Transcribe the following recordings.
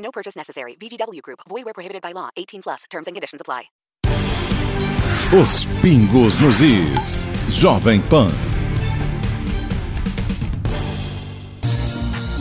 No purchase necessary. VGW Group. Void where prohibited by law. 18 plus. Terms and conditions apply. Os pingos nos is. Jovem Pan.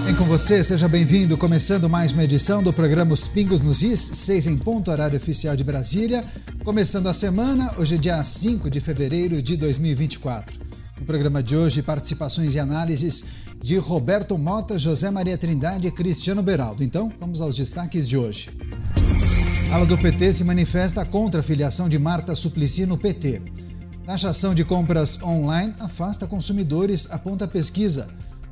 Bem com você, seja bem-vindo. Começando mais uma edição do programa Os Pingos nos Is, 6 em ponto, horário oficial de Brasília. Começando a semana, hoje é dia 5 de fevereiro de 2024. No programa de hoje, participações e análises de Roberto Mota, José Maria Trindade e Cristiano Beraldo. Então, vamos aos destaques de hoje. A ala do PT se manifesta contra a filiação de Marta Suplicy no PT. Taxação de compras online afasta consumidores, aponta pesquisa.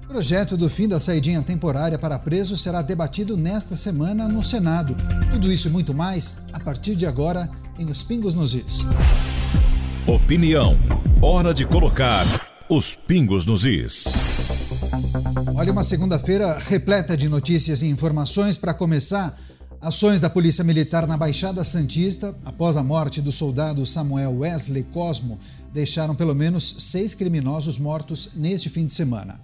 Projeto do fim da saidinha temporária para presos será debatido nesta semana no Senado. Tudo isso e muito mais a partir de agora em Os Pingos nos Is. Opinião. Hora de colocar os pingos nos is. Olha, uma segunda-feira repleta de notícias e informações para começar. Ações da Polícia Militar na Baixada Santista, após a morte do soldado Samuel Wesley Cosmo, deixaram pelo menos seis criminosos mortos neste fim de semana.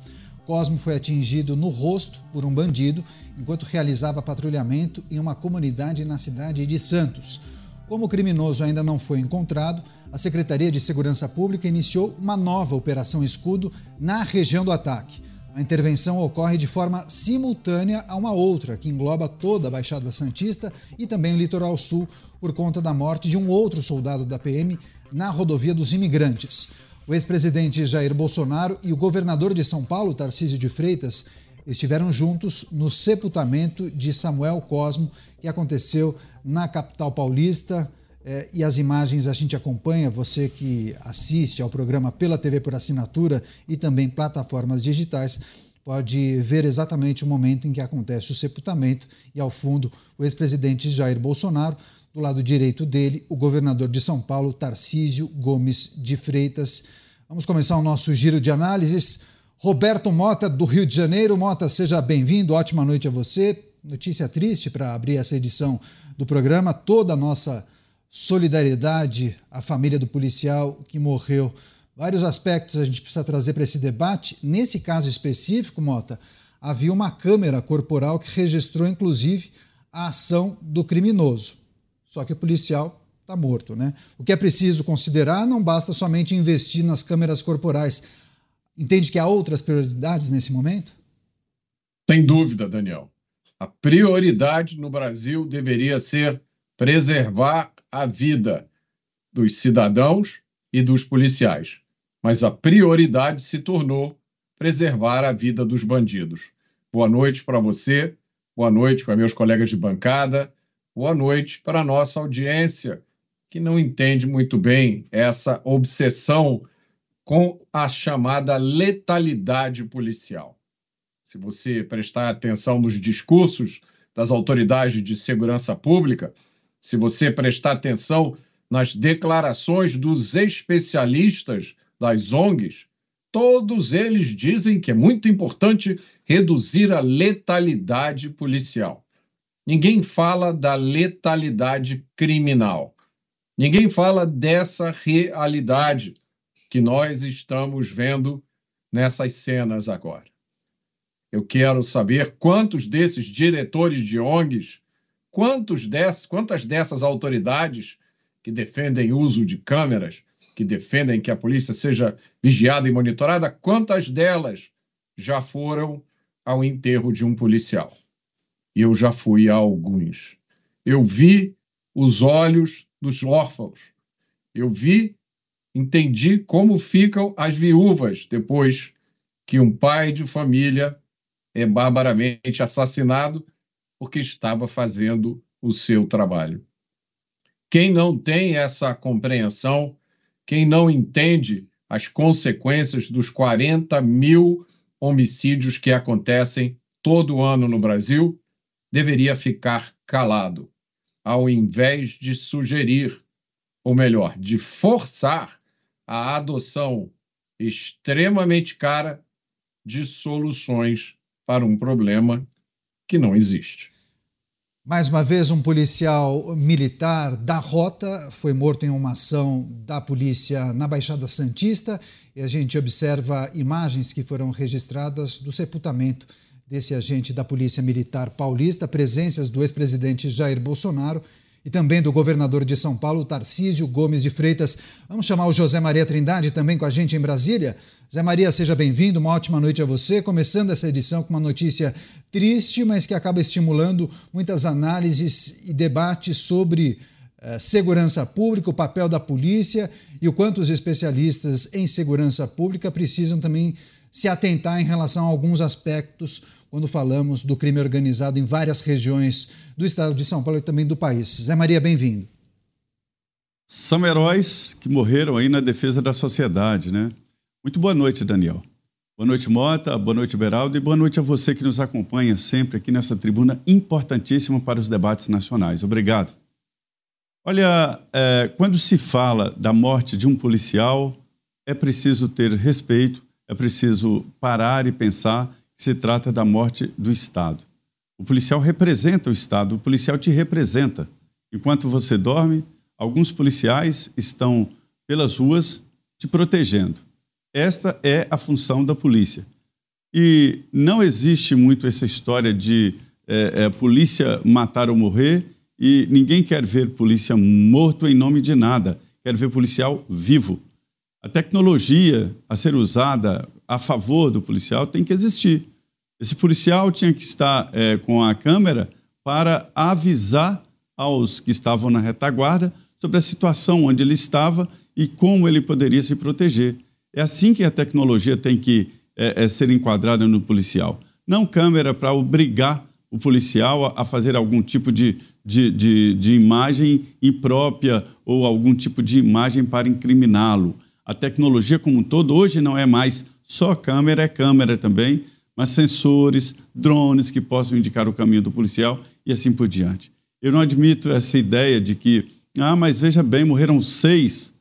Cosmo foi atingido no rosto por um bandido enquanto realizava patrulhamento em uma comunidade na cidade de Santos. Como o criminoso ainda não foi encontrado, a Secretaria de Segurança Pública iniciou uma nova Operação Escudo na região do ataque. A intervenção ocorre de forma simultânea a uma outra, que engloba toda a Baixada Santista e também o Litoral Sul, por conta da morte de um outro soldado da PM na rodovia dos imigrantes. O ex-presidente Jair Bolsonaro e o governador de São Paulo, Tarcísio de Freitas, estiveram juntos no sepultamento de Samuel Cosmo, que aconteceu na capital paulista. É, e as imagens a gente acompanha, você que assiste ao programa pela TV por assinatura e também plataformas digitais, pode ver exatamente o momento em que acontece o sepultamento e ao fundo o ex-presidente Jair Bolsonaro, do lado direito dele, o governador de São Paulo, Tarcísio Gomes de Freitas. Vamos começar o nosso giro de análises. Roberto Mota, do Rio de Janeiro. Mota, seja bem-vindo, ótima noite a você. Notícia triste para abrir essa edição do programa. Toda a nossa solidariedade à família do policial que morreu. Vários aspectos a gente precisa trazer para esse debate. Nesse caso específico, Mota, havia uma câmera corporal que registrou, inclusive, a ação do criminoso. Só que o policial está morto, né? O que é preciso considerar não basta somente investir nas câmeras corporais. Entende que há outras prioridades nesse momento? Sem dúvida, Daniel. A prioridade no Brasil deveria ser preservar a vida dos cidadãos e dos policiais. Mas a prioridade se tornou preservar a vida dos bandidos. Boa noite para você, boa noite para meus colegas de bancada, boa noite para a nossa audiência, que não entende muito bem essa obsessão com a chamada letalidade policial. Se você prestar atenção nos discursos das autoridades de segurança pública, se você prestar atenção nas declarações dos especialistas das ONGs, todos eles dizem que é muito importante reduzir a letalidade policial. Ninguém fala da letalidade criminal. Ninguém fala dessa realidade que nós estamos vendo nessas cenas agora. Eu quero saber quantos desses diretores de ONGs Quantos dessas, quantas dessas autoridades que defendem uso de câmeras, que defendem que a polícia seja vigiada e monitorada, quantas delas já foram ao enterro de um policial? Eu já fui a alguns. Eu vi os olhos dos órfãos. Eu vi, entendi como ficam as viúvas depois que um pai de família é barbaramente assassinado porque estava fazendo o seu trabalho. Quem não tem essa compreensão, quem não entende as consequências dos 40 mil homicídios que acontecem todo ano no Brasil, deveria ficar calado, ao invés de sugerir, ou melhor, de forçar a adoção extremamente cara de soluções para um problema que não existe. Mais uma vez, um policial militar da Rota foi morto em uma ação da polícia na Baixada Santista e a gente observa imagens que foram registradas do sepultamento desse agente da Polícia Militar Paulista, presenças do ex-presidente Jair Bolsonaro e também do governador de São Paulo, Tarcísio Gomes de Freitas. Vamos chamar o José Maria Trindade também com a gente em Brasília. Zé Maria, seja bem-vindo, uma ótima noite a você. Começando essa edição com uma notícia triste, mas que acaba estimulando muitas análises e debates sobre eh, segurança pública, o papel da polícia e o quanto os especialistas em segurança pública precisam também se atentar em relação a alguns aspectos quando falamos do crime organizado em várias regiões do estado de São Paulo e também do país. Zé Maria, bem-vindo. São heróis que morreram aí na defesa da sociedade, né? Muito boa noite, Daniel. Boa noite, Mota. Boa noite, Beraldo. E boa noite a você que nos acompanha sempre aqui nessa tribuna importantíssima para os debates nacionais. Obrigado. Olha, é, quando se fala da morte de um policial, é preciso ter respeito, é preciso parar e pensar se trata da morte do Estado. O policial representa o Estado, o policial te representa. Enquanto você dorme, alguns policiais estão pelas ruas te protegendo. Esta é a função da polícia. E não existe muito essa história de é, é, polícia matar ou morrer e ninguém quer ver polícia morto em nome de nada, quer ver policial vivo. A tecnologia a ser usada a favor do policial tem que existir. Esse policial tinha que estar é, com a câmera para avisar aos que estavam na retaguarda sobre a situação onde ele estava e como ele poderia se proteger. É assim que a tecnologia tem que é, é, ser enquadrada no policial. Não câmera para obrigar o policial a, a fazer algum tipo de, de, de, de, imagem imprópria ou algum tipo de imagem para incriminá-lo. A tecnologia como um todo hoje não é mais só câmera, é câmera também, mas sensores, drones que possam indicar o caminho do policial e assim por diante. Eu não admito essa ideia de que, ah, mas veja bem, morreram seis,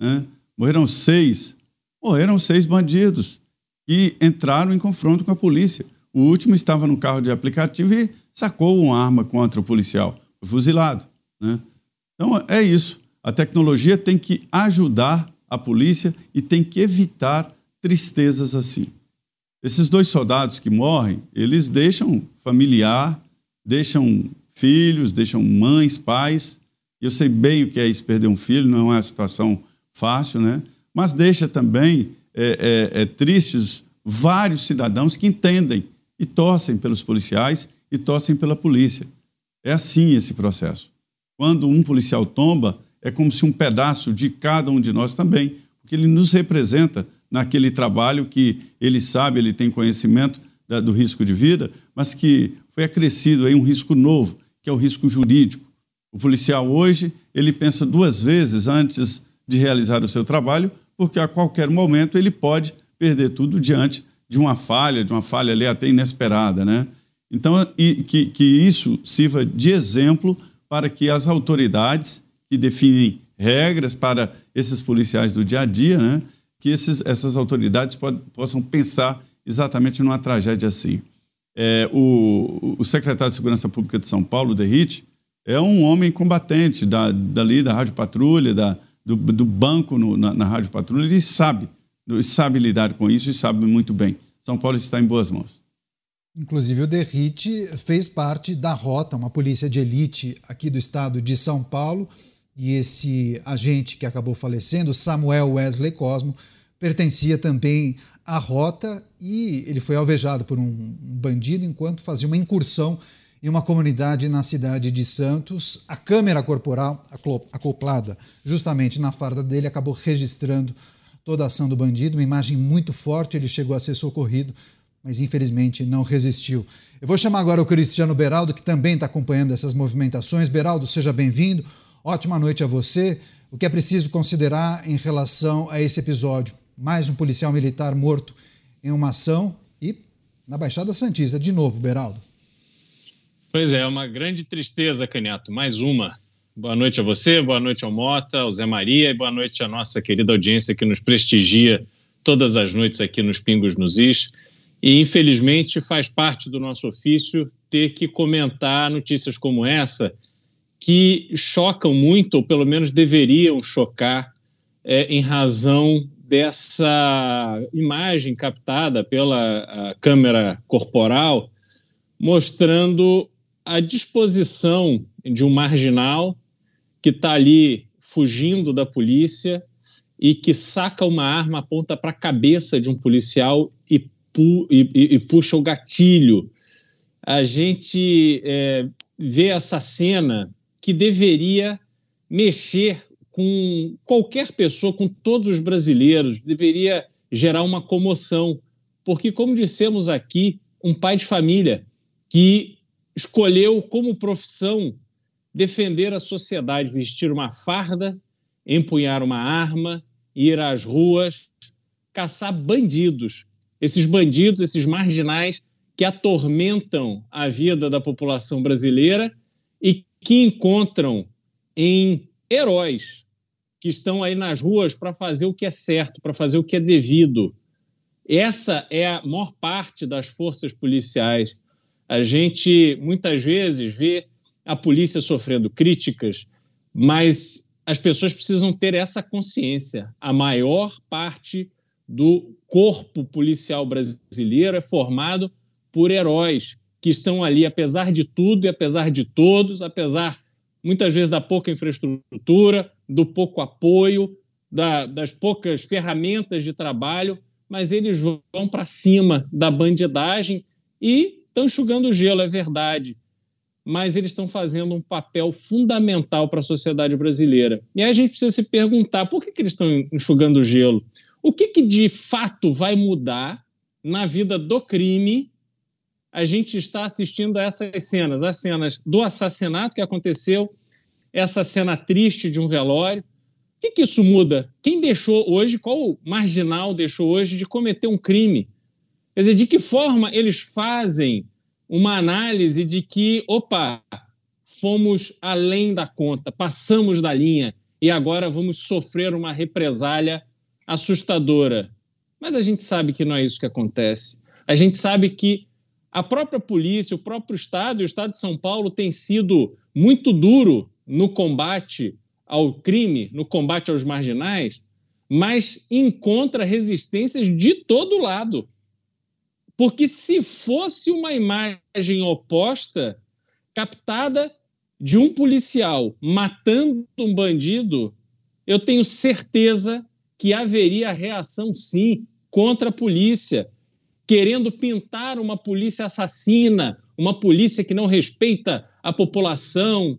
né? morreram seis morreram seis bandidos que entraram em confronto com a polícia. O último estava no carro de aplicativo e sacou uma arma contra o policial, foi fuzilado. Né? Então é isso. A tecnologia tem que ajudar a polícia e tem que evitar tristezas assim. Esses dois soldados que morrem, eles deixam familiar, deixam filhos, deixam mães, pais. Eu sei bem o que é isso, perder um filho, não é uma situação fácil, né? mas deixa também é, é, é, tristes vários cidadãos que entendem e torcem pelos policiais e torcem pela polícia. É assim esse processo. Quando um policial tomba, é como se um pedaço de cada um de nós também, porque ele nos representa naquele trabalho que ele sabe, ele tem conhecimento da, do risco de vida, mas que foi acrescido aí um risco novo, que é o risco jurídico. O policial hoje, ele pensa duas vezes antes de realizar o seu trabalho, porque a qualquer momento ele pode perder tudo diante de uma falha, de uma falha ali até inesperada, né? Então, que, que isso sirva de exemplo para que as autoridades que definem regras para esses policiais do dia a dia, né, que esses, essas autoridades pod, possam pensar exatamente numa tragédia assim. É, o, o, secretário de Segurança Pública de São Paulo, Derrite, é um homem combatente da, dali da Rádio Patrulha, da, do, do banco no, na, na Rádio Patrulha, ele sabe, ele sabe lidar com isso e sabe muito bem. São Paulo está em boas mãos. Inclusive, o Derrite fez parte da Rota, uma polícia de elite aqui do estado de São Paulo. E esse agente que acabou falecendo, Samuel Wesley Cosmo, pertencia também à Rota e ele foi alvejado por um bandido enquanto fazia uma incursão em uma comunidade na cidade de Santos. A câmera corporal acoplada justamente na farda dele acabou registrando toda a ação do bandido, uma imagem muito forte. Ele chegou a ser socorrido, mas infelizmente não resistiu. Eu vou chamar agora o Cristiano Beraldo, que também está acompanhando essas movimentações. Beraldo, seja bem-vindo. Ótima noite a você. O que é preciso considerar em relação a esse episódio? Mais um policial militar morto em uma ação e na Baixada Santista. De novo, Beraldo. Pois é, uma grande tristeza, Caniato. Mais uma. Boa noite a você, boa noite ao Mota, ao Zé Maria e boa noite à nossa querida audiência que nos prestigia todas as noites aqui nos Pingos nos Is. E, infelizmente, faz parte do nosso ofício ter que comentar notícias como essa, que chocam muito, ou pelo menos deveriam chocar, é, em razão dessa imagem captada pela câmera corporal, mostrando a disposição de um marginal que está ali fugindo da polícia e que saca uma arma, aponta para a cabeça de um policial e, pu e, e, puxa o gatilho. A gente é, vê essa cena que deveria mexer com qualquer pessoa, com todos os brasileiros, deveria gerar uma comoção. Porque, como dissemos aqui, um pai de família que escolheu como profissão defender a sociedade, vestir uma farda, empunhar uma arma, ir às ruas, caçar bandidos. Esses bandidos, esses marginais que atormentam a vida da população brasileira e que encontram em heróis que estão aí nas ruas para fazer o que é certo, para fazer o que é devido. Essa é a maior parte das forças policiais. A gente muitas vezes vê a polícia sofrendo críticas, mas as pessoas precisam ter essa consciência. A maior parte do corpo policial brasileiro é formado por heróis que estão ali, apesar de tudo e apesar de todos, apesar muitas vezes da pouca infraestrutura, do pouco apoio, da, das poucas ferramentas de trabalho, mas eles vão para cima da bandidagem e estão enxugando o gelo, é verdade. Mas eles estão fazendo um papel fundamental para a sociedade brasileira. E aí a gente precisa se perguntar por que, que eles estão enxugando o gelo? O que, que de fato vai mudar na vida do crime a gente está assistindo a essas cenas, as cenas do assassinato que aconteceu, essa cena triste de um velório. O que, que isso muda? Quem deixou hoje, qual marginal deixou hoje de cometer um crime? Quer dizer, de que forma eles fazem uma análise de que, opa, fomos além da conta, passamos da linha e agora vamos sofrer uma represália assustadora. Mas a gente sabe que não é isso que acontece. A gente sabe que a própria polícia, o próprio Estado, e o Estado de São Paulo tem sido muito duro no combate ao crime, no combate aos marginais, mas encontra resistências de todo lado. Porque se fosse uma imagem oposta, captada de um policial matando um bandido, eu tenho certeza que haveria reação sim contra a polícia querendo pintar uma polícia assassina, uma polícia que não respeita a população.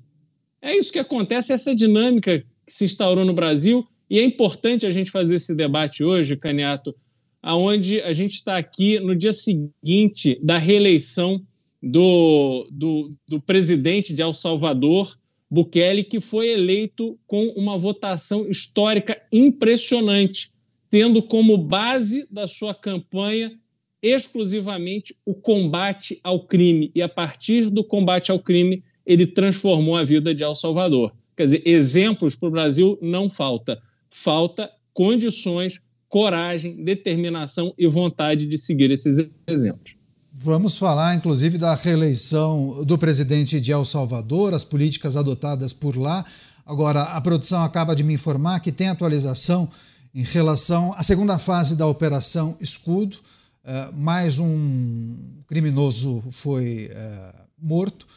É isso que acontece, essa dinâmica que se instaurou no Brasil, e é importante a gente fazer esse debate hoje, Caniato, aonde a gente está aqui no dia seguinte da reeleição do, do, do presidente de El Salvador, Bukele, que foi eleito com uma votação histórica impressionante, tendo como base da sua campanha exclusivamente o combate ao crime. E a partir do combate ao crime, ele transformou a vida de El Salvador. Quer dizer, exemplos para o Brasil não falta. Falta condições, coragem, determinação e vontade de seguir esses exemplos. Vamos falar, inclusive, da reeleição do presidente de El Salvador, as políticas adotadas por lá. Agora, a produção acaba de me informar que tem atualização em relação à segunda fase da Operação Escudo. Uh, mais um criminoso foi uh, morto.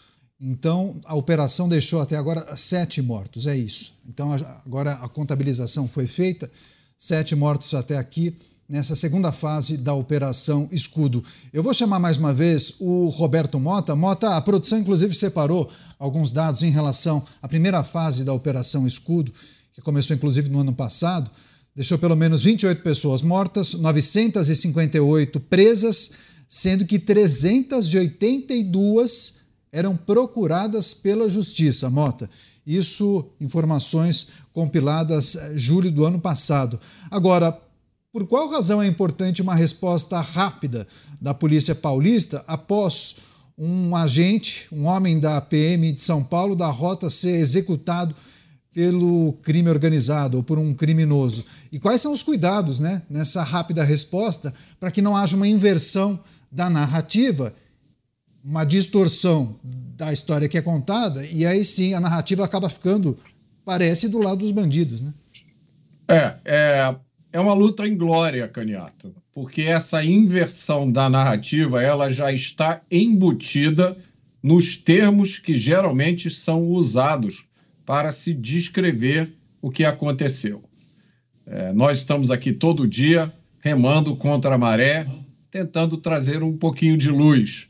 Então, a operação deixou até agora sete mortos, é isso. Então, agora a contabilização foi feita, sete mortos até aqui, nessa segunda fase da Operação Escudo. Eu vou chamar mais uma vez o Roberto Mota. Mota, a produção inclusive separou alguns dados em relação à primeira fase da Operação Escudo, que começou inclusive no ano passado deixou pelo menos 28 pessoas mortas, 958 presas, sendo que 382 eram procuradas pela justiça, Mota. Isso, informações compiladas eh, julho do ano passado. Agora, por qual razão é importante uma resposta rápida da Polícia Paulista após um agente, um homem da PM de São Paulo, da rota ser executado pelo crime organizado ou por um criminoso. E quais são os cuidados né, nessa rápida resposta para que não haja uma inversão da narrativa, uma distorção da história que é contada, e aí sim a narrativa acaba ficando, parece, do lado dos bandidos. Né? É, é, é uma luta em glória, Caniato, porque essa inversão da narrativa ela já está embutida nos termos que geralmente são usados para se descrever o que aconteceu. É, nós estamos aqui todo dia remando contra a maré, tentando trazer um pouquinho de luz.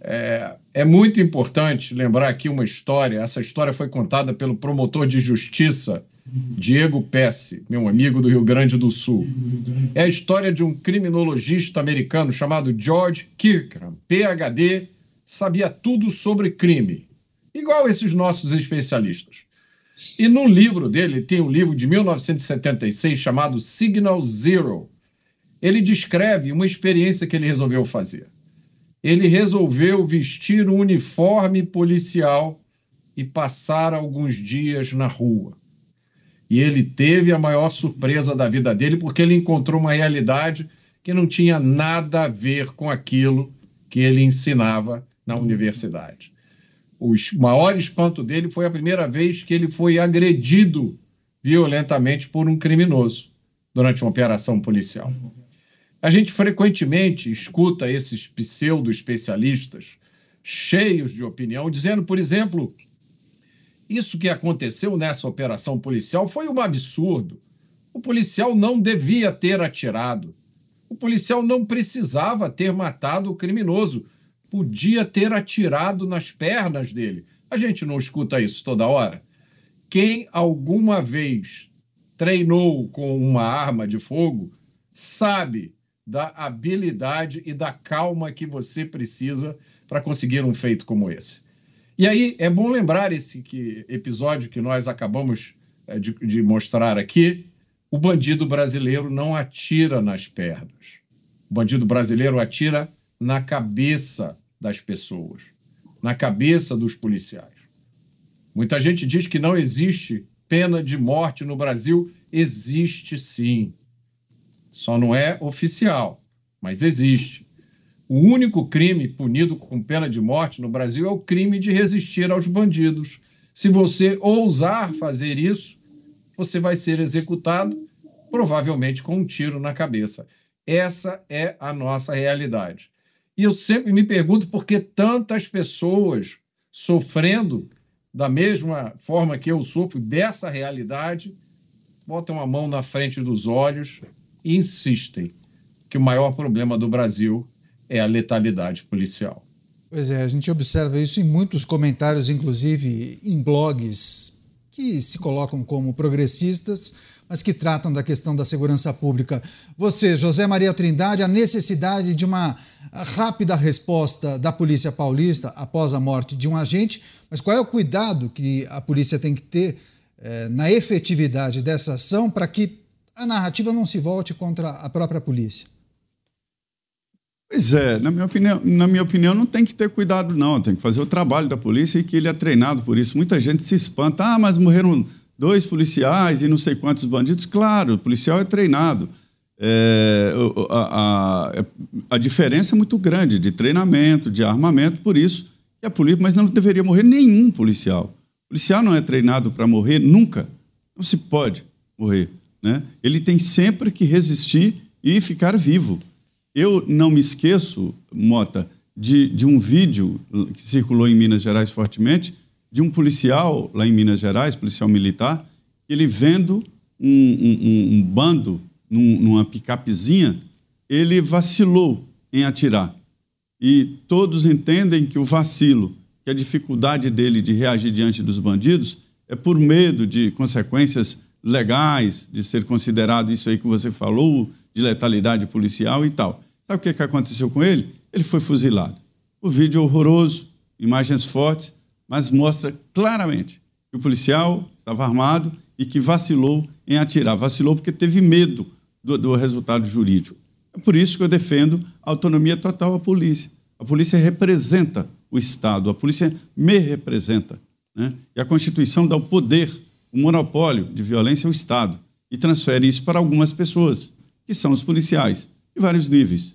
É, é, muito importante lembrar aqui uma história. Essa história foi contada pelo promotor de justiça Diego Pesce, meu amigo do Rio Grande do Sul. É a história de um criminologista americano chamado George Kirkham, PhD, sabia tudo sobre crime igual esses nossos especialistas. E no livro dele, tem um livro de 1976 chamado Signal Zero. Ele descreve uma experiência que ele resolveu fazer. Ele resolveu vestir um uniforme policial e passar alguns dias na rua. E ele teve a maior surpresa da vida dele, porque ele encontrou uma realidade que não tinha nada a ver com aquilo que ele ensinava na universidade o maior espanto dele foi a primeira vez que ele foi agredido violentamente por um criminoso durante uma operação policial. A gente frequentemente escuta esses pseudo-especialistas cheios de opinião, dizendo, por exemplo, isso que aconteceu nessa operação policial foi um absurdo. O policial não devia ter atirado. O policial não precisava ter matado o criminoso podia ter atirado nas pernas dele. A gente não escuta isso toda hora. Quem alguma vez treinou com uma arma de fogo sabe da habilidade e da calma que você precisa para conseguir um feito como esse. E aí é bom lembrar esse que, episódio que nós acabamos é, de, de mostrar aqui. O bandido brasileiro não atira nas pernas. O bandido brasileiro atira na cabeça das pessoas, na cabeça dos policiais. Muita gente diz que não existe pena de morte no Brasil. Existe sim. Só não é oficial, mas existe. O único crime punido com pena de morte no Brasil é o crime de resistir aos bandidos. Se você ousar fazer isso, você vai ser executado, provavelmente com um tiro na cabeça. Essa é a nossa realidade. E eu sempre me pergunto por que tantas pessoas sofrendo da mesma forma que eu sofro dessa realidade botam a mão na frente dos olhos e insistem que o maior problema do Brasil é a letalidade policial. Pois é, a gente observa isso em muitos comentários, inclusive em blogs que se colocam como progressistas, mas que tratam da questão da segurança pública. Você, José Maria Trindade, a necessidade de uma rápida resposta da Polícia Paulista após a morte de um agente, mas qual é o cuidado que a polícia tem que ter eh, na efetividade dessa ação para que a narrativa não se volte contra a própria polícia? Pois é, na minha, opinião, na minha opinião, não tem que ter cuidado, não. Tem que fazer o trabalho da polícia e que ele é treinado por isso. Muita gente se espanta. Ah, mas morreram dois policiais e não sei quantos bandidos. Claro, o policial é treinado. É, a, a, a, diferença é muito grande de treinamento, de armamento, por isso que a polícia, mas não deveria morrer nenhum policial. O policial não é treinado para morrer nunca. Não se pode morrer. Né? Ele tem sempre que resistir e ficar vivo. Eu não me esqueço, Mota, de, de um vídeo que circulou em Minas Gerais fortemente, de um policial lá em Minas Gerais, policial militar, ele vendo um, um, um bando num, numa picapezinha, ele vacilou em atirar. E todos entendem que o vacilo, que a dificuldade dele de reagir diante dos bandidos é por medo de consequências legais, de ser considerado isso aí que você falou, de letalidade policial e tal. Sabe o que, aconteceu com ele? Ele foi fuzilado. O vídeo é horroroso, imagens fortes, mas mostra claramente que o policial estava armado e que vacilou em atirar. Vacilou porque teve medo do, do resultado jurídico. É por isso que eu defendo a autonomia total à polícia. A polícia representa o Estado, a polícia me representa. Né? E a Constituição dá o poder, o monopólio de violência ao Estado e transfere isso para algumas pessoas, que são os policiais, de vários níveis.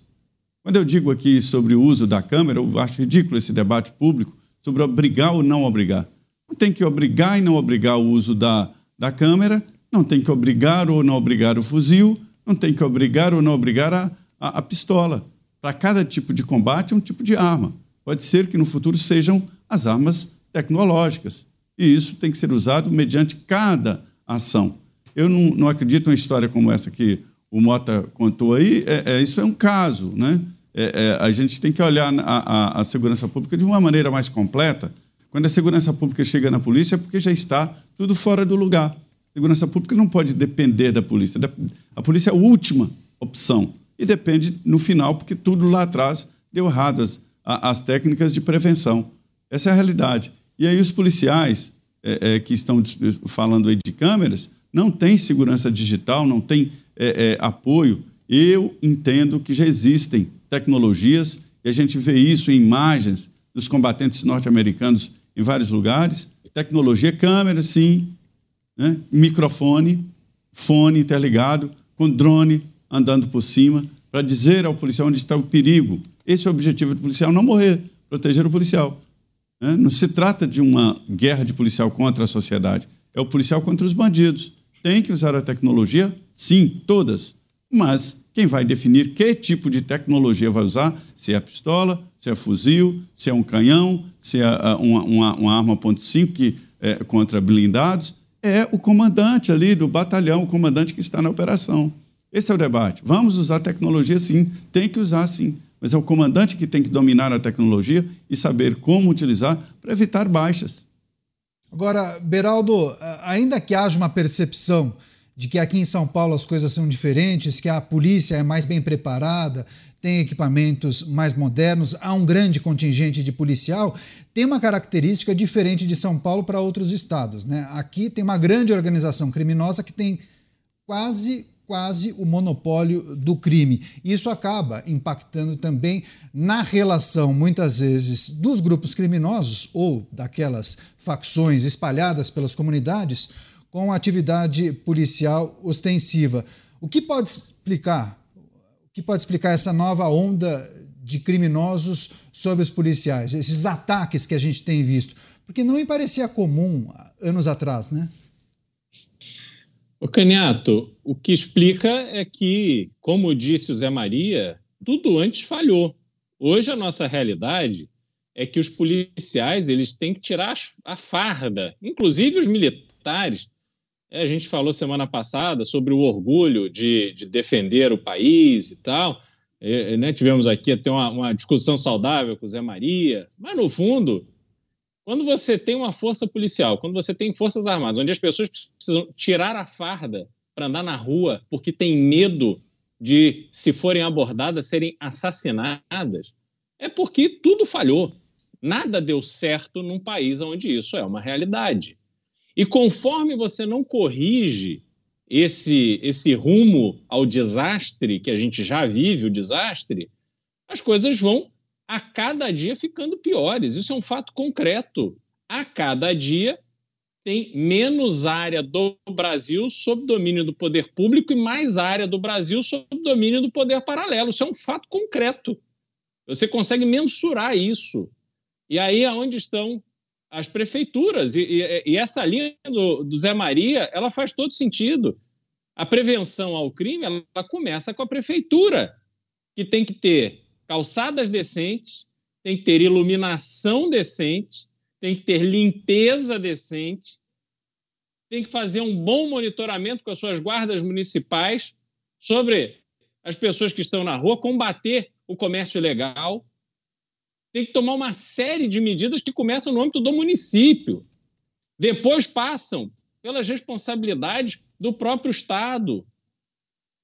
Quando eu digo aqui sobre o uso da câmera, eu acho ridículo esse debate público sobre obrigar ou não obrigar. Não tem que obrigar e não obrigar o uso da, da câmera, não tem que obrigar ou não obrigar o fuzil, não tem que obrigar ou não obrigar a, a, a pistola. Para cada tipo de combate é um tipo de arma. Pode ser que no futuro sejam as armas tecnológicas. E isso tem que ser usado mediante cada ação. Eu não, não acredito em uma história como essa que o Mota contou aí. É, é isso é um caso, né? É, é a gente tem que olhar a, a, a segurança pública de uma maneira mais completa. Quando a segurança pública chega na polícia, é porque já está tudo fora do lugar. A segurança pública não pode depender da polícia. A polícia é a última opção. E depende no final, porque tudo lá atrás deu errado, as, as técnicas de prevenção. Essa é a realidade. E aí os policiais é, é, que estão falando aí de câmeras não têm segurança digital, não têm é, é, apoio. Eu entendo que já existem tecnologias, e a gente vê isso em imagens dos combatentes norte-americanos em vários lugares. Tecnologia, câmera, sim, né? microfone, fone interligado, com drone andando por cima, para dizer ao policial onde está o perigo. Esse é o objetivo do policial, não morrer, proteger o policial. Né? Não se trata de uma guerra de policial contra a sociedade, é o policial contra os bandidos. Tem que usar a tecnologia? Sim, todas. Mas quem vai definir que tipo de tecnologia vai usar, se é pistola, se é fuzil, se é um canhão, se é ah, uma, uma, uma arma .5 que é contra blindados, é o comandante ali do batalhão, o comandante que está na operação. Esse é o debate. Vamos usar tecnologia sim, tem que usar sim, mas é o comandante que tem que dominar a tecnologia e saber como utilizar para evitar baixas. Agora, Beraldo, ainda que haja uma percepção de que aqui em São Paulo as coisas são diferentes, que a polícia é mais bem preparada, tem equipamentos mais modernos, há um grande contingente de policial, tem uma característica diferente de São Paulo para outros estados. Né? Aqui tem uma grande organização criminosa que tem quase quase o monopólio do crime. Isso acaba impactando também na relação, muitas vezes, dos grupos criminosos ou daquelas facções espalhadas pelas comunidades com atividade policial ostensiva. O que pode explicar? O que pode explicar essa nova onda de criminosos sobre os policiais, esses ataques que a gente tem visto? Porque não me parecia comum anos atrás, né? O Caniato, o que explica é que, como disse o Zé Maria, tudo antes falhou. Hoje a nossa realidade é que os policiais eles têm que tirar a farda, inclusive os militares, a gente falou semana passada sobre o orgulho de, de defender o país e tal. É, né, tivemos aqui até uma, uma, discussão saudável com o Zé Maria, mas no fundo, quando você tem uma força policial, quando você tem forças armadas, onde as pessoas precisam tirar a farda para andar na rua porque tem medo de, se forem abordadas, serem assassinadas, é porque tudo falhou. Nada deu certo num país onde isso é uma realidade. E conforme você não corrige esse, esse rumo ao desastre que a gente já vive, o desastre, as coisas vão a cada dia ficando piores. Isso é um fato concreto. A cada dia tem menos área do Brasil sob domínio do poder público e mais área do Brasil sob domínio do poder paralelo. Isso é um fato concreto. Você consegue mensurar isso. E aí, aonde estão as prefeituras. E, e, e essa linha do, do, Zé Maria, ela faz todo sentido. A prevenção ao crime, ela, ela começa com a prefeitura, que tem que ter calçadas decentes, tem que ter iluminação decente, tem que ter limpeza decente, tem que fazer um bom monitoramento com as suas guardas municipais sobre as pessoas que estão na rua, combater o comércio ilegal, tem que tomar uma série de medidas que começam no âmbito do município, depois passam pelas responsabilidades do próprio Estado.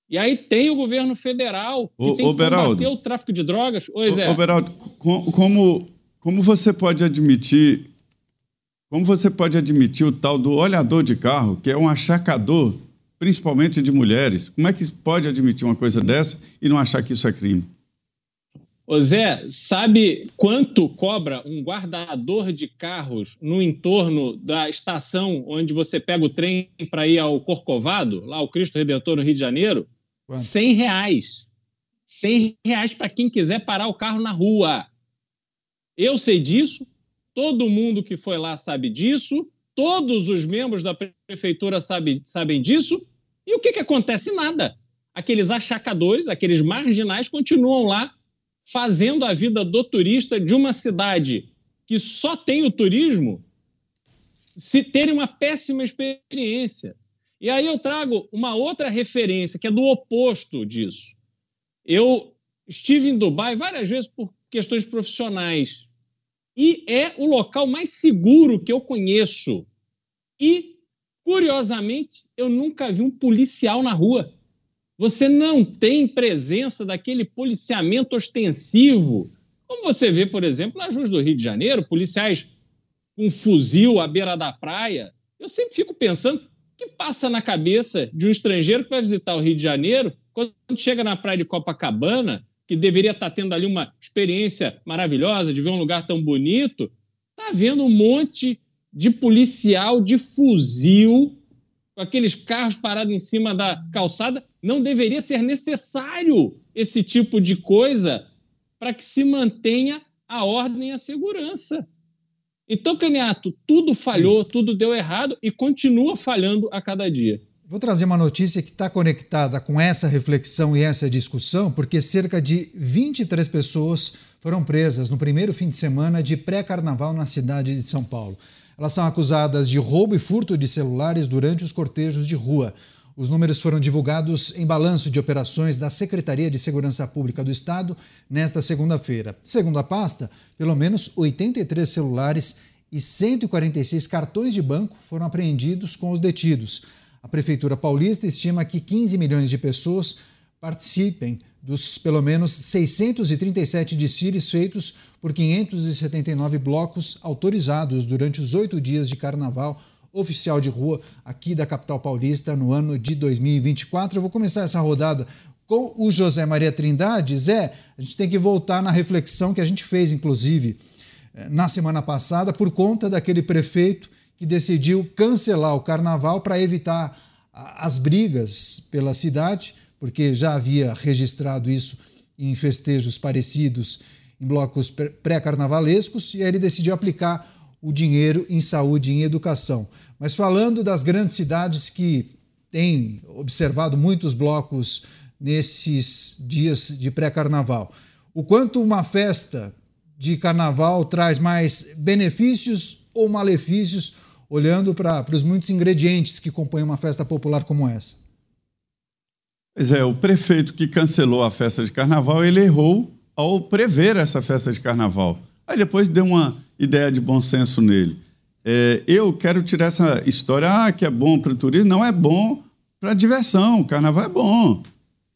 E aí tem o governo federal que o, tem que combater o tráfico de drogas. Oi, Zé. Ô, Beraldo, como, como você pode admitir como você pode admitir o tal do olhador de carro, que é um achacador, principalmente de mulheres? Como é que pode admitir uma coisa dessa e não achar que isso é crime? Ô Zé, sabe quanto cobra um guardador de carros no entorno da estação onde você pega o trem para ir ao Corcovado, lá o Cristo Redentor no Rio de Janeiro? Quanto? 100 reais. 100 reais para quem quiser parar o carro na rua. Eu sei disso, todo mundo que foi lá sabe disso, todos os membros da prefeitura sabe, sabem disso, e o que, que acontece? Nada. Aqueles achacadores, aqueles marginais continuam lá fazendo a vida do turista de uma cidade que só tem o turismo se terem uma péssima experiência. E aí eu trago uma outra referência que é do oposto disso. Eu estive em Dubai várias vezes por questões profissionais e é o local mais seguro que eu conheço. E, curiosamente, eu nunca vi um policial na rua. Você não tem presença daquele policiamento ostensivo, como você vê, por exemplo, nas ruas do Rio de Janeiro, policiais com fuzil à beira da praia. Eu sempre fico pensando o que passa na cabeça de um estrangeiro que vai visitar o Rio de Janeiro quando chega na praia de Copacabana, que deveria estar tendo ali uma experiência maravilhosa de ver um lugar tão bonito, está vendo um monte de policial de fuzil com aqueles carros parados em cima da calçada, não deveria ser necessário esse tipo de coisa para que se mantenha a ordem e a segurança. Então, Caniato, tudo falhou, tudo deu errado e continua falhando a cada dia. Vou trazer uma notícia que está conectada com essa reflexão e essa discussão, porque cerca de 23 pessoas foram presas no primeiro fim de semana de pré-carnaval na cidade de São Paulo. Elas são acusadas de roubo e furto de celulares durante os cortejos de rua. Os números foram divulgados em balanço de operações da Secretaria de Segurança Pública do Estado nesta segunda-feira. Segundo a pasta, pelo menos 83 celulares e 146 cartões de banco foram apreendidos com os detidos. A Prefeitura Paulista estima que 15 milhões de pessoas participem dos pelo menos 637 desfiles feitos por 579 blocos autorizados durante os oito dias de carnaval oficial de rua aqui da capital paulista no ano de 2024. Eu vou começar essa rodada com o José Maria Trindade. Zé, a gente tem que voltar na reflexão que a gente fez, inclusive, eh, na semana passada, por conta daquele prefeito que decidiu cancelar o carnaval para evitar as brigas pela cidade porque já havia registrado isso em festejos parecidos em blocos pré-carnavalescos, e aí ele decidiu aplicar o dinheiro em saúde e em educação. Mas falando das grandes cidades que têm observado muitos blocos nesses dias de pré-carnaval, o quanto uma festa de carnaval traz mais benefícios ou malefícios, olhando para os muitos ingredientes que compõem uma festa popular como essa? Pois é, o prefeito que cancelou a festa de carnaval, ele errou ao prever essa festa de carnaval. Aí depois deu uma ideia de bom senso nele. É, eu quero tirar essa história, ah, que é bom para o turismo. Não é bom para a diversão, o carnaval é bom.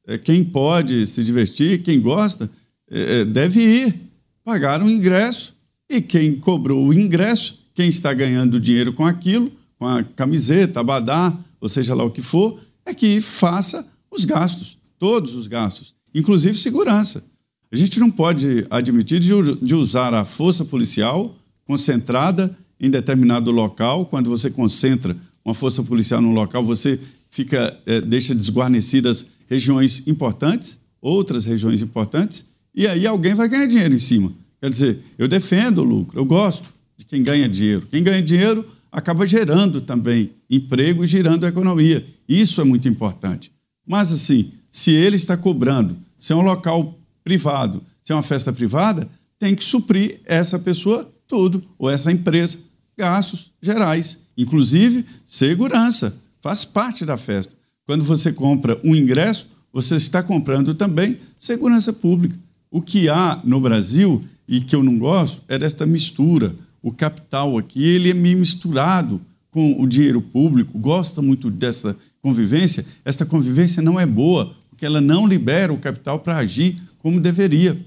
É, quem pode se divertir, quem gosta, é, é deve ir. Pagar um ingresso e quem cobrou o ingresso, quem está ganhando dinheiro com aquilo, com a camiseta, abadá, ou seja lá o que for, é que faça os gastos, todos os gastos, inclusive segurança. A gente não pode admitir de, de usar a força policial concentrada em determinado local. Quando você concentra uma força policial num local, você fica é, deixa desguarnecidas regiões importantes, outras regiões importantes, e aí alguém vai ganhar dinheiro em cima. Quer dizer, eu defendo o lucro, eu gosto de quem ganha dinheiro. Quem ganha dinheiro acaba gerando também emprego e girando a economia. Isso é muito importante. Mas, assim, se ele está cobrando, se é um local privado, se é uma festa privada, tem que suprir essa pessoa tudo, ou essa empresa, gastos gerais, inclusive segurança, faz parte da festa. Quando você compra um ingresso, você está comprando também segurança pública. O que há no Brasil, e que eu não gosto, é desta mistura. O capital aqui, ele é meio misturado com o dinheiro público, gosta muito dessa convivência, esta convivência não é boa, porque ela não libera o capital para agir como deveria.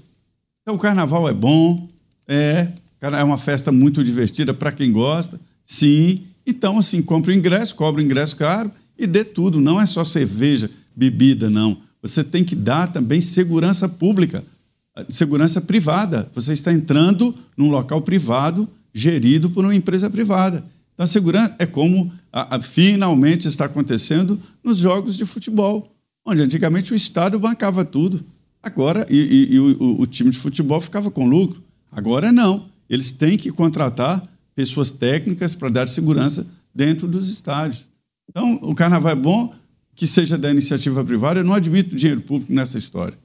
Então, o carnaval é bom, é, é uma festa muito divertida para quem gosta, sim. Então, assim, compre o ingresso, cobre o ingresso caro e dê tudo. Não é só cerveja, bebida, não. Você tem que dar também segurança pública. segurança privada. Você está entrando num local privado gerido por uma empresa privada. Então, a segurança é como a, a, finalmente está acontecendo nos jogos de futebol, onde antigamente o Estado bancava tudo. Agora, e, e, e o, o, time de futebol ficava com lucro. Agora não. Eles têm que contratar pessoas técnicas para dar segurança dentro dos estádios. Então, o carnaval é bom que seja da iniciativa privada. Eu não admito dinheiro público nessa história.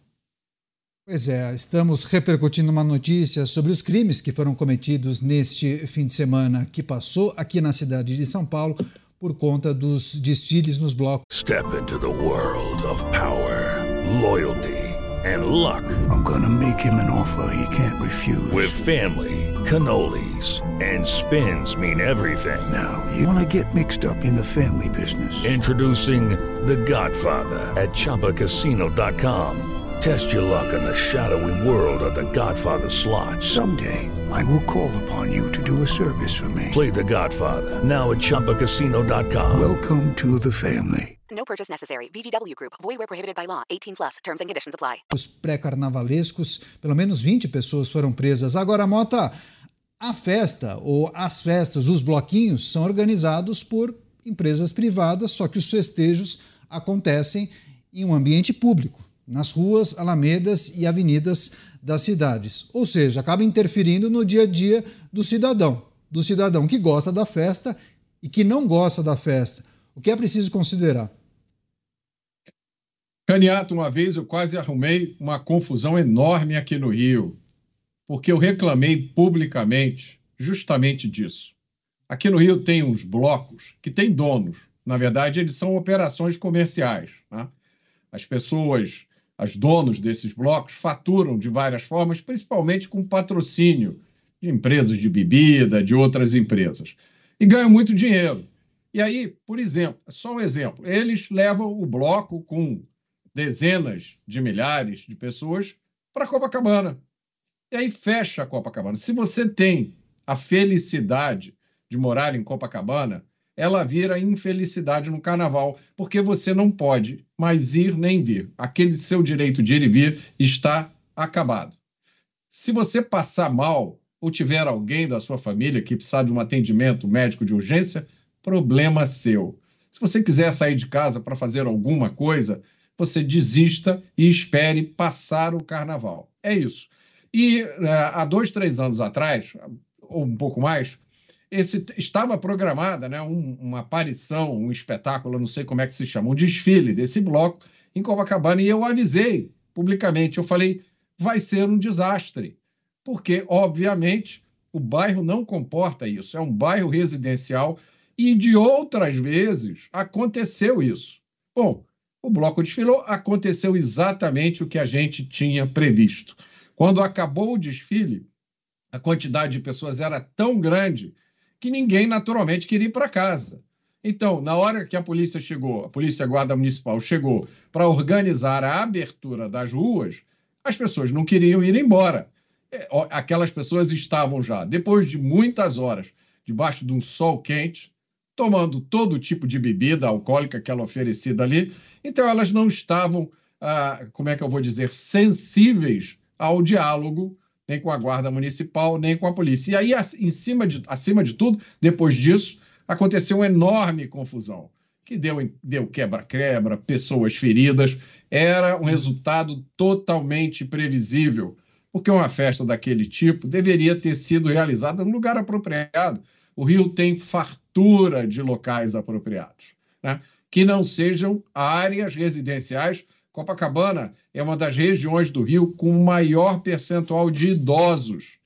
Pois é, estamos repercutindo uma notícia sobre os crimes que foram cometidos neste fim de semana que passou aqui na cidade de São Paulo por conta dos desfiles nos blocos. Step into the world of power, loyalty and luck. I'm gonna make him an offer he can't refuse. With family, cannolis and spins mean everything. Now, you wanna get mixed up in the family business. Introducing The Godfather at chapacasino.com. Test your luck in the shadowy world of the Godfather slot. Someday, I will call upon you to do a service for me. Play the Godfather, now at Chumpacasino.com. Welcome to the family. No purchase necessary. VGW Group. Void where prohibited by law. 18 plus. Terms and conditions apply. Os pré-carnavalescos, pelo menos 20 pessoas foram presas. Agora, Mota, a festa ou as festas, os bloquinhos, são organizados por empresas privadas, só que os festejos acontecem em um ambiente público nas ruas, alamedas e avenidas das cidades. Ou seja, acaba interferindo no dia a dia do cidadão, do cidadão que gosta da festa e que não gosta da festa. O que é preciso considerar? Caniato, uma vez eu quase arrumei uma confusão enorme aqui no Rio, porque eu reclamei publicamente justamente disso. Aqui no Rio tem uns blocos que têm donos. Na verdade, eles são operações comerciais. Né? As pessoas as donos desses blocos faturam de várias formas, principalmente com patrocínio de empresas de bebida, de outras empresas, e ganham muito dinheiro. E aí, por exemplo, só um exemplo, eles levam o bloco com dezenas de milhares de pessoas para Copacabana. E aí fecha a Copacabana. Se você tem a felicidade de morar em Copacabana, ela vira infelicidade no carnaval, porque você não pode mais ir nem vir. Aquele seu direito de ir e vir está acabado. Se você passar mal ou tiver alguém da sua família que precisar de um atendimento médico de urgência, problema seu. Se você quiser sair de casa para fazer alguma coisa, você desista e espere passar o carnaval. É isso. E uh, há dois, três anos atrás, ou um pouco mais, esse estava programada né, um, uma aparição, um espetáculo, não sei como é que se chama, um desfile desse bloco em Copacabana, e eu avisei publicamente, eu falei, vai ser um desastre, porque, obviamente, o bairro não comporta isso, é um bairro residencial, e de outras vezes aconteceu isso. Bom, o bloco desfilou, aconteceu exatamente o que a gente tinha previsto. Quando acabou o desfile, a quantidade de pessoas era tão grande que ninguém naturalmente queria ir para casa. Então, na hora que a polícia chegou, a Polícia Guarda Municipal chegou para organizar a abertura das ruas, as pessoas não queriam ir embora. É, aquelas pessoas estavam já, depois de muitas horas, debaixo de um sol quente, tomando todo tipo de bebida alcoólica que era oferecida ali. Então, elas não estavam, ah, como é que eu vou dizer, sensíveis ao diálogo nem com a guarda municipal, nem com a polícia. E aí, em cima de, acima de tudo, depois disso, aconteceu uma enorme confusão, que deu, deu quebra-quebra, pessoas feridas. Era um resultado totalmente previsível, porque uma festa daquele tipo deveria ter sido realizada no lugar apropriado. O Rio tem fartura de locais apropriados, né? que não sejam áreas residenciais Copacabana é uma das regiões do Rio com maior percentual de idosos.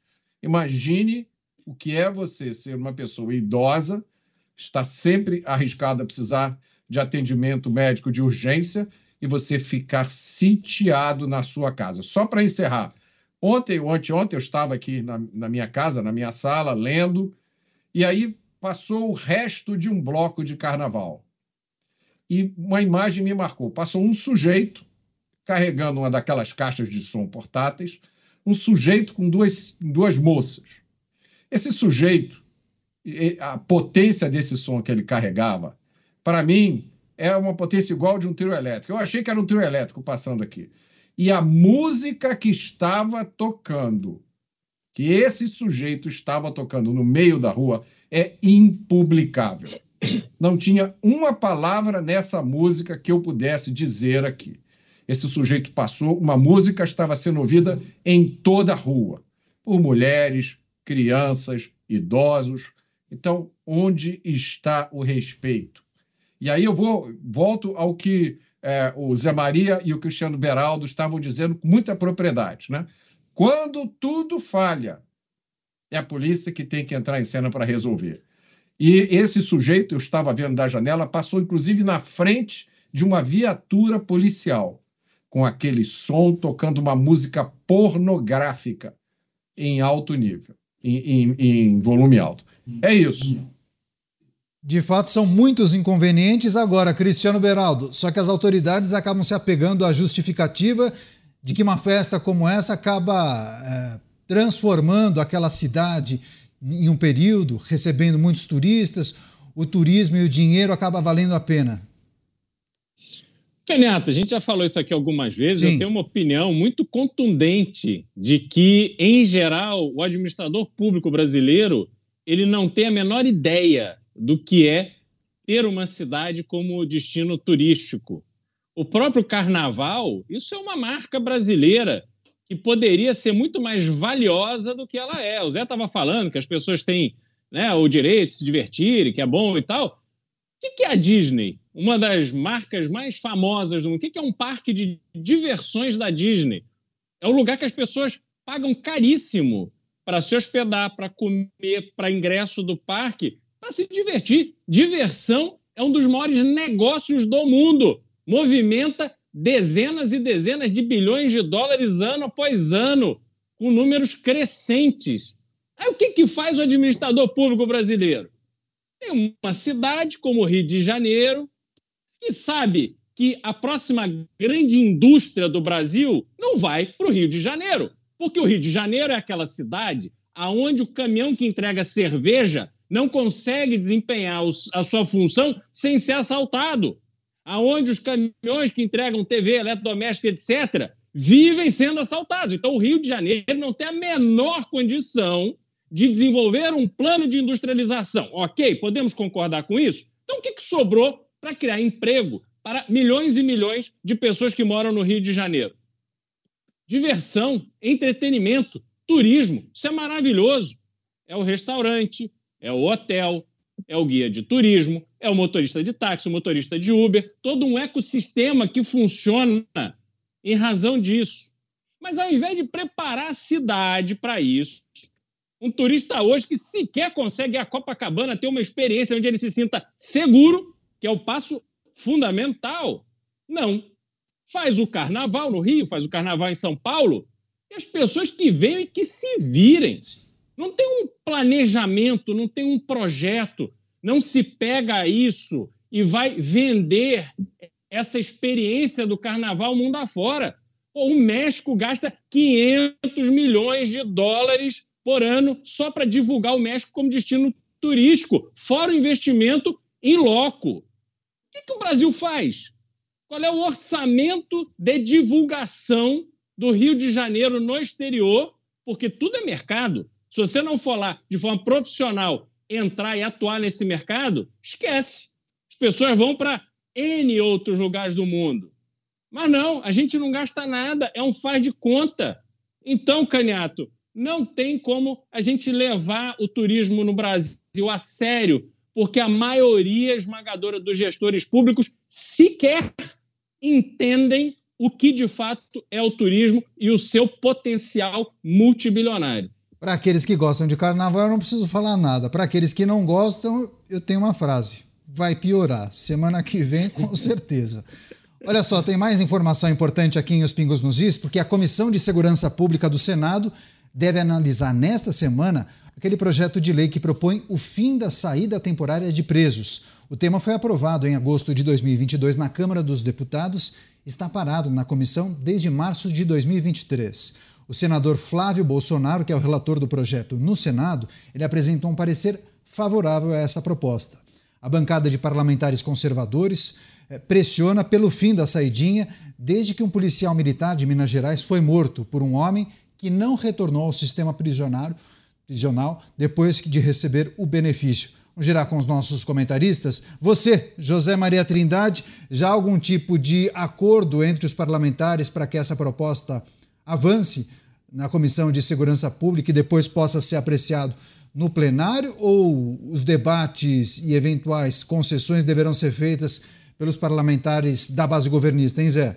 Imagine o que é você ser uma pessoa idosa, está sempre arriscada a precisar de atendimento médico de urgência e você ficar sitiado na sua casa. Só para encerrar, ontem ou anteontem eu estava aqui na, na minha casa, na minha sala, lendo, e aí passou o resto de um bloco de carnaval e uma imagem me marcou. Passou um sujeito carregando uma daquelas caixas de som portáteis, um sujeito com duas, duas moças. Esse sujeito, a potência desse som que ele carregava, para mim, é uma potência igual de um trio elétrico. Eu achei que era um trio elétrico passando aqui. e a música que estava tocando, que esse sujeito estava tocando no meio da rua, é impublicável. Não tinha uma palavra nessa música que eu pudesse dizer aqui. Esse sujeito passou, uma música estava sendo ouvida em toda a rua, por mulheres, crianças, idosos. Então, onde está o respeito? E aí eu vou volto ao que é, o Zé Maria e o Cristiano Beraldo estavam dizendo com muita propriedade, né? Quando tudo falha, é a polícia que tem que entrar em cena para resolver. E esse sujeito, eu estava vendo da janela, passou inclusive na frente de uma viatura policial, com aquele som tocando uma música pornográfica em alto nível, em, em, em volume alto. É isso. De fato, são muitos inconvenientes. Agora, Cristiano Beraldo, só que as autoridades acabam se apegando à justificativa de que uma festa como essa acaba é, transformando aquela cidade em um período, recebendo muitos turistas, o turismo e o dinheiro acaba valendo a pena. Caneta, a gente já falou isso aqui algumas vezes. Sim. Eu tenho uma opinião muito contundente de que, em geral, o administrador público brasileiro ele não tem a menor ideia do que é ter uma cidade como destino turístico. O próprio carnaval, isso é uma marca brasileira que poderia ser muito mais valiosa do que ela é. O Zé estava falando que as pessoas têm né, o direito de se divertirem, que é bom e tal. O que é a Disney? Uma das marcas mais famosas do mundo. O que é um parque de diversões da Disney? É um lugar que as pessoas pagam caríssimo para se hospedar, para comer, para ingresso do parque para se divertir. Diversão é um dos maiores negócios do mundo. Movimenta dezenas e dezenas de bilhões de dólares ano após ano, com números crescentes. Aí o que, que faz o administrador público brasileiro? Tem uma cidade como o Rio de Janeiro, que sabe que a próxima grande indústria do Brasil não vai para o Rio de Janeiro, porque o Rio de Janeiro é aquela cidade aonde o caminhão que entrega cerveja não consegue desempenhar a sua função sem ser assaltado. Aonde os caminhões que entregam TV, eletrodoméstico, etc., vivem sendo assaltados. Então, o Rio de Janeiro não tem a menor condição de desenvolver um plano de industrialização. Ok, podemos concordar com isso? Então, o que, que sobrou para criar emprego para milhões e milhões de pessoas que moram no Rio de Janeiro? Diversão, entretenimento, turismo. Isso é maravilhoso. É o restaurante, é o hotel, é o guia de turismo, é o motorista de táxi, o motorista de Uber, todo um ecossistema que funciona em razão disso. Mas ao invés de preparar a cidade para isso, um turista hoje que sequer consegue ir a Copacabana ter uma experiência onde ele se sinta seguro, que é o passo fundamental, não. Faz o carnaval no Rio, faz o carnaval em São Paulo, e as pessoas que venham e que se virem. Não tem um planejamento, não tem um projeto, não se pega isso e vai vender essa experiência do carnaval mundo afora. O México gasta 500 milhões de dólares por ano só para divulgar o México como destino turístico, fora o investimento em loco. O que, que o Brasil faz? Qual é o orçamento de divulgação do Rio de Janeiro no exterior? Porque tudo é mercado. Se você não for lá de forma profissional entrar e atuar nesse mercado, esquece. As pessoas vão para N outros lugares do mundo. Mas não, a gente não gasta nada, é um faz de conta. Então, Caniato, não tem como a gente levar o turismo no Brasil a sério, porque a maioria esmagadora dos gestores públicos sequer entendem o que de fato é o turismo e o seu potencial multibilionário. Para aqueles que gostam de carnaval, eu não preciso falar nada. Para aqueles que não gostam, eu tenho uma frase: vai piorar. Semana que vem, com certeza. Olha só, tem mais informação importante aqui em Os Pingos nos Is, porque a Comissão de Segurança Pública do Senado deve analisar nesta semana aquele projeto de lei que propõe o fim da saída temporária de presos. O tema foi aprovado em agosto de 2022 na Câmara dos Deputados está parado na comissão desde março de 2023. O senador Flávio Bolsonaro, que é o relator do projeto no Senado, ele apresentou um parecer favorável a essa proposta. A bancada de parlamentares conservadores eh, pressiona pelo fim da saidinha, desde que um policial militar de Minas Gerais foi morto por um homem que não retornou ao sistema prisional depois de receber o benefício. Vamos girar com os nossos comentaristas. Você, José Maria Trindade, já há algum tipo de acordo entre os parlamentares para que essa proposta avance na Comissão de Segurança Pública e depois possa ser apreciado no plenário? Ou os debates e eventuais concessões deverão ser feitas pelos parlamentares da base governista, hein, Zé?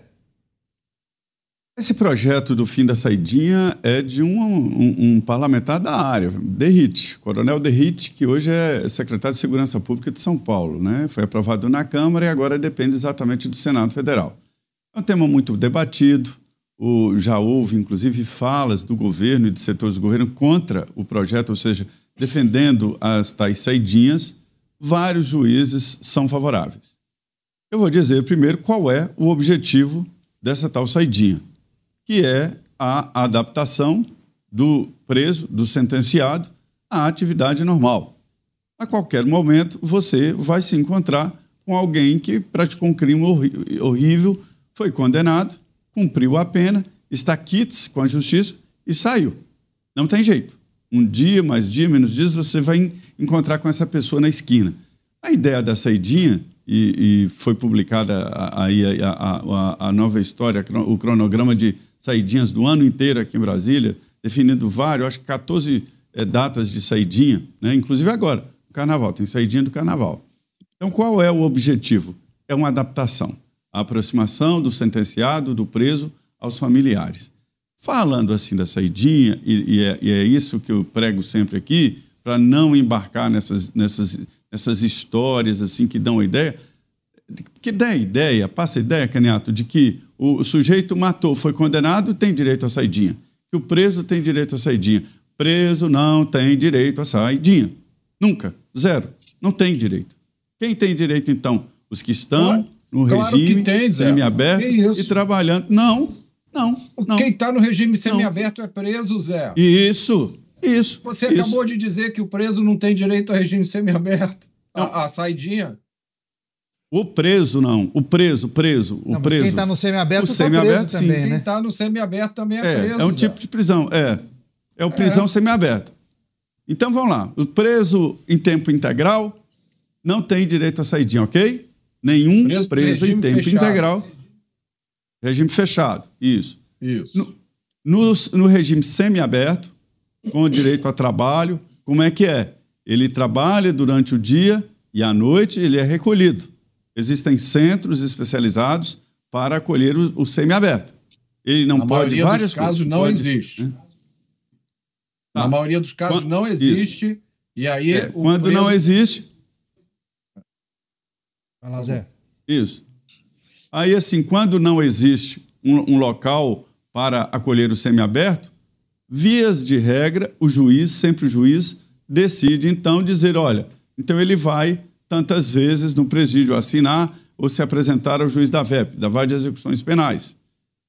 Esse projeto do fim da saidinha é de um, um, um parlamentar da área, Derrite, Coronel Derrite, que hoje é secretário de Segurança Pública de São Paulo. Né? Foi aprovado na Câmara e agora depende exatamente do Senado Federal. É um tema muito debatido, o, já houve, inclusive, falas do governo e de setores do governo contra o projeto, ou seja, defendendo as tais saidinhas. Vários juízes são favoráveis. Eu vou dizer primeiro qual é o objetivo dessa tal saidinha que é a adaptação do preso, do sentenciado, à atividade normal. A qualquer momento, você vai se encontrar com alguém que praticou um crime horrível, foi condenado, cumpriu a pena, está quites com a justiça e saiu. Não tem jeito. Um dia, mais dia, menos dias, você vai encontrar com essa pessoa na esquina. A ideia da saidinha, e, e foi publicada aí a, a, a, a, nova história, o cronograma de saidinhas do ano inteiro aqui em Brasília, definindo vários, acho que 14 é, datas de saidinha, né? inclusive agora, carnaval, tem saidinha do carnaval. Então, qual é o objetivo? É uma adaptação, a aproximação do sentenciado, do preso, aos familiares. Falando assim da saidinha, e, e, é, e é, isso que eu prego sempre aqui, para não embarcar nessas, nessas, nessas histórias assim que dão a ideia, que dá ideia, passa ideia, Caniato, de que o sujeito matou, foi condenado, tem direito à saidinha. Que o preso tem direito à saidinha. Preso não tem direito à saidinha. Nunca. Zero. Não tem direito. Quem tem direito, então? Os que estão no claro regime semiaberto e trabalhando. Não, não. não. Quem está no regime semiaberto é preso, Zé. Isso, isso. Você isso. acabou de dizer que o preso não tem direito ao regime semiaberto. A, a saidinha. O preso não, o preso, preso, o não, preso. quem está no semiaberto está preso também, né? Quem está no semiaberto também é, é preso. É um tipo de prisão, é. É o prisão é. semiaberta. Então vamos lá. O preso em tempo integral não tem direito à saidinha, ok? Nenhum preso, preso em tempo fechado. integral. Regime fechado, isso. Isso. No, no, no regime semiaberto, com direito a trabalho, como é que é? Ele trabalha durante o dia e à noite ele é recolhido. Existem centros especializados para acolher o, o semiaberto. Ele não Na pode várias coisas. Na maioria dos casos não pode, existe. Né? Tá. Na maioria dos casos quando, não existe. Isso. E aí. É, quando preso... não existe. Vai lá, Zé. Isso. Aí, assim, quando não existe um, um local para acolher o semiaberto, vias de regra, o juiz, sempre o juiz, decide então dizer: olha, então ele vai tantas vezes no presídio assinar ou se apresentar ao juiz da VEP, da Vara de Execuções Penais.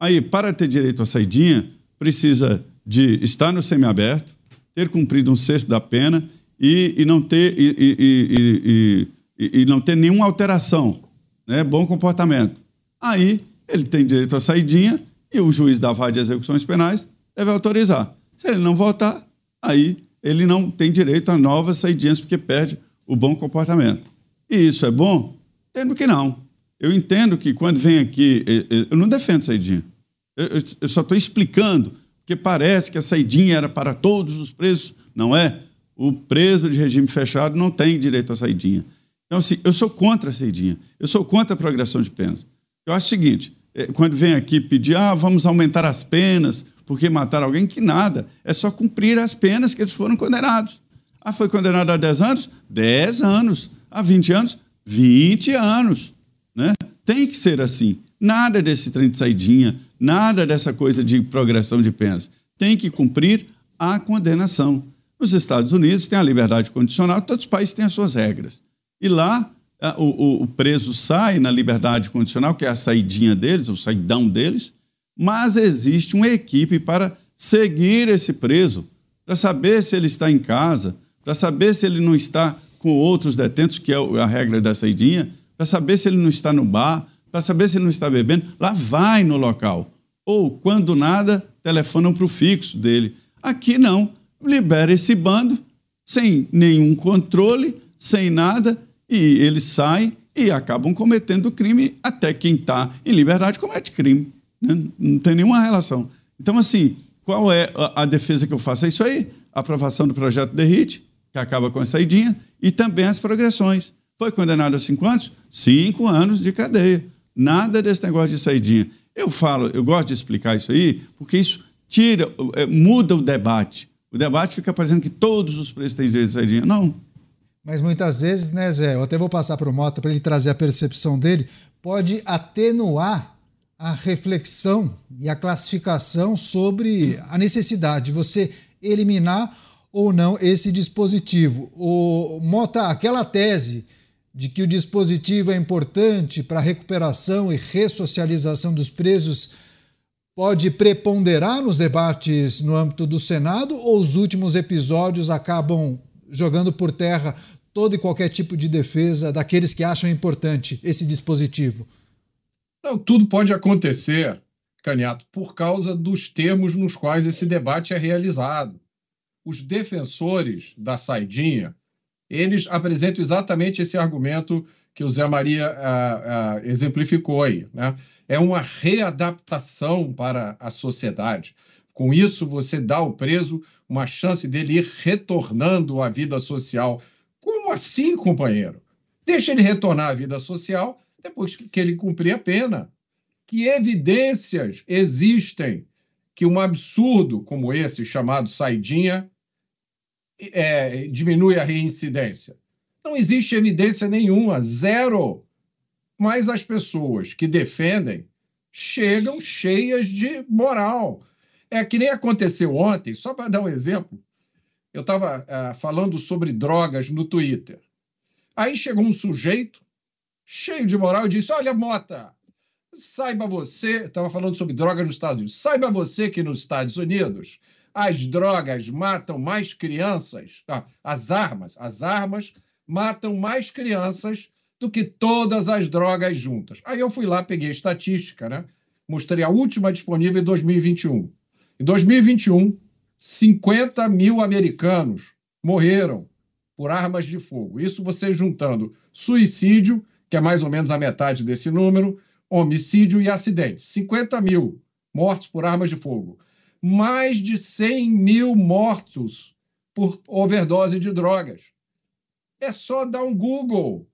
Aí, para ter direito à saidinha, precisa de estar no semiaberto, ter cumprido um sexto da pena e, e não, ter, e, e, e, não ter nenhuma alteração, né? bom comportamento. Aí, ele tem direito à saidinha e o juiz da Vara de Execuções Penais deve autorizar. Se ele não votar, aí ele não tem direito a novas saidinhas porque perde o bom comportamento. E isso é bom? Entendo que não. Eu entendo que quando vem aqui. Eu não defendo saidinha. Eu só estou explicando, porque parece que a saidinha era para todos os presos. Não é. O preso de regime fechado não tem direito à saidinha. Então, assim, eu sou contra a saidinha. Eu sou contra a progressão de penas. Eu acho o seguinte: é, quando vem aqui pedir, ah, vamos aumentar as penas porque mataram alguém, que nada. É só cumprir as penas que eles foram condenados. Ah, foi condenado a 10 anos? 10 anos há 20 anos? 20 anos. Né? Tem que ser assim. Nada desse trem de saidinha, nada dessa coisa de progressão de penas. Tem que cumprir a condenação. Nos Estados Unidos tem a liberdade condicional, todos os países têm as suas regras. E lá o, o, o preso sai na liberdade condicional, que é a saidinha deles, o saidão deles, mas existe uma equipe para seguir esse preso, para saber se ele está em casa, para saber se ele não está com outros detentos, que é a regra da saidinha, para saber se ele não está no bar, para saber se ele não está bebendo. Lá vai no local. Ou, quando nada, telefonam para o fixo dele. Aqui não. Libera esse bando sem nenhum controle, sem nada, e eles saem e acabam cometendo crime. Até quem está em liberdade comete crime. Né? Não tem nenhuma relação. Então, assim, qual é a defesa que eu faço? É isso aí: aprovação do projeto Derrite, que acaba com a saidinha, e também as progressões. Foi condenado a cinco anos? Cinco anos de cadeia. Nada desse negócio de saidinha. Eu falo, eu gosto de explicar isso aí, porque isso tira, é, muda o debate. O debate fica parecendo que todos os presos têm direito de saidinha. Não. Mas muitas vezes, né, Zé? Eu até vou passar para o Mota para ele trazer a percepção dele. Pode atenuar a reflexão e a classificação sobre a necessidade de você eliminar ou não esse dispositivo. O Mota, aquela tese de que o dispositivo é importante para a recuperação e ressocialização dos presos pode preponderar nos debates no âmbito do Senado ou os últimos episódios acabam jogando por terra todo e qualquer tipo de defesa daqueles que acham importante esse dispositivo? Não, tudo pode acontecer, Caniato, por causa dos termos nos quais esse debate é realizado. Os defensores da saidinha, eles apresentam exatamente esse argumento que o Zé Maria ah, ah, exemplificou aí. Né? É uma readaptação para a sociedade. Com isso, você dá ao preso uma chance dele ir retornando à vida social. Como assim, companheiro? Deixa ele retornar à vida social depois que ele cumprir a pena. Que evidências existem que um absurdo como esse, chamado saidinha, é, diminui a reincidência? Não existe evidência nenhuma, zero. Mas as pessoas que defendem chegam cheias de moral. É que nem aconteceu ontem, só para dar um exemplo. Eu estava é, falando sobre drogas no Twitter. Aí chegou um sujeito cheio de moral e disse: Olha, Mota, saiba você, estava falando sobre drogas nos Estados Unidos, saiba você que nos Estados Unidos as drogas matam mais crianças, ah, as armas, as armas matam mais crianças do que todas as drogas juntas. Aí eu fui lá, peguei a estatística, né? Mostrei a última disponível em 2021. Em 2021, 50 mil americanos morreram por armas de fogo. Isso você juntando suicídio, que é mais ou menos a metade desse número, homicídio e acidentes. 50 mil mortos por armas de fogo mais de 100 mil mortos por overdose de drogas. É só dar um Google.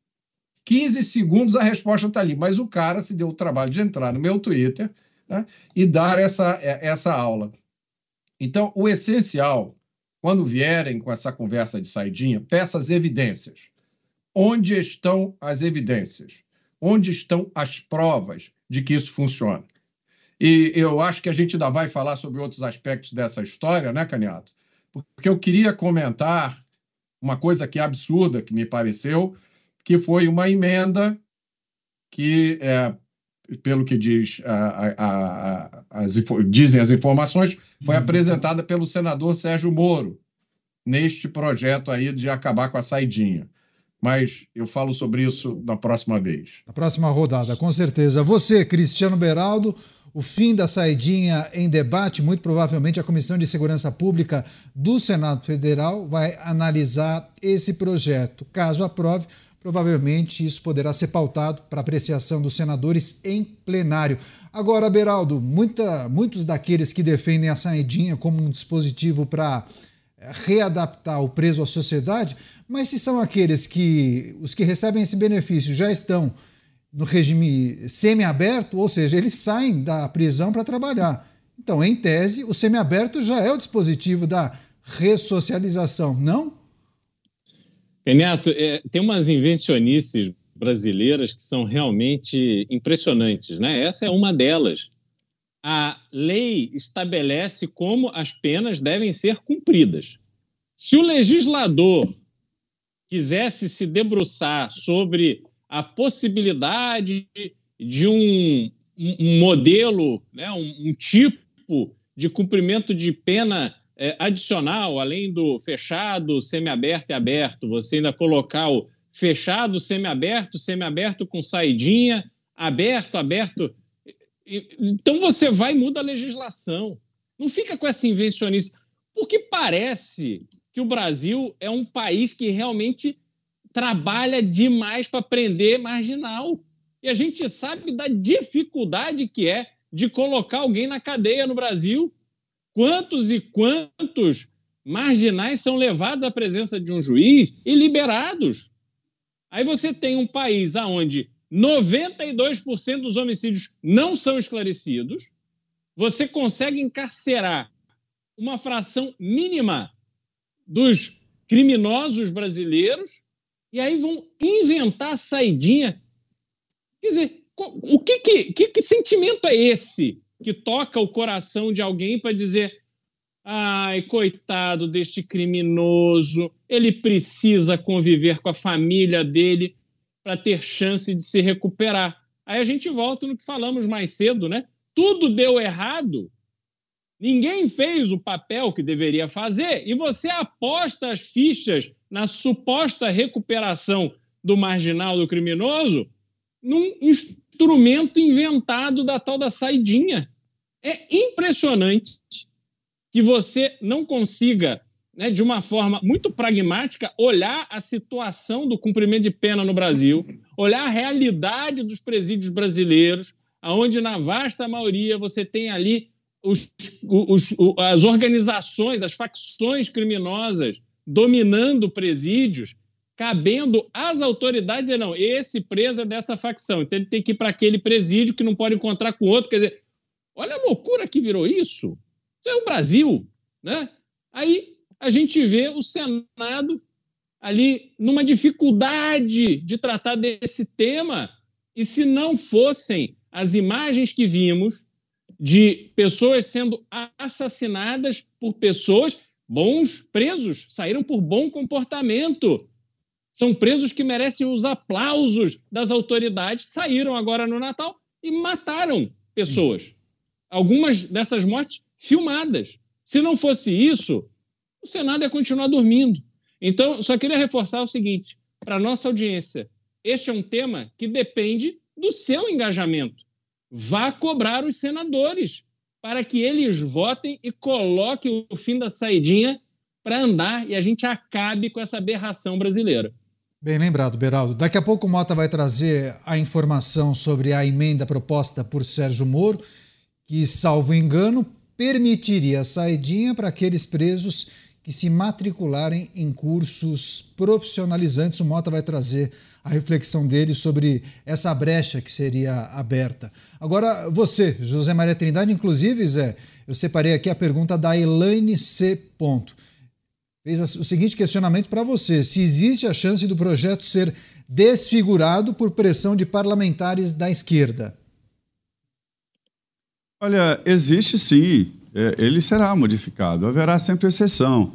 15 segundos a resposta está ali. Mas o cara se deu o trabalho de entrar no meu Twitter né, e dar essa, é, essa aula. Então, o essencial, quando vierem com essa conversa de saidinha, peça as evidências. Onde estão as evidências? Onde estão as provas de que isso funciona? E eu acho que a gente ainda vai falar sobre outros aspectos dessa história, né, Caniato? Porque eu queria comentar uma coisa que é absurda, que me pareceu, que foi uma emenda que, é, pelo que diz, a, a, as, dizem as informações, foi uhum. apresentada pelo senador Sérgio Moro neste projeto aí de acabar com a saidinha. Mas eu falo sobre isso na próxima vez. Na próxima rodada, com certeza. Você, Cristiano Beraldo, o fim da saidinha em debate, muito provavelmente a Comissão de Segurança Pública do Senado Federal vai analisar esse projeto. Caso aprove, provavelmente isso poderá ser pautado para apreciação dos senadores em plenário. Agora, Beraldo, muita, muitos daqueles que defendem a saidinha como um dispositivo para eh, readaptar o preso à sociedade, mas se são aqueles que os que recebem esse benefício já estão no regime semiaberto, ou seja, eles saem da prisão para trabalhar. Então, em tese, o semiaberto já é o dispositivo da ressocialização, não? Renato, é, tem umas invencionices brasileiras que são realmente impressionantes, né? Essa é uma delas. A lei estabelece como as penas devem ser cumpridas. Se o legislador quisesse se debruçar sobre a possibilidade de um, um modelo, né, um, um, tipo de cumprimento de pena é, adicional, além do fechado, semiaberto e aberto, você ainda colocar o fechado, semiaberto, semiaberto com saidinha, aberto, aberto. Então você vai e muda a legislação. Não fica com essa invencionice. Porque parece que o Brasil é um país que realmente trabalha demais para prender marginal. E a gente sabe da dificuldade que é de colocar alguém na cadeia no Brasil. Quantos e quantos marginais são levados à presença de um juiz e liberados? Aí você tem um país onde 92% dos homicídios não são esclarecidos, você consegue encarcerar uma fração mínima dos criminosos brasileiros e aí vão inventar saidinha. Quer dizer, o que, que, que, que sentimento é esse que toca o coração de alguém para dizer ai, coitado deste criminoso, ele precisa conviver com a família dele para ter chance de se recuperar. Aí a gente volta no que falamos mais cedo, né? Tudo deu errado, ninguém fez o papel que deveria fazer e você aposta as fichas na suposta recuperação do marginal, do criminoso, num instrumento inventado da tal da saidinha. É impressionante que você não consiga, né, de uma forma muito pragmática, olhar a situação do cumprimento de pena no Brasil, olhar a realidade dos presídios brasileiros, aonde na vasta maioria você tem ali os, os, as organizações, as facções criminosas dominando presídios, cabendo às autoridades dizer, não, esse preso é dessa facção, então ele tem que ir para aquele presídio que não pode encontrar com outro. Quer dizer, olha a loucura que virou isso. Isso é o Brasil, né? Aí a gente vê o Senado ali numa dificuldade de tratar desse tema, e se não fossem as imagens que vimos de pessoas sendo assassinadas por pessoas bons presos, saíram por bom comportamento. São presos que merecem os aplausos das autoridades, saíram agora no Natal e mataram pessoas. Algumas dessas mortes filmadas. Se não fosse isso, o Senado ia continuar dormindo. Então, só queria reforçar o seguinte: para nossa audiência, este é um tema que depende do seu engajamento. Vá cobrar os senadores para que eles votem e coloquem o fim da saidinha para andar e a gente acabe com essa aberração brasileira. Bem lembrado, Beraldo. Daqui a pouco o Mota vai trazer a informação sobre a emenda proposta por Sérgio Moro, que, salvo engano, permitiria a saidinha para aqueles presos que se matricularem em cursos profissionalizantes. O Mota vai trazer a reflexão dele sobre essa brecha que seria aberta. Agora, você, José Maria Trindade, inclusive, Zé, eu separei aqui a pergunta da Elaine C. Ponto. Fez o seguinte questionamento para você: se existe a chance do projeto ser desfigurado por pressão de parlamentares da esquerda? Olha, existe sim. É, ele será modificado. Haverá sempre exceção.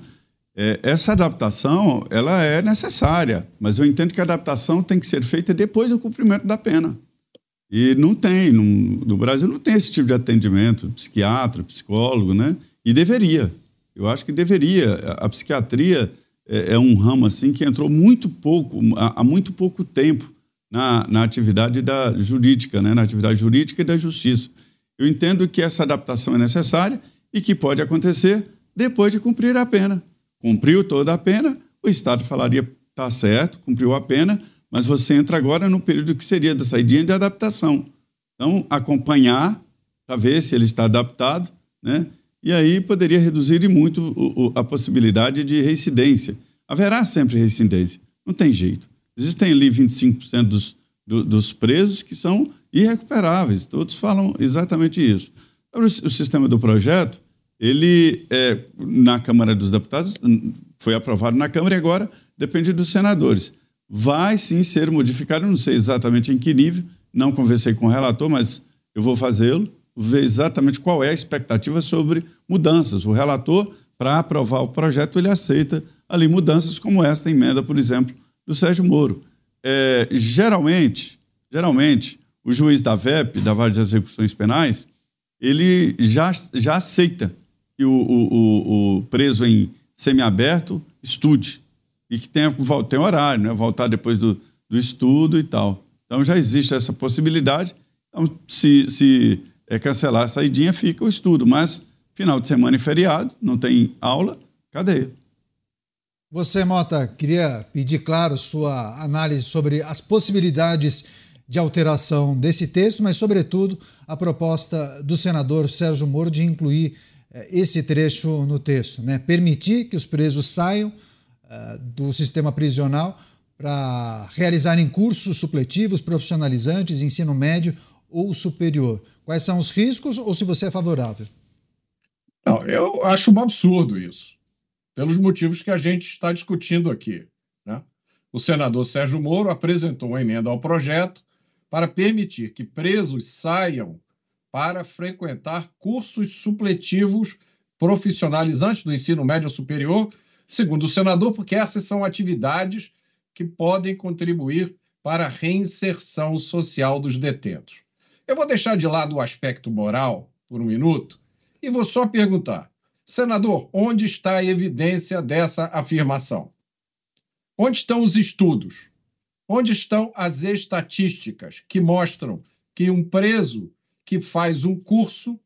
É, essa adaptação ela é necessária, mas eu entendo que a adaptação tem que ser feita depois do cumprimento da pena. E não tem, não, no Brasil não tem esse tipo de atendimento, psiquiatra, psicólogo, né? E deveria. Eu acho que deveria. A, a psiquiatria é, é, um ramo assim que entrou muito pouco, há, há muito pouco tempo na, na atividade da jurídica, né? Na atividade jurídica e da justiça. Eu entendo que essa adaptação é necessária e que pode acontecer depois de cumprir a pena. Cumpriu toda a pena, o Estado falaria: tá certo, cumpriu a pena, mas você entra agora no período que seria da saída de adaptação. Então, acompanhar para ver se ele está adaptado, né? E aí poderia reduzir muito o, o, a possibilidade de reincidência. Haverá sempre reincidência, não tem jeito. Existem ali 25% dos, do, dos presos que são irrecuperáveis. Todos falam exatamente isso. O sistema do projeto, ele é, na Câmara dos Deputados foi aprovado na Câmara e agora depende dos senadores. Vai sim ser modificado, não sei exatamente em que nível, não conversei com o relator, mas eu vou fazê-lo, ver exatamente qual é a expectativa sobre mudanças. O relator, para aprovar o projeto, ele aceita ali mudanças como esta emenda, por exemplo, do Sérgio Moro. É, geralmente, geralmente, o juiz da VEP, da Vara de Execuções Penais, ele já, já aceita que o, o, o preso em semiaberto estude e que tenha, tenha horário, né? voltar depois do, do estudo e tal. Então já existe essa possibilidade. Então, se, se é cancelar a saidinha, fica o estudo. Mas final de semana e feriado, não tem aula, cadeia. Você, Mota, queria pedir, claro, sua análise sobre as possibilidades de alteração desse texto, mas, sobretudo, a proposta do senador Sérgio Moro de incluir eh, esse trecho no texto, né? permitir que os presos saiam uh, do sistema prisional para realizarem cursos supletivos, profissionalizantes, ensino médio ou superior. Quais são os riscos ou se você é favorável? Não, eu acho um absurdo isso, pelos motivos que a gente está discutindo aqui. Né? O senador Sérgio Moro apresentou uma emenda ao projeto para permitir que presos saiam para frequentar cursos supletivos profissionalizantes do ensino médio superior, segundo o senador, porque essas são atividades que podem contribuir para a reinserção social dos detentos. Eu vou deixar de lado o aspecto moral por um minuto e vou só perguntar: senador, onde está a evidência dessa afirmação? Onde estão os estudos? Onde estão as estatísticas que mostram que um preso que faz um curso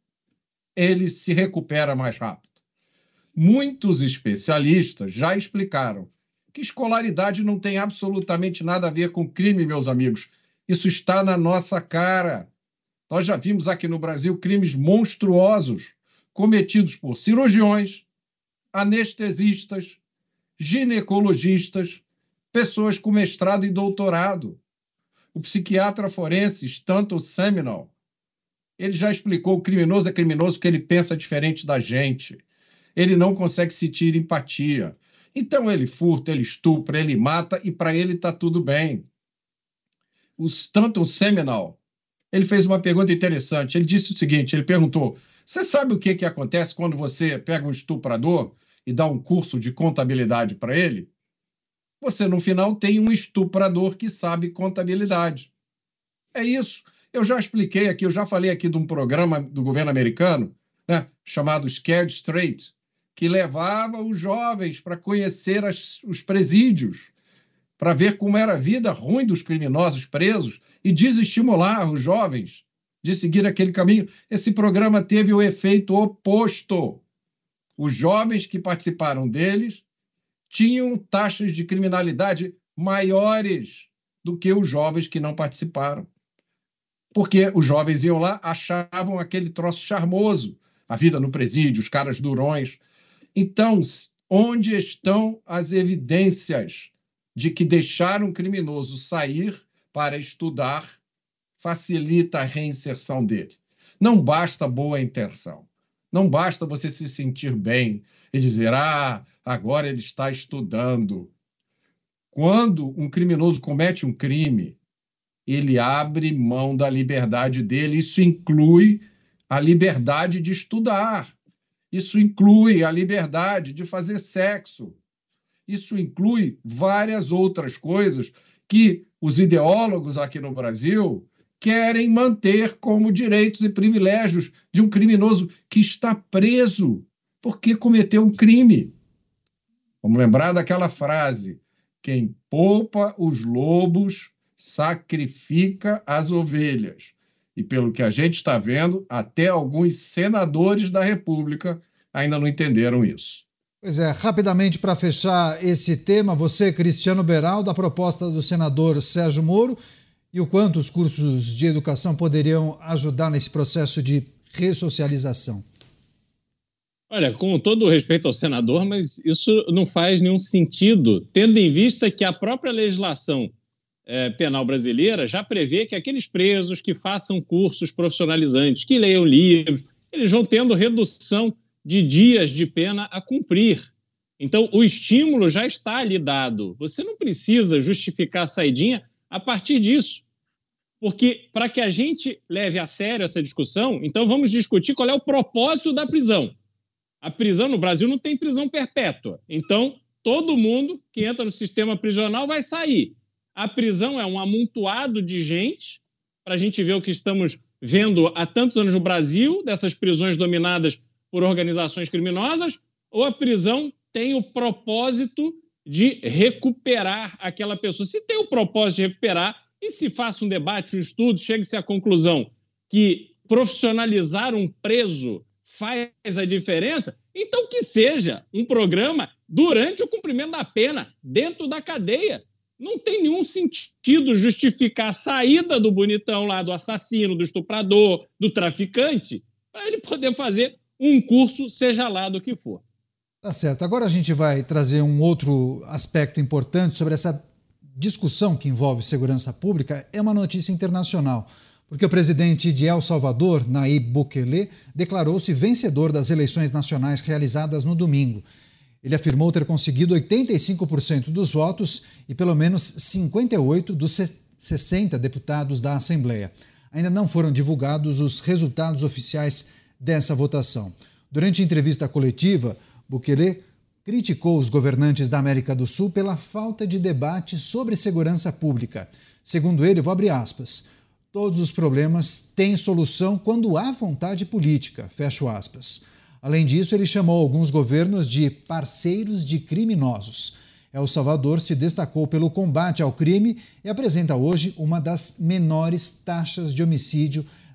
ele se recupera mais rápido? Muitos especialistas já explicaram que escolaridade não tem absolutamente nada a ver com crime, meus amigos. Isso está na nossa cara. Nós já vimos aqui no Brasil crimes monstruosos cometidos por cirurgiões, anestesistas, ginecologistas, pessoas com mestrado e doutorado. O psiquiatra forense Stanton Seminole, ele já explicou o criminoso é criminoso porque ele pensa diferente da gente. Ele não consegue sentir empatia. Então ele furta, ele estupra, ele mata e para ele está tudo bem. O Stanton Seminole, ele fez uma pergunta interessante. Ele disse o seguinte, ele perguntou, você sabe o que, que acontece quando você pega um estuprador e dá um curso de contabilidade para ele? Você, no final, tem um estuprador que sabe contabilidade. É isso. Eu já expliquei aqui, eu já falei aqui de um programa do governo americano, né, chamado Scared Straight, que levava os jovens para conhecer as, os presídios, para ver como era a vida ruim dos criminosos presos e desestimular os jovens de seguir aquele caminho. Esse programa teve o efeito oposto. Os jovens que participaram deles tinham taxas de criminalidade maiores do que os jovens que não participaram. Porque os jovens iam lá, achavam aquele troço charmoso, a vida no presídio, os caras durões. Então, onde estão as evidências de que deixar um criminoso sair para estudar facilita a reinserção dele? Não basta boa intenção. Não basta você se sentir bem e dizer, ah, agora ele está estudando. Quando um criminoso comete um crime, ele abre mão da liberdade dele. Isso inclui a liberdade de estudar. Isso inclui a liberdade de fazer sexo. Isso inclui várias outras coisas que os ideólogos aqui no Brasil querem manter como direitos e privilégios de um criminoso que está preso porque cometeu um crime. Vamos lembrar daquela frase: quem poupa os lobos sacrifica as ovelhas. E pelo que a gente está vendo, até alguns senadores da República ainda não entenderam isso. Pois é, rapidamente para fechar esse tema, você, Cristiano Beral, da proposta do senador Sérgio Moro, e o quanto os cursos de educação poderiam ajudar nesse processo de ressocialização? Olha, com todo o respeito ao senador, mas isso não faz nenhum sentido, tendo em vista que a própria legislação é, penal brasileira já prevê que aqueles presos que façam cursos profissionalizantes, que leiam livros, eles vão tendo redução de dias de pena a cumprir. Então, o estímulo já está ali dado. Você não precisa justificar a saidinha a partir disso. Porque, para que a gente leve a sério essa discussão, então vamos discutir qual é o propósito da prisão. A prisão no Brasil não tem prisão perpétua. Então, todo mundo que entra no sistema prisional vai sair. A prisão é um amontoado de gente, para a gente ver o que estamos vendo há tantos anos no Brasil, dessas prisões dominadas por organizações criminosas ou a prisão tem o propósito de recuperar aquela pessoa. Se tem o propósito de recuperar, e se faça um debate, um estudo, chegue-se à conclusão que profissionalizar um preso faz a diferença, então que seja um programa durante o cumprimento da pena, dentro da cadeia. Não tem nenhum sentido justificar a saída do bonitão lá, do assassino, do estuprador, do traficante, para ele poder fazer um curso, seja lá do que for. Tá certo. Agora a gente vai trazer um outro aspecto importante sobre essa discussão que envolve segurança pública. É uma notícia internacional, porque o presidente de El Salvador, Nayib Bukele, declarou-se vencedor das eleições nacionais realizadas no domingo. Ele afirmou ter conseguido 85% dos votos e pelo menos 58 dos 60 deputados da Assembleia. Ainda não foram divulgados os resultados oficiais dessa votação. Durante entrevista coletiva, Bukele criticou os governantes da América do Sul pela falta de debate sobre segurança pública. Segundo ele, vou abrir aspas, todos os problemas têm solução quando há vontade política, fecho aspas. Além disso, ele chamou alguns governos de parceiros de criminosos. El Salvador se destacou pelo combate ao crime e apresenta hoje uma das menores taxas de homicídio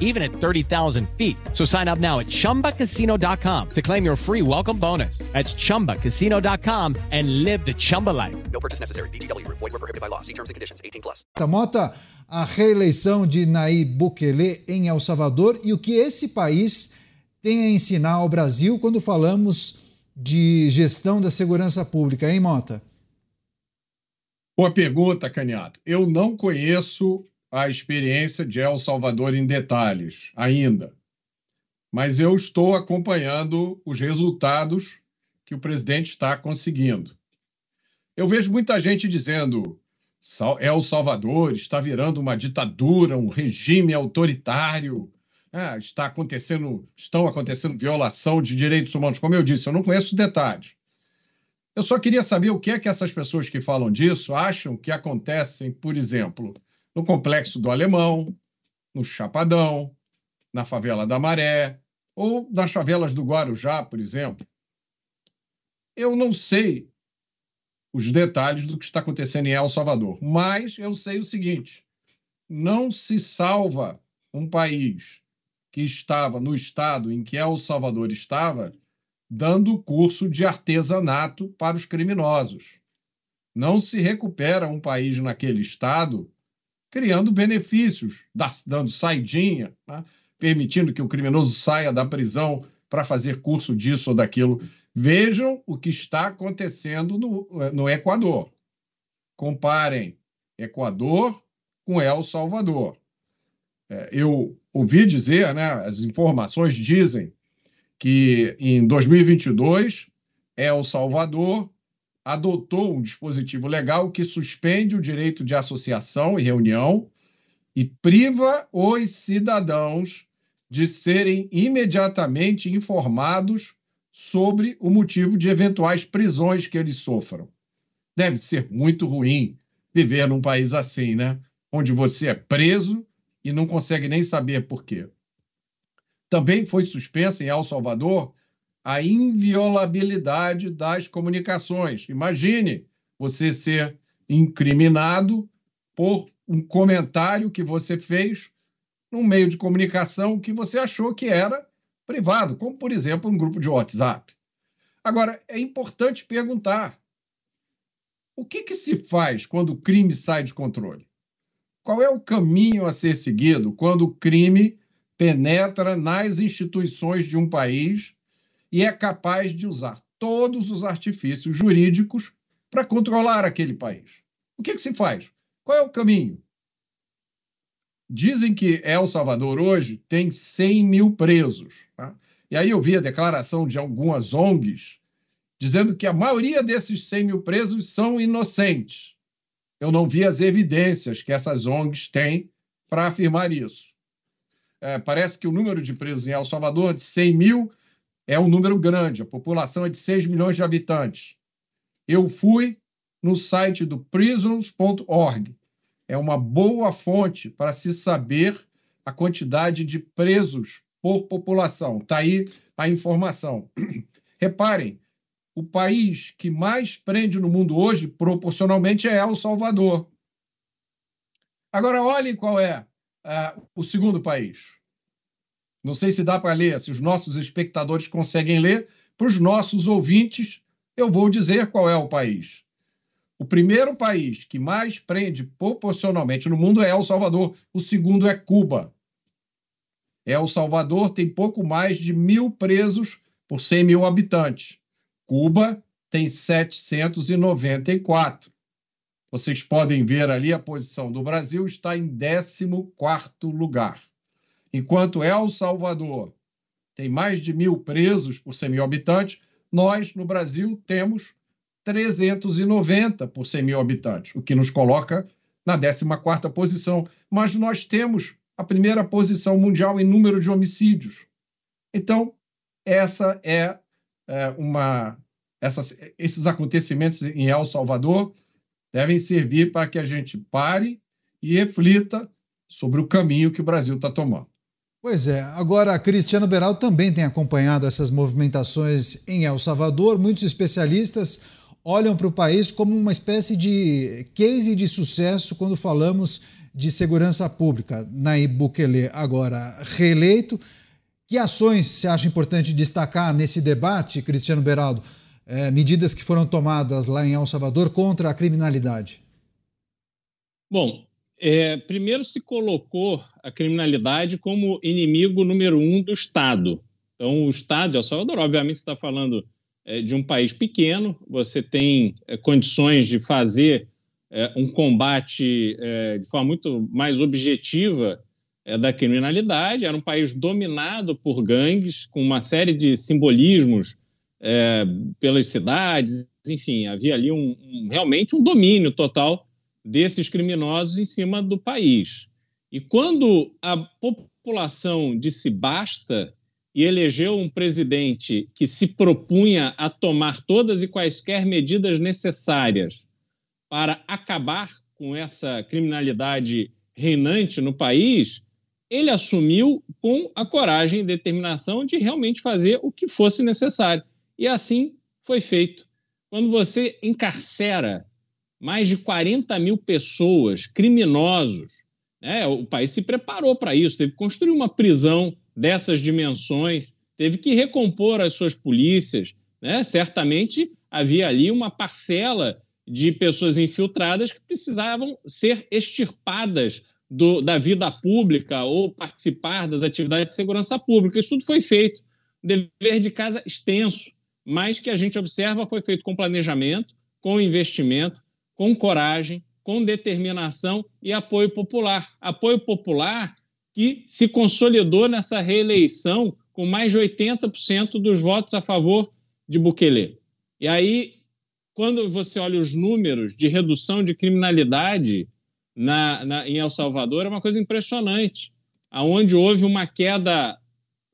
even at 30,000 feet. So sign up now at chumbacasino.com to claim your free welcome bonus. That's chumbacasino.com and live the Chumba life. No purchase necessary. Group. Void were prohibited by law. See terms and conditions. 18 plus. Mota, a reeleição de Nayib Bukele em El Salvador e o que esse país tem a ensinar ao Brasil quando falamos de gestão da segurança pública, hein, Mota? Boa pergunta, Caniato. Eu não conheço a experiência de El Salvador em detalhes ainda, mas eu estou acompanhando os resultados que o presidente está conseguindo. Eu vejo muita gente dizendo El Salvador está virando uma ditadura, um regime autoritário, ah, está acontecendo, estão acontecendo violação de direitos humanos. Como eu disse, eu não conheço detalhes. Eu só queria saber o que é que essas pessoas que falam disso acham que acontecem, por exemplo, no Complexo do Alemão, no Chapadão, na favela da Maré, ou nas favelas do Guarujá, por exemplo. Eu não sei os detalhes do que está acontecendo em El Salvador, mas eu sei o seguinte: não se salva um país que estava no estado em que El Salvador estava, dando curso de artesanato para os criminosos. Não se recupera um país naquele estado criando benefícios, dando saidinha, né? permitindo que o criminoso saia da prisão para fazer curso disso ou daquilo. Vejam o que está acontecendo no, no Equador. Comparem Equador com El Salvador. É, eu ouvi dizer, né, as informações dizem que em 2022 El Salvador adotou um dispositivo legal que suspende o direito de associação e reunião e priva os cidadãos de serem imediatamente informados sobre o motivo de eventuais prisões que eles sofram. Deve ser muito ruim viver num país assim, né? Onde você é preso e não consegue nem saber por quê. Também foi suspensa em El Salvador a inviolabilidade das comunicações. Imagine você ser incriminado por um comentário que você fez num meio de comunicação que você achou que era privado, como, por exemplo, um grupo de WhatsApp. Agora, é importante perguntar: o que, que se faz quando o crime sai de controle? Qual é o caminho a ser seguido quando o crime penetra nas instituições de um país e é capaz de usar todos os artifícios jurídicos para controlar aquele país? O que, que se faz? Qual é o caminho? Dizem que El Salvador hoje tem 100 mil presos. Tá? E aí eu vi a declaração de algumas ONGs dizendo que a maioria desses 100 mil presos são inocentes. eu não vi as evidências que essas ONGs têm para afirmar isso. É, parece que o número de presos em El Salvador, de 100 mil, é um número grande. A população é de 6 milhões de habitantes. Eu fui no site do prisons.org. É uma boa fonte para se saber a quantidade de presos por população. Está aí a informação. Reparem, o país que mais prende no mundo hoje, proporcionalmente, é El Salvador. Agora, olhem qual é uh, o segundo país. Não sei se dá para ler, se os nossos espectadores conseguem ler. Para os nossos ouvintes, eu vou dizer qual é o país. O primeiro país que mais prende proporcionalmente no mundo é El Salvador, o segundo é Cuba. El Salvador tem pouco mais de mil presos por 100 mil habitantes. Cuba tem 794. Vocês podem ver ali a posição do Brasil está em 14º lugar. Enquanto El Salvador tem mais de mil presos por 100 mil habitantes, nós, no Brasil, temos 390 por 100 mil habitantes, o que nos coloca na 14ª posição. Mas nós temos a primeira posição mundial em número de homicídios. Então, essa é é, uma, essas, esses acontecimentos em El Salvador devem servir para que a gente pare e reflita sobre o caminho que o Brasil está tomando. Pois é, agora Cristiano Beral também tem acompanhado essas movimentações em El Salvador. Muitos especialistas olham para o país como uma espécie de case de sucesso quando falamos de segurança pública. Nayib Bukele, agora reeleito, que ações você acha importante destacar nesse debate, Cristiano Beraldo? É, medidas que foram tomadas lá em El Salvador contra a criminalidade? Bom, é, primeiro se colocou a criminalidade como inimigo número um do Estado. Então, o Estado de El Salvador, obviamente, está falando é, de um país pequeno, você tem é, condições de fazer é, um combate é, de forma muito mais objetiva é, da criminalidade. Era um país dominado por gangues, com uma série de simbolismos é, pelas cidades, enfim, havia ali um, um, realmente um domínio total desses criminosos em cima do país. E quando a população disse basta e elegeu um presidente que se propunha a tomar todas e quaisquer medidas necessárias para acabar com essa criminalidade reinante no país, ele assumiu com a coragem e determinação de realmente fazer o que fosse necessário. E assim foi feito. Quando você encarcera mais de 40 mil pessoas, criminosos, né, o país se preparou para isso, teve que construir uma prisão dessas dimensões, teve que recompor as suas polícias. Né? Certamente havia ali uma parcela de pessoas infiltradas que precisavam ser extirpadas do, da vida pública ou participar das atividades de segurança pública. Isso tudo foi feito. Dever de casa extenso, mas que a gente observa foi feito com planejamento, com investimento, com coragem, com determinação e apoio popular. Apoio popular que se consolidou nessa reeleição com mais de 80% dos votos a favor de Bukele. E aí, quando você olha os números de redução de criminalidade na, na, em El Salvador é uma coisa impressionante, aonde houve uma queda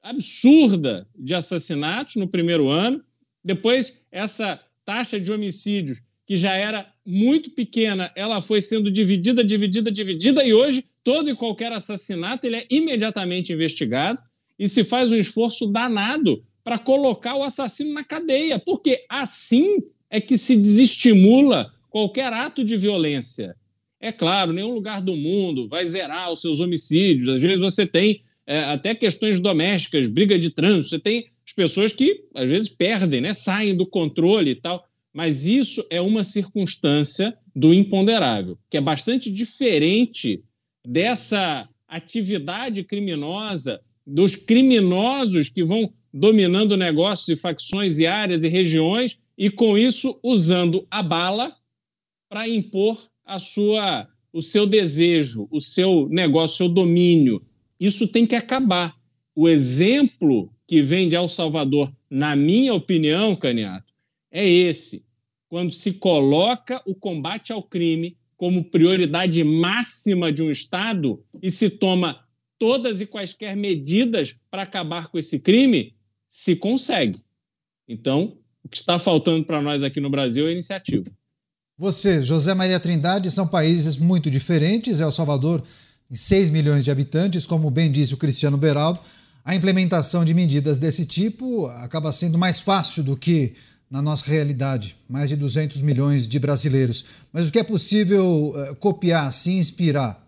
absurda de assassinatos no primeiro ano, depois essa taxa de homicídios que já era muito pequena, ela foi sendo dividida, dividida, dividida e hoje todo e qualquer assassinato ele é imediatamente investigado e se faz um esforço danado para colocar o assassino na cadeia, porque assim é que se desestimula qualquer ato de violência. É claro, nenhum lugar do mundo vai zerar os seus homicídios. Às vezes você tem é, até questões domésticas, briga de trânsito, você tem as pessoas que às vezes perdem, né, saem do controle e tal. Mas isso é uma circunstância do imponderável, que é bastante diferente dessa atividade criminosa, dos criminosos que vão dominando negócios e facções e áreas e regiões e, com isso, usando a bala para impor a sua, o seu desejo, o seu negócio, o seu domínio. Isso tem que acabar. O exemplo que vem de El Salvador, na minha opinião, Caniato, é esse. Quando se coloca o combate ao crime como prioridade máxima de um Estado e se toma todas e quaisquer medidas para acabar com esse crime, se consegue. Então, o que está faltando para nós aqui no Brasil é iniciativa. Você, José Maria Trindade, são países muito diferentes. El Salvador tem 6 milhões de habitantes, como bem disse o Cristiano Beraldo. A implementação de medidas desse tipo acaba sendo mais fácil do que na nossa realidade, mais de 200 milhões de brasileiros. Mas o que é possível uh, copiar, se inspirar?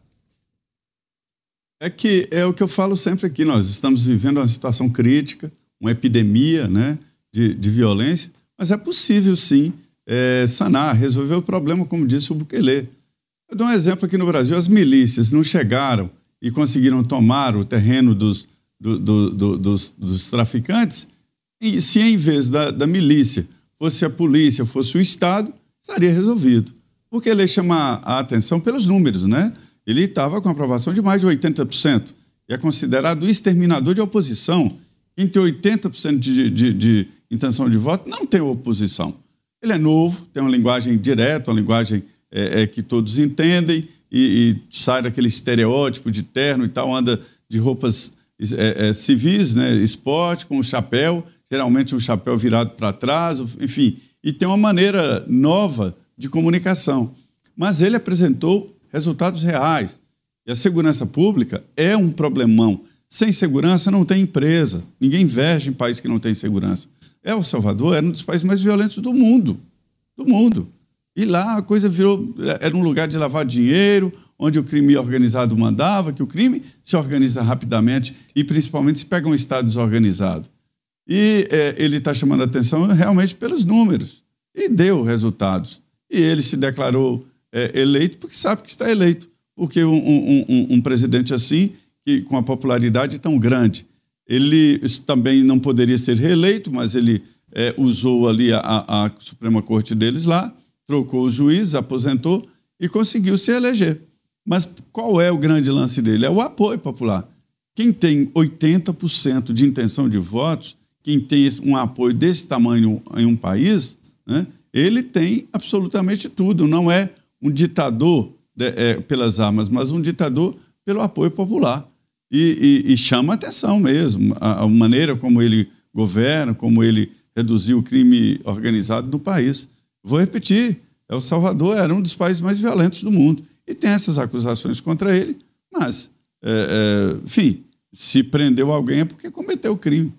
É que é o que eu falo sempre aqui, nós estamos vivendo uma situação crítica, uma epidemia né, de, de violência, mas é possível sim é, sanar, resolver o problema, como disse o Bukele. Eu dou um exemplo aqui no Brasil: as milícias não chegaram e conseguiram tomar o terreno dos, do, do, do, dos, dos, traficantes, e se em vez da, da, milícia fosse a polícia, fosse o Estado, estaria resolvido. Porque ele chama a atenção pelos números, né? Ele estava com aprovação de mais de 80%. E é considerado exterminador de oposição. Quem tem 80% de, de, de intenção de voto não tem oposição. Ele é novo, tem uma linguagem direta, uma linguagem é, é, que todos entendem, e, e, sai daquele estereótipo de terno e tal, anda de roupas é, é civis, né, esporte, com chapéu, geralmente um chapéu virado para trás, enfim, e tem uma maneira nova de comunicação. Mas ele apresentou resultados reais. E a segurança pública é um problemão. Sem segurança não tem empresa. Ninguém investe em país que não tem segurança. El Salvador era um dos países mais violentos do mundo. Do mundo. E lá a coisa virou. Era um lugar de lavar dinheiro, onde o crime organizado mandava, que o crime se organiza rapidamente e principalmente se pega um Estado desorganizado. E é, ele está chamando a atenção realmente pelos números. E deu resultados. E ele se declarou é, eleito porque sabe que está eleito. Porque um, um, um, um presidente assim, que, com a popularidade tão grande, ele também não poderia ser reeleito, mas ele é, usou ali a, a, Suprema Corte deles lá, trocou os juízes, aposentou e conseguiu se eleger. Mas qual é o grande lance dele? É o apoio popular. Quem tem 80% de intenção de votos, quem tem um apoio desse tamanho em um país, né, ele tem absolutamente tudo. Não é um ditador de, é, pelas armas, mas um ditador pelo apoio popular e, e, e chama atenção mesmo a, a, maneira como ele governa, como ele reduziu o crime organizado no país. Vou repetir, El Salvador era um dos países mais violentos do mundo e tem essas acusações contra ele, mas, é, é, enfim, se prendeu alguém é porque cometeu o crime.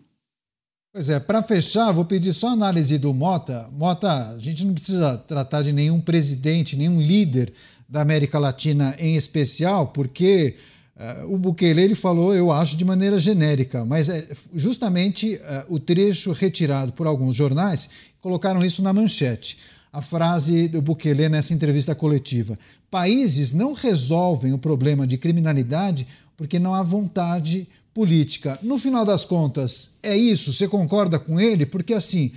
Pois é, para fechar, vou pedir só a análise do Mota. Mota, a gente não precisa tratar de nenhum presidente, nenhum líder da América Latina em especial, porque Uh, o Bukele ele falou, eu acho, de maneira genérica, mas é justamente uh, o trecho retirado por alguns jornais colocaram isso na manchete. A frase do Bukele nessa entrevista coletiva: países não resolvem o problema de criminalidade porque não há vontade política. No final das contas, é isso? Você concorda com ele? Porque assim.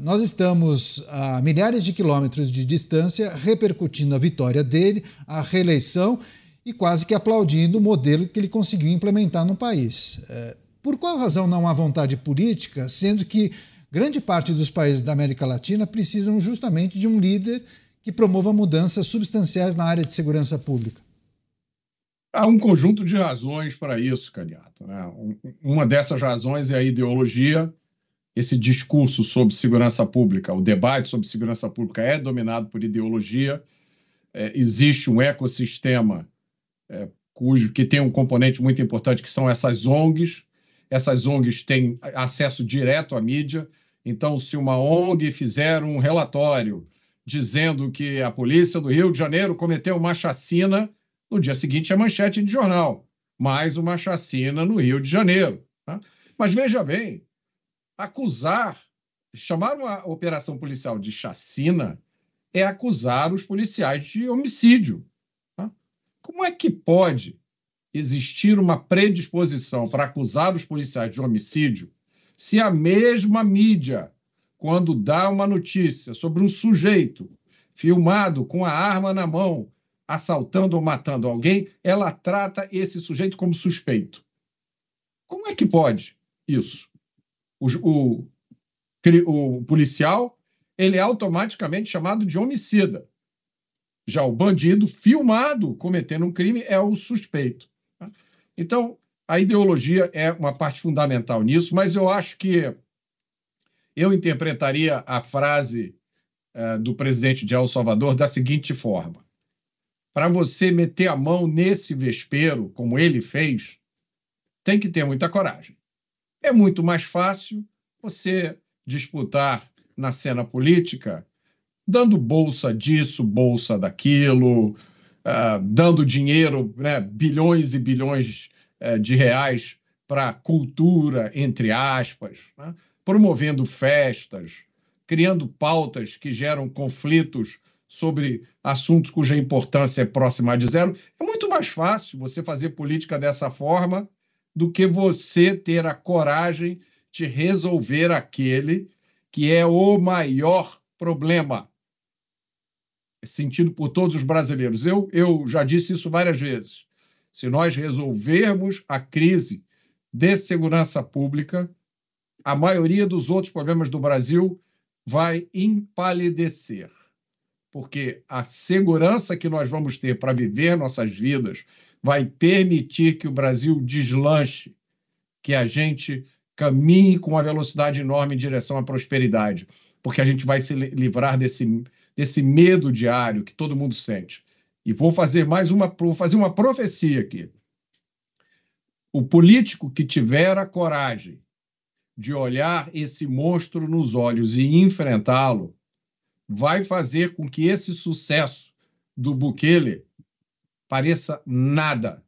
Nós estamos a milhares de quilômetros de distância repercutindo a vitória dele, a reeleição, e quase que aplaudindo o modelo que ele conseguiu implementar no país. É, por qual razão não há vontade política, sendo que grande parte dos países da América Latina precisam justamente de um líder que promova mudanças substanciais na área de segurança pública? Há um conjunto de razões para isso, Caniato. Né? Uma dessas razões é a ideologia. Esse discurso sobre segurança pública, o debate sobre segurança pública é dominado por ideologia. É, existe um ecossistema é, cujo que tem um componente muito importante que são essas ONGs. Essas ONGs têm acesso direto à mídia. Então, se uma ONG fizer um relatório dizendo que a polícia do Rio de Janeiro cometeu uma chacina, no dia seguinte é manchete de jornal. Mais uma chacina no Rio de Janeiro. Tá? Mas veja bem, acusar, chamar uma operação policial de chacina é acusar os policiais de homicídio. Como é que pode existir uma predisposição para acusar os policiais de homicídio se a mesma mídia, quando dá uma notícia sobre um sujeito filmado com a arma na mão, assaltando ou matando alguém, ela trata esse sujeito como suspeito? Como é que pode isso? O, o, o policial ele é automaticamente chamado de homicida. Já o bandido filmado cometendo um crime é o suspeito. Tá? Então, a ideologia é uma parte fundamental nisso, mas eu acho que eu interpretaria a frase uh, do presidente de El Salvador da seguinte forma: para você meter a mão nesse vespeiro, como ele fez, tem que ter muita coragem. É muito mais fácil você disputar na cena política dando bolsa disso, bolsa daquilo, uh, dando dinheiro, né, bilhões e bilhões uh, de reais para cultura, entre aspas, né, promovendo festas, criando pautas que geram conflitos sobre assuntos cuja importância é próxima de zero. É muito mais fácil você fazer política dessa forma do que você ter a coragem de resolver aquele que é o maior problema sentido por todos os brasileiros. Eu, eu já disse isso várias vezes. Se nós resolvermos a crise de segurança pública, a maioria dos outros problemas do Brasil vai empalidecer. Porque a segurança que nós vamos ter para viver nossas vidas vai permitir que o Brasil deslanche, que a gente caminhe com uma velocidade enorme em direção à prosperidade, porque a gente vai se livrar desse, desse medo diário que todo mundo sente. E vou fazer mais uma, vou fazer uma profecia aqui. O político que tiver a coragem de olhar esse monstro nos olhos e enfrentá-lo, vai fazer com que esse sucesso do Bukele pareça nada,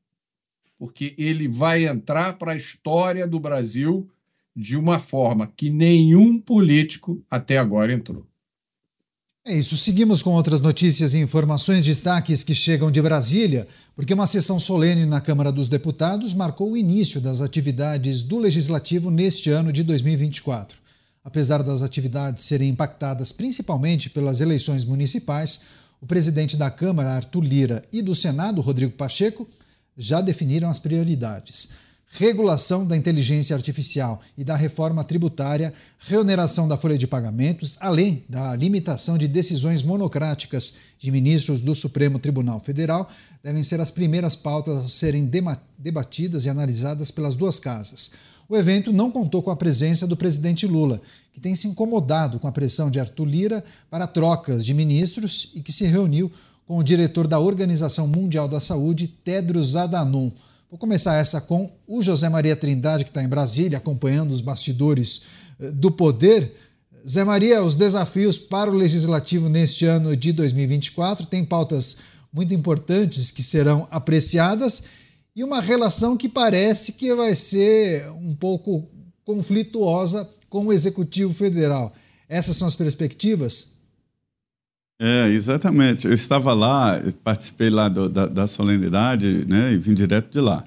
porque ele vai entrar para a história do Brasil de uma forma que nenhum político até agora entrou. É isso. Seguimos com outras notícias e informações, destaques que chegam de Brasília, porque uma sessão solene na Câmara dos Deputados marcou o início das atividades do Legislativo neste ano de 2024. Apesar das atividades serem impactadas principalmente pelas eleições municipais, o presidente da Câmara, Arthur Lira, e do Senado, Rodrigo Pacheco, já definiram as prioridades regulação da inteligência artificial e da reforma tributária, reoneração da folha de pagamentos, além da limitação de decisões monocráticas de ministros do Supremo Tribunal Federal, devem ser as primeiras pautas a serem debatidas e analisadas pelas duas casas. O evento não contou com a presença do presidente Lula, que tem se incomodado com a pressão de Arthur Lira para trocas de ministros e que se reuniu com o diretor da Organização Mundial da Saúde, Tedros Adhanom. Vou começar essa com o José Maria Trindade, que está em Brasília, acompanhando os bastidores eh, do poder. Zé Maria, os desafios para o Legislativo neste ano de 2024 tem pautas muito importantes que serão apreciadas e uma relação que parece que vai ser um pouco conflituosa com o Executivo Federal. Essas são as perspectivas? É, exatamente. Eu estava lá, participei lá do, da, da, solenidade, né, e vim direto de lá.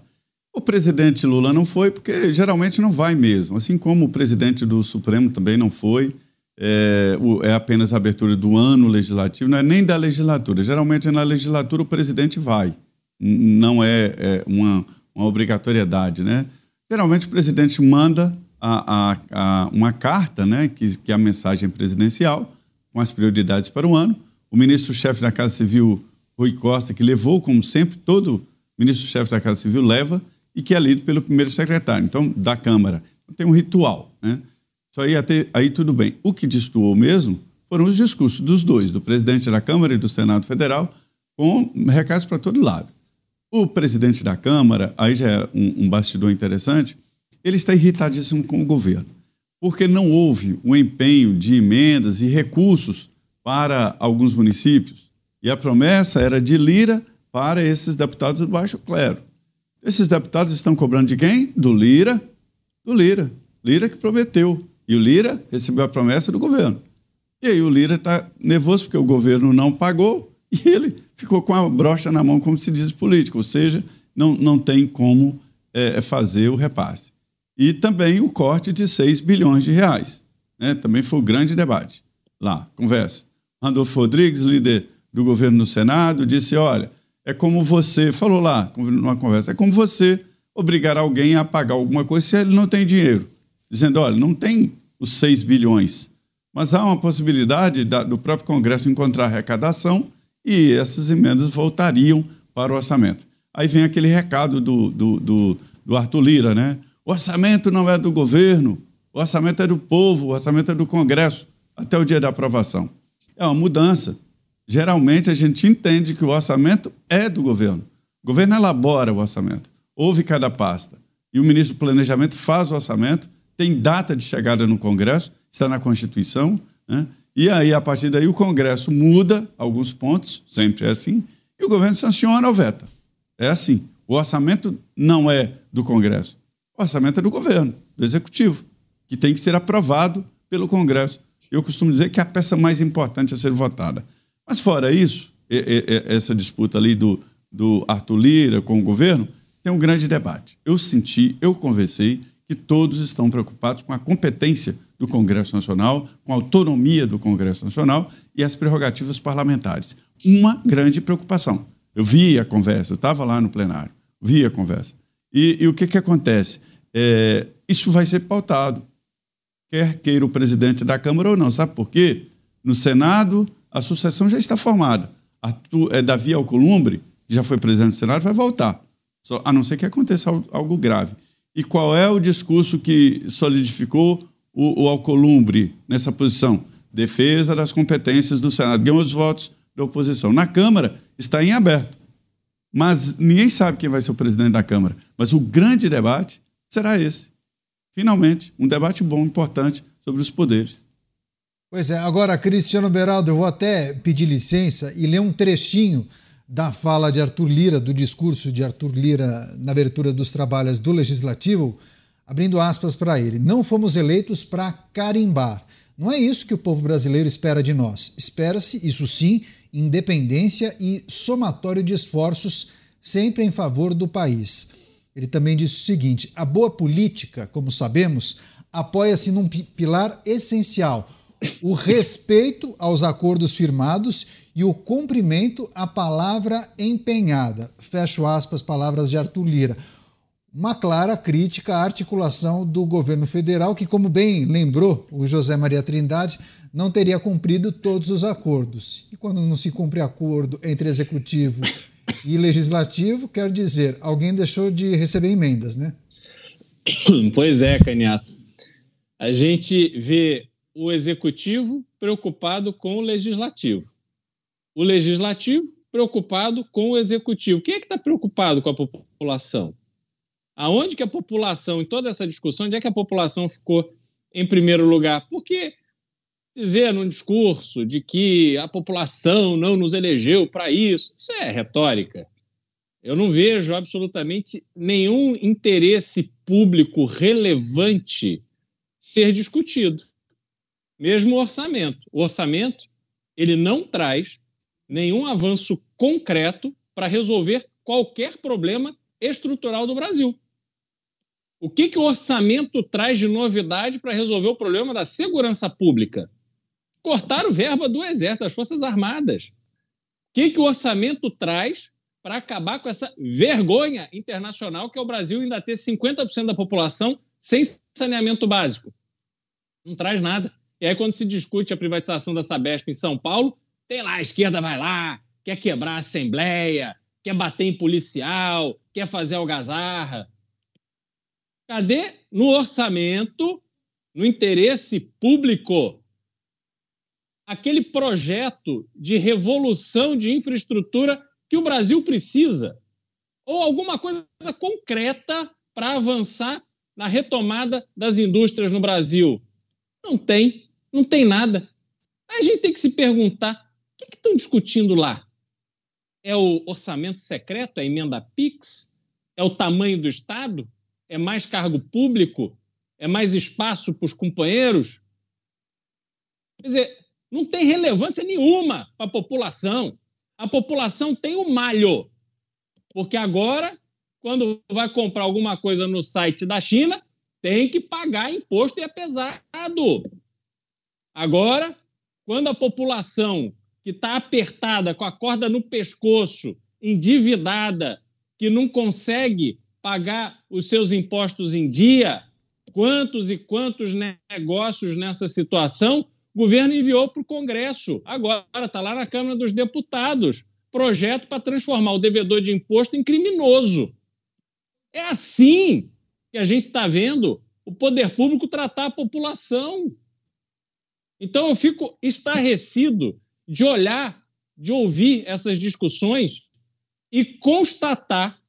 O presidente Lula não foi, porque geralmente não vai mesmo, assim como o presidente do Supremo também não foi. É, é apenas a abertura do ano legislativo, não é nem da legislatura. Geralmente na legislatura o presidente vai, não é, é uma, uma, obrigatoriedade, né? Geralmente o presidente manda a, a, a uma carta, né, que, que é a mensagem presidencial, com as prioridades para o ano. O ministro-chefe da Casa Civil, Rui Costa, que levou, como sempre, todo ministro-chefe da Casa Civil leva e que é lido pelo primeiro secretário, então, da Câmara. Então, tem um ritual, né? Isso aí, até, aí tudo bem. O que destoou mesmo foram os discursos dos dois, do presidente da Câmara e do Senado Federal, com recados para todo lado. O presidente da Câmara, aí já é um, um bastidor interessante, ele está irritadíssimo com o governo porque não houve o empenho de emendas e recursos para alguns municípios. E a promessa era de Lira para esses deputados do baixo clero. Esses deputados estão cobrando de quem? Do Lira. Do Lira. Lira que prometeu. E o Lira recebeu a promessa do governo. E aí o Lira está nervoso porque o governo não pagou e ele ficou com a brocha na mão, como se diz político, ou seja, não, não tem como é, fazer o repasse e também o corte de 6 bilhões de reais. Né? Também foi o grande debate lá, conversa. Randolfo Rodrigues, líder do governo no Senado, disse: olha, é como você, falou lá numa conversa, é como você obrigar alguém a pagar alguma coisa se ele não tem dinheiro. Dizendo: olha, não tem os 6 bilhões, mas há uma possibilidade da, do próprio Congresso encontrar arrecadação e essas emendas voltariam para o orçamento. Aí vem aquele recado do, do, do, do Arthur Lira, né? O orçamento não é do governo, o orçamento é do povo, o orçamento é do Congresso, até o dia da aprovação. É uma mudança. Geralmente a gente entende que o orçamento é do governo. O governo elabora o orçamento, ouve cada pasta. E o ministro do Planejamento faz o orçamento, tem data de chegada no Congresso, está na Constituição, né? E aí, a partir daí, o Congresso muda alguns pontos, sempre é assim, e o governo sanciona ou veta. É assim. O orçamento não é do Congresso. O orçamento é do governo, do Executivo, que tem que ser aprovado pelo Congresso. Eu costumo dizer que é a peça mais importante a ser votada. Mas, fora isso, essa disputa ali do, do Arthur Lira com o governo, tem um grande debate. Eu senti, eu conversei que todos estão preocupados com a competência do Congresso Nacional, com a autonomia do Congresso Nacional e as prerrogativas parlamentares. Uma grande preocupação. Eu vi a conversa, eu estava lá no plenário, vi a conversa. E, e o que, que acontece? É, isso vai ser pautado, quer queira o presidente da Câmara ou não. Sabe por quê? No Senado, a sucessão já está formada. Arthur, é, Davi Alcolumbre, que já foi presidente do Senado, vai voltar, só, a não ser que aconteça algo grave. E qual é o discurso que solidificou o, o Alcolumbre nessa posição? Defesa das competências do Senado. Ganhou os votos da oposição. Na Câmara, está em aberto. Mas ninguém sabe quem vai ser o presidente da Câmara. Mas o grande debate será esse. Finalmente, um debate bom, importante sobre os poderes. Pois é, agora, Cristiano Beraldo, eu vou até pedir licença e ler um trechinho da fala de Arthur Lira, do discurso de Arthur Lira na abertura dos trabalhos do Legislativo, abrindo aspas para ele. Não fomos eleitos para carimbar. Não é isso que o povo brasileiro espera de nós. Espera-se, isso sim, independência e somatório de esforços sempre em favor do país. Ele também disse o seguinte: a boa política, como sabemos, apoia-se num pilar essencial o respeito aos acordos firmados e o cumprimento à palavra empenhada. Fecho aspas, palavras de Arthur Lira. Uma clara crítica à articulação do governo federal, que, como bem lembrou o José Maria Trindade, não teria cumprido todos os acordos. E quando não se cumpre acordo entre executivo e legislativo, quer dizer, alguém deixou de receber emendas, né? Pois é, Caniato. A gente vê o executivo preocupado com o legislativo. O legislativo preocupado com o executivo. Quem é que está preocupado com a população? Aonde que a população, em toda essa discussão, onde é que a população ficou em primeiro lugar? Porque dizer num discurso de que a população não nos elegeu para isso, isso é retórica. Eu não vejo absolutamente nenhum interesse público relevante ser discutido mesmo o orçamento. O orçamento ele não traz nenhum avanço concreto para resolver qualquer problema estrutural do Brasil. O que, que o orçamento traz de novidade para resolver o problema da segurança pública? Cortar o verba do Exército, das Forças Armadas. O que, que o orçamento traz para acabar com essa vergonha internacional que é o Brasil ainda ter 50% da população sem saneamento básico? Não traz nada. E aí, quando se discute a privatização da Sabesp em São Paulo, tem lá, a esquerda vai lá, quer quebrar a Assembleia, quer bater em policial, quer fazer algazarra. Cadê no orçamento, no interesse público, aquele projeto de revolução de infraestrutura que o Brasil precisa? Ou alguma coisa concreta para avançar na retomada das indústrias no Brasil? Não tem. Não tem nada. A gente tem que se perguntar: o que estão discutindo lá? É o orçamento secreto, a emenda PIX? É o tamanho do Estado? É mais cargo público? É mais espaço para os companheiros? Quer dizer, não tem relevância nenhuma para a população. A população tem o malho. Porque agora, quando vai comprar alguma coisa no site da China, tem que pagar imposto e é pesado. Agora, quando a população que está apertada, com a corda no pescoço, endividada, que não consegue pagar os seus impostos em dia, quantos e quantos negócios nessa situação, O governo enviou para o Congresso, agora está lá na Câmara dos Deputados, projeto para transformar o devedor de imposto em criminoso. É assim que a gente está vendo o poder público tratar a população. Então eu fico estarrecido de olhar, de ouvir essas discussões e constatar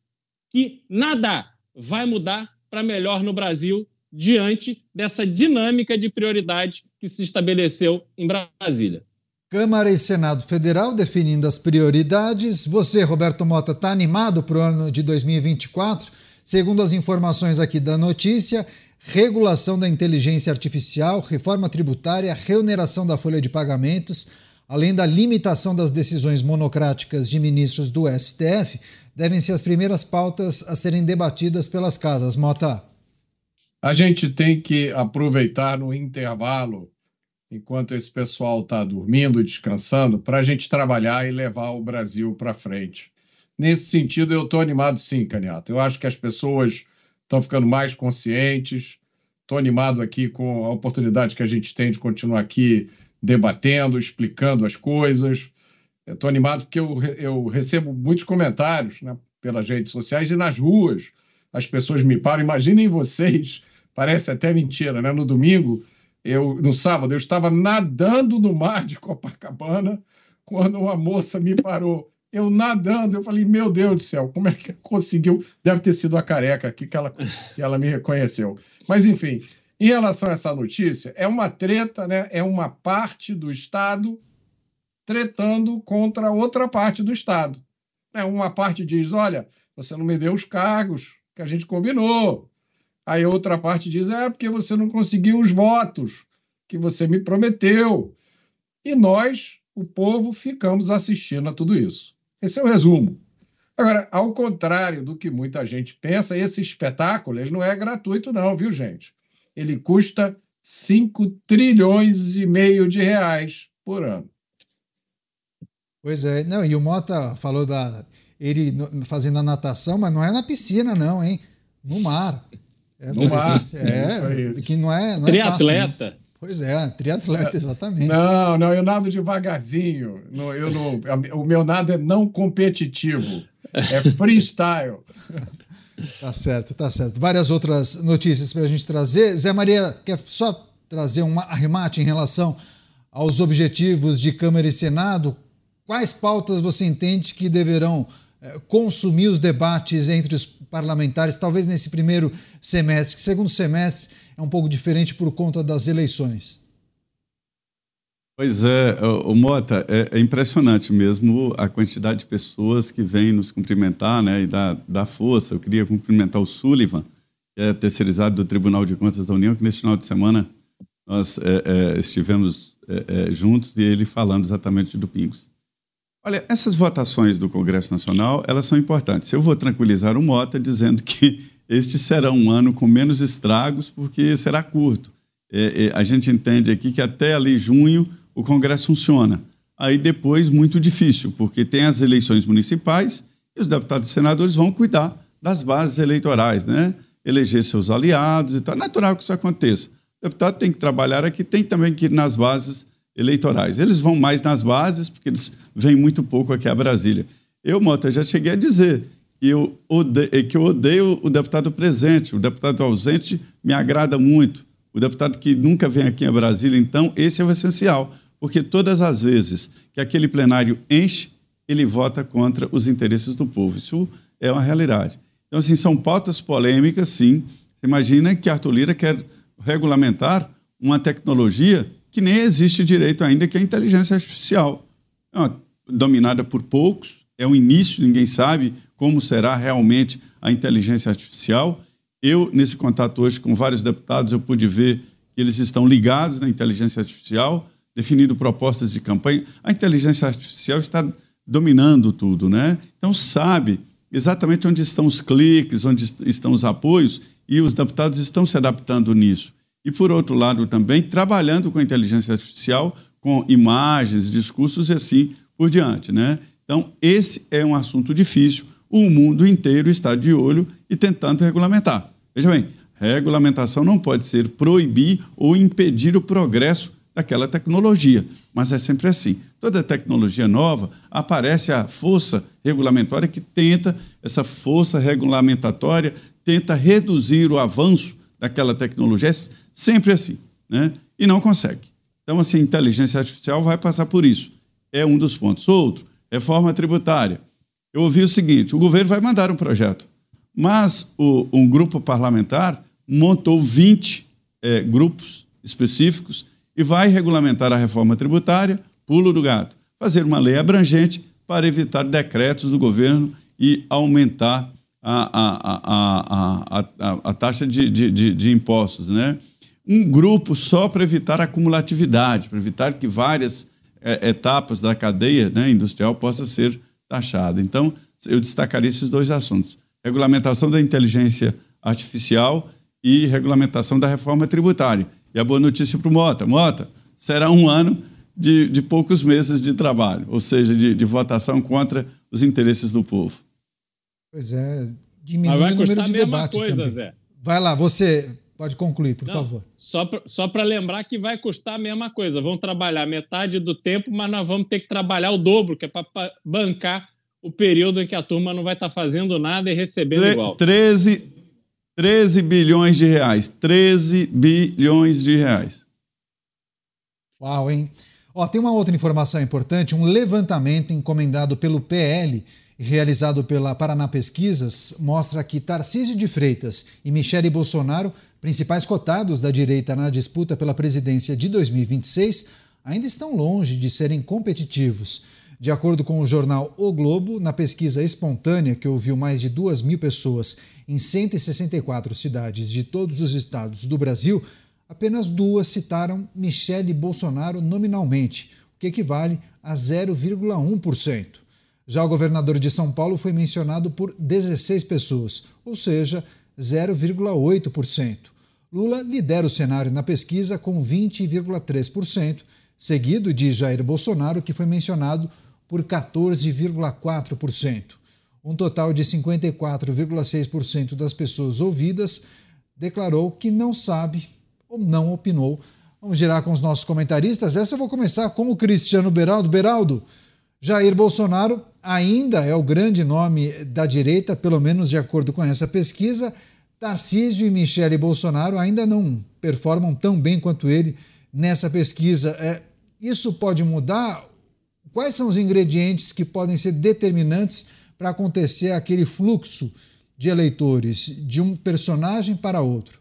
que nada vai mudar para melhor no Brasil diante dessa dinâmica de prioridade que se estabeleceu em Brasília. Câmara e Senado Federal definindo as prioridades. Você, Roberto Mota, está animado para o ano de 2024? Segundo as informações aqui da notícia, regulação da inteligência artificial, reforma tributária, reoneração da folha de pagamentos, além da limitação das decisões monocráticas de ministros do STF, devem ser as primeiras pautas a serem debatidas pelas casas. Mota. A gente tem que aproveitar no intervalo, enquanto esse pessoal está dormindo, descansando, para a gente trabalhar e levar o Brasil para frente. Nesse sentido, eu estou animado sim, Caniato. Eu acho que as pessoas estão ficando mais conscientes. Estou animado aqui com a oportunidade que a gente tem de continuar aqui debatendo, explicando as coisas. Estou animado porque eu, eu recebo muitos comentários né, pelas redes sociais e nas ruas. As pessoas me param. Imaginem vocês, parece até mentira, né? No domingo, eu, no sábado, eu estava nadando no mar de Copacabana quando uma moça me parou. Eu nadando, eu falei, meu Deus do céu, como é que conseguiu? Deve ter sido a careca aqui que ela, que ela me reconheceu. Mas, enfim, em relação a essa notícia, é uma treta, né? é uma parte do Estado tretando contra outra parte do Estado. É, uma parte diz: olha, você não me deu os cargos que a gente combinou. Aí outra parte diz: é porque você não conseguiu os votos que você me prometeu. E nós, o povo, ficamos assistindo a tudo isso. Esse é o resumo. Agora, ao contrário do que muita gente pensa, esse espetáculo ele não é gratuito, não, viu, gente? Ele custa 5 trilhões e meio de reais por ano. Pois é, não, e o Mota falou da ele fazendo a natação, mas não é na piscina, não, hein? No mar. É, no mar. É, que não é. Não triatleta. É fácil, né? Pois é, triatleta, exatamente. Não, não, eu nado devagarzinho. Eu não, o meu nado é não competitivo, é freestyle. Tá certo, tá certo. Várias outras notícias para a gente trazer. Zé Maria, quer só trazer um arremate em relação aos objetivos de Câmara e Senado? Quais pautas você entende que deverão é, consumir os debates entre os parlamentares, talvez nesse primeiro semestre, que segundo semestre é um pouco diferente por conta das eleições? Pois é, o Mota, é, é, impressionante mesmo a quantidade de pessoas que vêm nos cumprimentar né, e dar, dar força. Eu queria cumprimentar o Sullivan, que é terceirizado do Tribunal de Contas da União, que neste final de semana nós é, é, estivemos é, é, juntos e ele falando exatamente do Pingos. Olha, essas votações do Congresso Nacional, elas são importantes. Eu vou tranquilizar o Mota dizendo que este será um ano com menos estragos, porque será curto. É, é, a gente entende aqui que até ali junho o Congresso funciona. Aí depois, muito difícil, porque tem as eleições municipais e os deputados e senadores vão cuidar das bases eleitorais, né? Eleger seus aliados e tal. É natural que isso aconteça. O deputado tem que trabalhar aqui, tem também que ir nas bases eleitorais. Eles vão mais nas bases, porque eles vêm muito pouco aqui a Brasília. Eu, Mota, já cheguei a dizer que eu, odeio, que eu odeio o deputado presente, o deputado ausente me agrada muito. O deputado que nunca vem aqui a Brasília, então, esse é o essencial, porque todas as vezes que aquele plenário enche, ele vota contra os interesses do povo. Isso é uma realidade. Então, assim, são pautas polêmicas, sim. Você imagina que Arthur Lira quer regulamentar uma tecnologia que nem existe direito ainda, que é a inteligência artificial. É uma, dominada por poucos, é o início, ninguém sabe como será realmente a inteligência artificial. Eu, nesse contato hoje com vários deputados, eu pude ver que eles estão ligados na inteligência artificial, definindo propostas de campanha. A inteligência artificial está dominando tudo, né? Então sabe exatamente onde estão os cliques, onde estão os apoios, e os deputados estão se adaptando nisso e, por outro lado, também trabalhando com a inteligência artificial, com imagens, discursos e assim por diante. Né? Então, esse é um assunto difícil. O mundo inteiro está de olho e tentando regulamentar. Veja bem, regulamentação não pode ser proibir ou impedir o progresso daquela tecnologia. Mas é sempre assim. Toda tecnologia nova aparece a força regulamentória que tenta, essa força regulamentatória tenta reduzir o avanço daquela tecnologia. É sempre assim, né? E não consegue. Então, assim, a inteligência artificial vai passar por isso. É um dos pontos. Outro, reforma tributária. Eu ouvi o seguinte: o governo vai mandar um projeto, mas o, um grupo parlamentar montou 20 é, grupos específicos e vai regulamentar a reforma tributária, pulo do gato, fazer uma lei abrangente para evitar decretos do governo e aumentar a, a, a, a taxa de, de, de, de impostos. Né? Um grupo só para evitar acumulatividade, para evitar que várias é, etapas da cadeia né, industrial possam ser taxadas. Então, eu destacaria esses dois assuntos: regulamentação da inteligência artificial e regulamentação da reforma tributária. E a boa notícia para o Mota: Mota, será um ano de, de poucos meses de trabalho, ou seja, de, de votação contra os interesses do povo. Pois é, diminui o número de debates coisa, também. Zé. Vai lá, você pode concluir, por Não, favor. Só para lembrar que vai custar a mesma coisa. Vão trabalhar metade do tempo, mas nós vamos ter que trabalhar o dobro, que é para bancar o período em que a turma não vai estar tá fazendo nada e recebendo Tre igual. 13, 13 bilhões de reais. 13 bilhões de reais. Uau, hein? Ó, tem uma outra informação importante: um levantamento encomendado pelo PL realizado pela Paraná Pesquisas mostra que Tarcísio de Freitas e Michele Bolsonaro, principais cotados da direita na disputa pela presidência de 2026, ainda estão longe de serem competitivos. De acordo com o jornal O Globo, na pesquisa espontânea que ouviu mais de 2 mil pessoas em 164 cidades de todos os estados do Brasil, apenas duas citaram Michele Bolsonaro nominalmente, o que equivale a 0,1%. Já o governador de São Paulo foi mencionado por 16 pessoas, ou seja, 0,8%. Lula lidera o cenário na pesquisa com 20,3%, seguido de Jair Bolsonaro, que foi mencionado por 14,4%. Um total de 54,6% das pessoas ouvidas declarou que não sabe ou não opinou. Vamos girar com os nossos comentaristas. Essa eu vou começar com o Cristiano Beraldo. Beraldo, Jair Bolsonaro ainda é o grande nome da direita, pelo menos de acordo com essa pesquisa. Tarcísio e Michele Bolsonaro ainda não performam tão bem quanto ele nessa pesquisa. É, isso pode mudar? Quais são os ingredientes que podem ser determinantes para acontecer aquele fluxo de eleitores de um personagem para outro?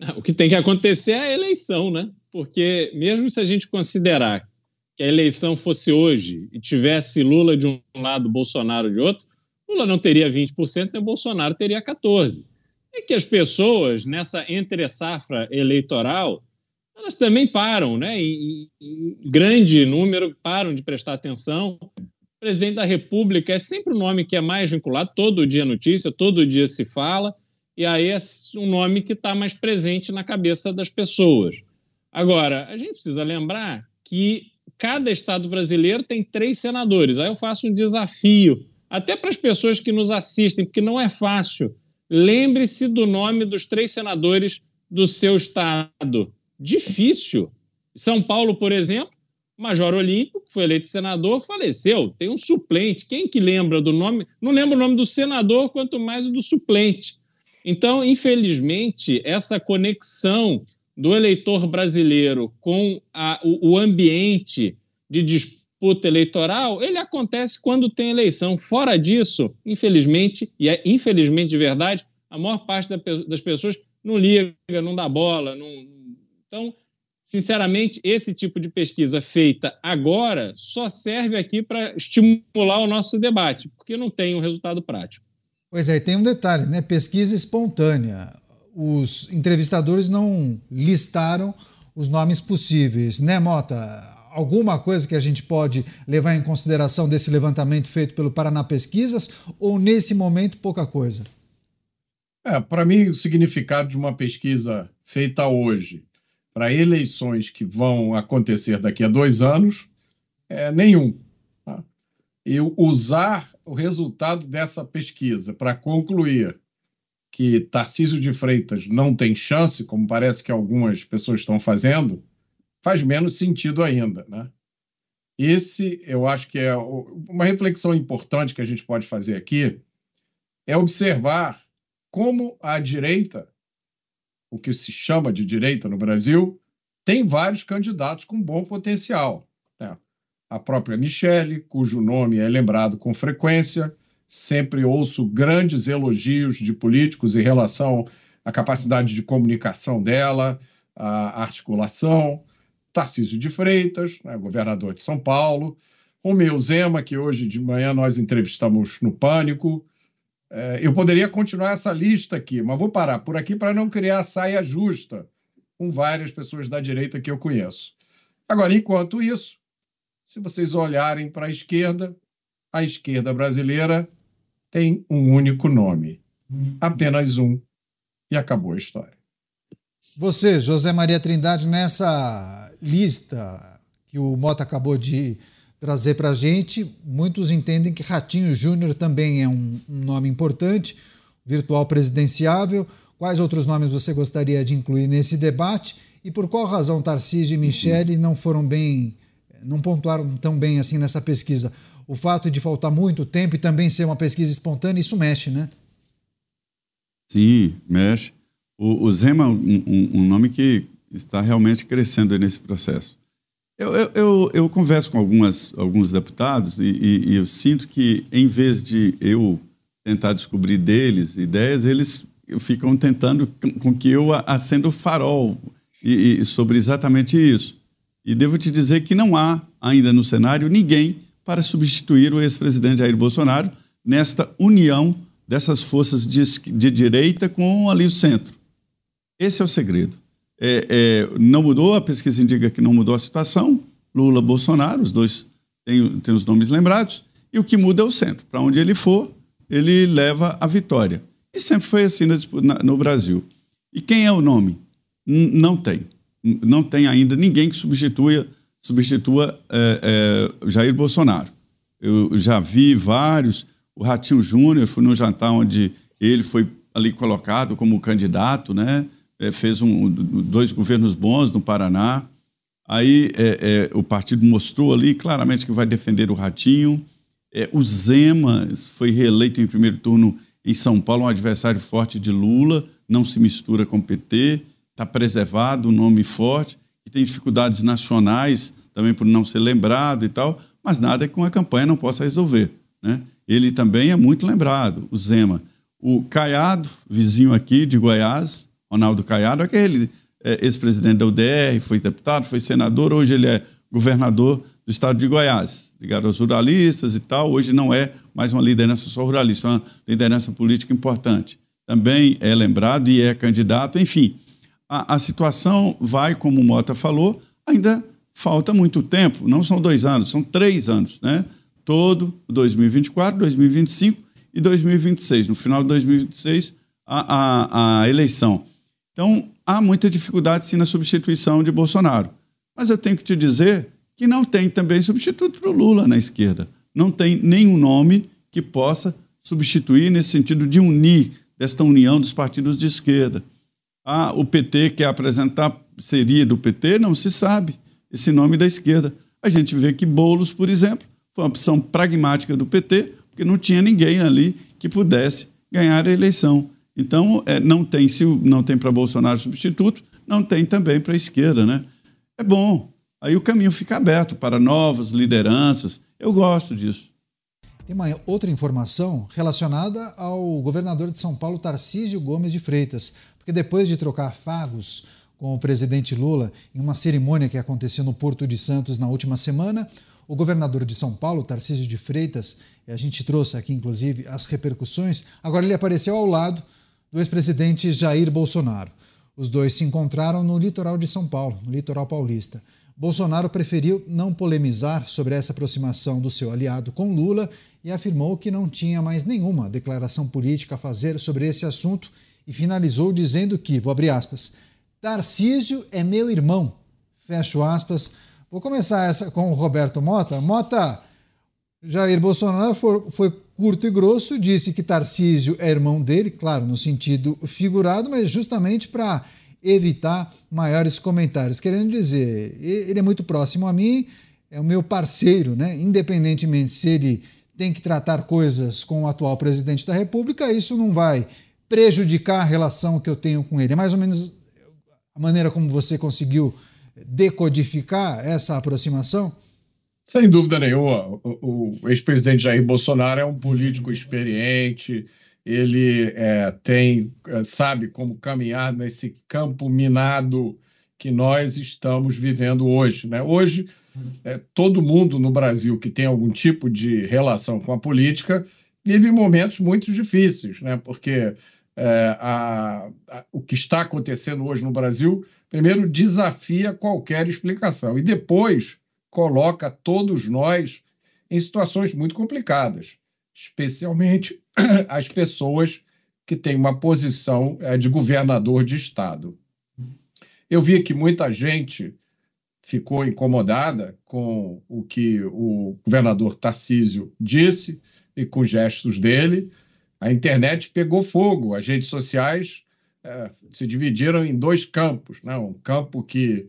O que tem que acontecer é a eleição, né? Porque mesmo se a gente considerar que a eleição fosse hoje e tivesse Lula de um lado, Bolsonaro de outro, Lula não teria 20%, nem Bolsonaro teria 14%. É que as pessoas, nessa entre-safra eleitoral, elas também param, né? Em, em, grande número param de prestar atenção. O presidente da República é sempre um nome que é mais vinculado, todo dia notícia, todo dia se fala, e aí é um nome que está mais presente na cabeça das pessoas. Agora, a gente precisa lembrar que cada estado brasileiro tem três senadores. Aí eu faço um desafio, até para as pessoas que nos assistem, porque não é fácil. Lembre-se do nome dos três senadores do seu estado. Difícil. São Paulo, por exemplo, Major Olímpico, que foi eleito senador, faleceu. Tem um suplente. Quem que lembra do nome? Não lembra o nome do senador, quanto mais o do suplente. Então, infelizmente, essa conexão do eleitor brasileiro com a, o, o ambiente de disputa eleitoral, ele acontece quando tem eleição. Fora disso, infelizmente, e é infelizmente de verdade, a maior parte da, das pessoas não liga, não dá bola. Não... Então, sinceramente, esse tipo de pesquisa feita agora só serve aqui para estimular o nosso debate, porque não tem um resultado prático. Pois é, tem um detalhe, né? Pesquisa espontânea os entrevistadores não listaram os nomes possíveis, né, Mota? Alguma coisa que a gente pode levar em consideração desse levantamento feito pelo Paraná Pesquisas ou nesse momento pouca coisa? É, para mim, o significado de uma pesquisa feita hoje para eleições que vão acontecer daqui a dois anos é nenhum. Tá? E usar o resultado dessa pesquisa para concluir que Tarcísio de Freitas não tem chance, como parece que algumas pessoas estão fazendo, faz menos sentido ainda. Né? Esse, eu acho que é uma reflexão importante que a gente pode fazer aqui, é observar como a direita, o que se chama de direita no Brasil, tem vários candidatos com bom potencial. Né? A própria Michele, cujo nome é lembrado com frequência, sempre ouço grandes elogios de políticos em relação à capacidade de comunicação dela, à articulação. Tarcísio de Freitas, né, governador de São Paulo, Romeu Zema, que hoje de manhã nós entrevistamos no Pânico. É, eu poderia continuar essa lista aqui, mas vou parar por aqui para não criar saia justa com várias pessoas da direita que eu conheço. Agora, enquanto isso, se vocês olharem para a esquerda, a esquerda brasileira tem um único nome, apenas um, e acabou a história. Você, José Maria Trindade, nessa lista que o Mota acabou de trazer para a gente, muitos entendem que Ratinho Júnior também é um, um, nome importante, virtual presidenciável. Quais outros nomes você gostaria de incluir nesse debate? E por qual razão Tarcísio e Michele não foram bem, não pontuaram tão bem assim nessa pesquisa? O fato de faltar muito tempo e também ser uma pesquisa espontânea, isso mexe, né? Sim, mexe. O, o Zema é um, um, um nome que está realmente crescendo nesse processo. Eu, eu, eu, eu, converso com algumas, alguns deputados e, e, e, eu sinto que, em vez de eu tentar descobrir deles ideias, eles ficam tentando com, que eu acenda o farol e, e, sobre exatamente isso. E devo te dizer que não há ainda no cenário ninguém para substituir o ex-presidente Jair Bolsonaro nesta união dessas forças de, de direita com ali o centro. Esse é o segredo é, é, não mudou, a pesquisa indica que não mudou a situação. Lula, Bolsonaro, os dois têm, têm os nomes lembrados. E o que muda é o centro. Para onde ele for, ele leva a vitória. E sempre foi assim no Brasil. E quem é o nome? não tem. Não tem ainda ninguém que substitua, substitua é, é, Jair Bolsonaro. Eu já vi vários. O Ratinho Júnior, fui no jantar onde ele foi ali colocado como candidato, né? É, fez um, dois governos bons no Paraná. Aí é, é, o partido mostrou ali claramente que vai defender o Ratinho. É, o Zema foi reeleito em primeiro turno em São Paulo, um adversário forte de Lula, não se mistura com o PT, está preservado, um nome forte, que tem dificuldades nacionais também por não ser lembrado e tal, mas nada que uma campanha não possa resolver. Né? Ele também é muito lembrado, o Zema. O Caiado, vizinho aqui de Goiás, Ronaldo Caiado, aquele é, ex-presidente da UDR, foi deputado, foi senador, hoje ele é governador do estado de Goiás, ligado aos ruralistas e tal. Hoje não é mais uma liderança só ruralista, é uma liderança política importante. Também é lembrado e é candidato, enfim. A, a situação vai, como o Mota falou, ainda falta muito tempo, não são dois anos, são três anos, né? Todo 2024, 2025 e 2026. No final de 2026, a, a, a eleição. Então, há muita dificuldade sim na substituição de Bolsonaro. Mas eu tenho que te dizer que não tem também substituto para o Lula na esquerda. Não tem nenhum nome que possa substituir nesse sentido de unir, desta união dos partidos de esquerda. Ah, o PT quer apresentar, seria do PT? Não se sabe esse nome da esquerda. A gente vê que Boulos, por exemplo, foi uma opção pragmática do PT, porque não tinha ninguém ali que pudesse ganhar a eleição. Então, é, não tem, se não tem para Bolsonaro substituto, não tem também para a esquerda, né? É bom. Aí o caminho fica aberto para novas lideranças. Eu gosto disso. Tem uma outra informação relacionada ao governador de São Paulo, Tarcísio Gomes de Freitas, porque depois de trocar fagos com o presidente Lula em uma cerimônia que aconteceu no Porto de Santos na última semana, o governador de São Paulo, Tarcísio de Freitas, a gente trouxe aqui inclusive as repercussões, agora ele apareceu ao lado do ex-presidente Jair Bolsonaro. Os dois se encontraram no litoral de São Paulo, no litoral paulista. Bolsonaro preferiu não polemizar sobre essa aproximação do seu aliado com Lula e afirmou que não tinha mais nenhuma declaração política a fazer sobre esse assunto e finalizou dizendo que, vou abrir aspas, Tarcísio é meu irmão, fecho aspas. Vou começar essa com o Roberto Mota. Mota, Jair Bolsonaro foi, curto e grosso, disse que Tarcísio é irmão dele, claro, no sentido figurado, mas justamente para evitar maiores comentários. Querendo dizer, ele é muito próximo a mim, é o meu parceiro, né? Independentemente se ele tem que tratar coisas com o atual presidente da República, isso não vai prejudicar a relação que eu tenho com ele. É mais ou menos a maneira como você conseguiu decodificar essa aproximação? Sem dúvida nenhuma. O, ex-presidente Jair Bolsonaro é um político experiente, ele é, tem, é, sabe como caminhar nesse campo minado que nós estamos vivendo hoje. Né? Hoje, é, todo mundo no Brasil que tem algum tipo de relação com a política vive momentos muito difíceis, né? porque é, a, a, o que está acontecendo hoje no Brasil, primeiro, desafia qualquer explicação e depois coloca todos nós em situações muito complicadas, especialmente as pessoas que têm uma posição é, de governador de Estado. Eu vi que muita gente ficou incomodada com o que o governador Tarcísio disse e com gestos dele. A internet pegou fogo, as redes sociais é, se dividiram em dois campos. Né? Um campo que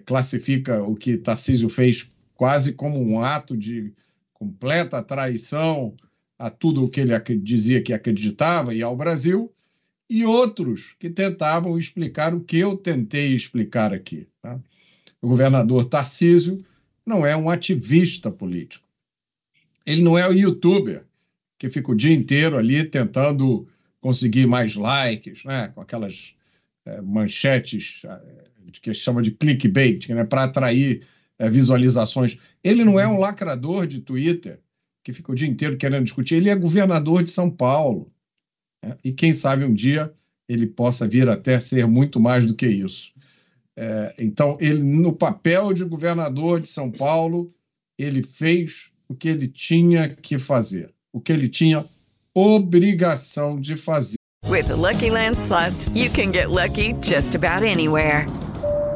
classifica o que Tarcísio fez quase como um ato de completa traição a tudo o que ele dizia que acreditava e ao Brasil, e outros que tentavam explicar o que eu tentei explicar aqui. Tá? O governador Tarcísio não é um ativista político. Ele não é o youtuber que fica o dia inteiro ali tentando conseguir mais likes, né? com aquelas é, manchetes é, que chama de clickbait, né? para atrair é, visualizações. Ele não é um lacrador de Twitter que fica o dia inteiro querendo discutir, ele é governador de São Paulo. Né? E quem sabe um dia ele possa vir até ser muito mais do que isso. É, então, ele, no papel de governador de São Paulo, ele fez o que ele tinha que fazer, o que ele tinha obrigação de fazer. With the Lucky Land slots, you can get lucky just about anywhere.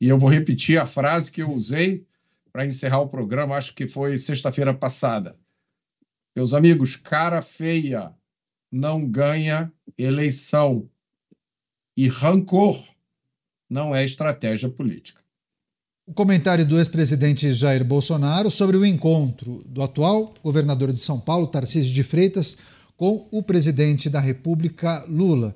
E eu vou repetir a frase que eu usei para encerrar o programa, acho que foi sexta-feira passada. Meus amigos, cara feia não ganha eleição. E rancor não é estratégia política. O comentário do ex-presidente Jair Bolsonaro sobre o encontro do atual governador de São Paulo, Tarcísio de Freitas, com o presidente da República, Lula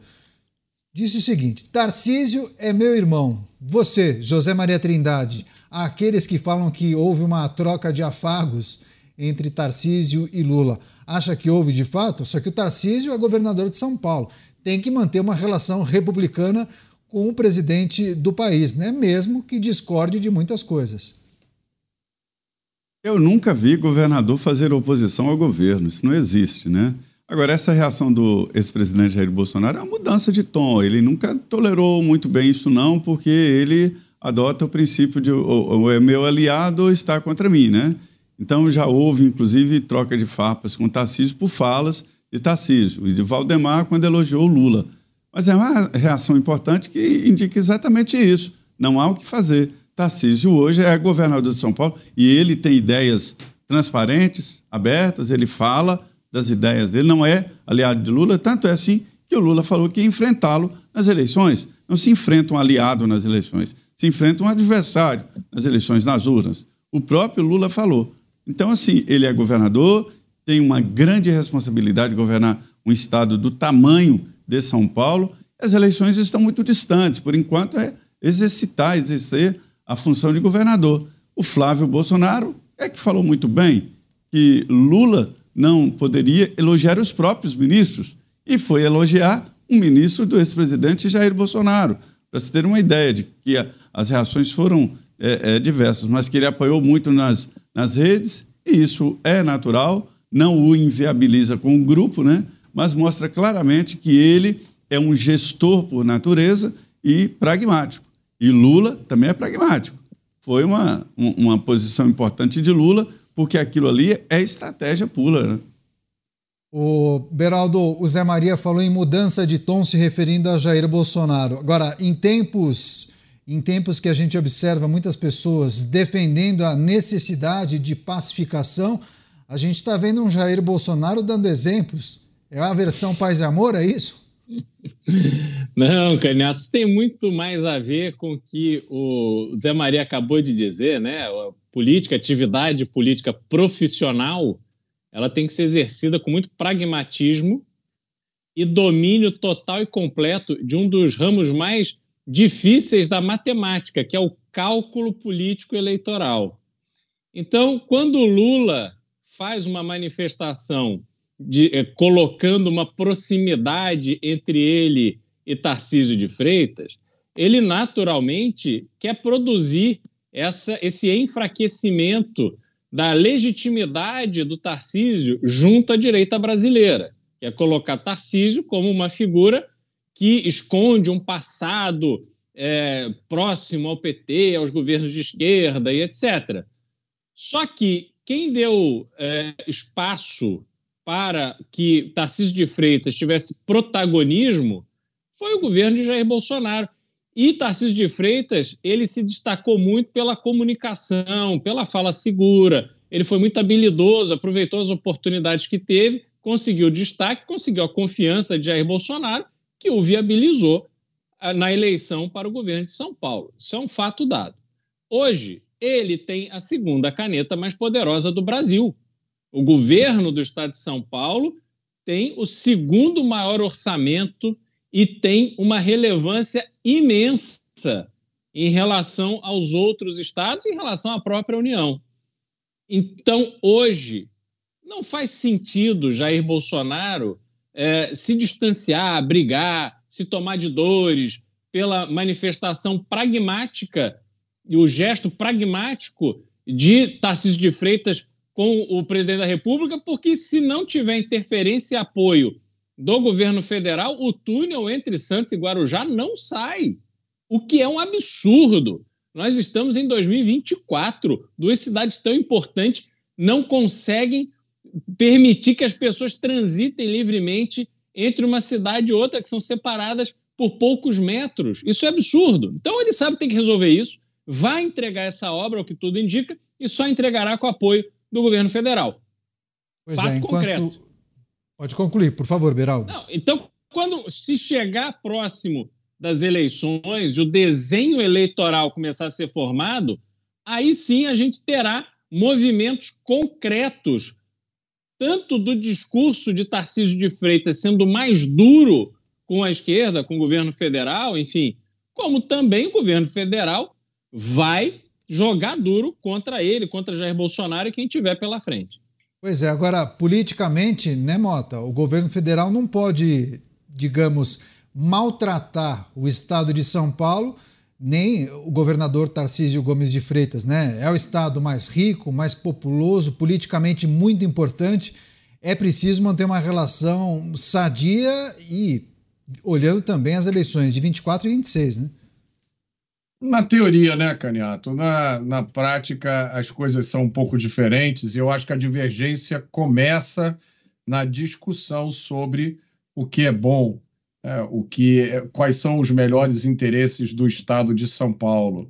disse o seguinte: Tarcísio é meu irmão. Você, José Maria Trindade, aqueles que falam que houve uma troca de afagos entre Tarcísio e Lula, acha que houve de fato? Só que o Tarcísio é governador de São Paulo. Tem que manter uma relação republicana com o presidente do país, né? mesmo que discorde de muitas coisas. Eu nunca vi governador fazer oposição ao governo, isso não existe, né? Agora, essa reação do ex-presidente Jair Bolsonaro é uma mudança de tom. Ele nunca tolerou muito bem isso, não, porque ele adota o princípio de o, é meu aliado ou está contra mim, né? Então já houve, inclusive, troca de farpas com Tarcísio por falas de Tarcísio e de Valdemar quando elogiou Lula. Mas é uma reação importante que indica exatamente isso. Não há o que fazer. Tarcísio hoje é governador de São Paulo e ele tem ideias transparentes, abertas, ele fala das ideias dele, não é aliado de Lula, tanto é assim que o Lula falou que ia enfrentá-lo nas eleições. Não se enfrenta um aliado nas eleições, se enfrenta um adversário nas eleições, nas urnas. O próprio Lula falou. Então, assim, ele é governador, tem uma grande responsabilidade de governar um estado do tamanho de São Paulo. As eleições estão muito distantes, por enquanto é exercitar, exercer a função de governador. O Flávio Bolsonaro é que falou muito bem que Lula não poderia elogiar os próprios ministros e foi elogiar um ministro do ex-presidente Jair Bolsonaro, para se ter uma ideia de que a, as reações foram é, é, diversas, mas que ele apoiou muito nas, nas redes, e isso é natural, não o inviabiliza com o grupo, né? mas mostra claramente que ele é um gestor por natureza e pragmático. E Lula também é pragmático. Foi uma, uma posição importante de Lula, porque aquilo ali é estratégia pura. Né? O Beraldo, o Zé Maria falou em mudança de tom se referindo a Jair Bolsonaro. Agora, em tempos, em tempos que a gente observa muitas pessoas defendendo a necessidade de pacificação, a gente está vendo um Jair Bolsonaro dando exemplos. É a versão paz e amor, é isso? Não, Canhatos, tem muito mais a ver com o que o Zé Maria acabou de dizer, né? A política, atividade política profissional ela tem que ser exercida com muito pragmatismo e domínio total e completo de um dos ramos mais difíceis da matemática, que é o cálculo político eleitoral. Então, quando Lula faz uma manifestação de, eh, colocando uma proximidade entre ele e Tarcísio de Freitas, ele naturalmente quer produzir essa, esse enfraquecimento da legitimidade do Tarcísio junto à direita brasileira, que é colocar Tarcísio como uma figura que esconde um passado é, próximo ao PT, aos governos de esquerda e etc. Só que quem deu é, espaço para que Tarcísio de Freitas tivesse protagonismo foi o governo de Jair Bolsonaro. E Tarcísio de Freitas, ele se destacou muito pela comunicação, pela fala segura. Ele foi muito habilidoso, aproveitou as oportunidades que teve, conseguiu destaque, conseguiu a confiança de Jair Bolsonaro, que o viabilizou ah, na eleição para o governo de São Paulo. Isso é um fato dado. Hoje, ele tem a segunda caneta mais poderosa do Brasil. O governo do estado de São Paulo tem o segundo maior orçamento e tem uma relevância imensa em relação aos outros estados e em relação à própria União. Então, hoje, não faz sentido Jair Bolsonaro é, se distanciar, brigar, se tomar de dores pela manifestação pragmática e o gesto pragmático de Tarcísio de Freitas com o presidente da República, porque se não tiver interferência e apoio do governo federal, o túnel entre Santos e Guarujá não sai. O que é um absurdo. Nós estamos em 2024, duas cidades tão importantes não conseguem permitir que as pessoas transitem livremente entre uma cidade e outra, que são separadas por poucos metros. Isso é absurdo. Então ele sabe que tem que resolver isso, vai entregar essa obra, o que tudo indica, e só entregará com apoio do governo federal. Pois Fato é, enquanto, concreto. Pode concluir, por favor, Beraldo. Não, então, quando se chegar próximo das eleições o desenho eleitoral começar a ser formado, aí sim a gente terá movimentos concretos, tanto do discurso de Tarcísio de Freitas sendo mais duro com a esquerda, com o governo federal, enfim, como também o governo federal vai jogar duro contra ele, contra Jair Bolsonaro e quem tiver pela frente. Pois é, agora, politicamente, né, Mota? O governo federal não pode, digamos, maltratar o estado de São Paulo, nem o governador Tarcísio Gomes de Freitas, né? É o estado mais rico, mais populoso, politicamente muito importante. É preciso manter uma relação sadia e olhando também as eleições de 24 e 26, né? Na teoria, né, Caniato? Na, na prática, as coisas são um pouco diferentes e eu acho que a divergência começa na discussão sobre o que é bom, é, o que, é, quais são os melhores interesses do Estado de São Paulo.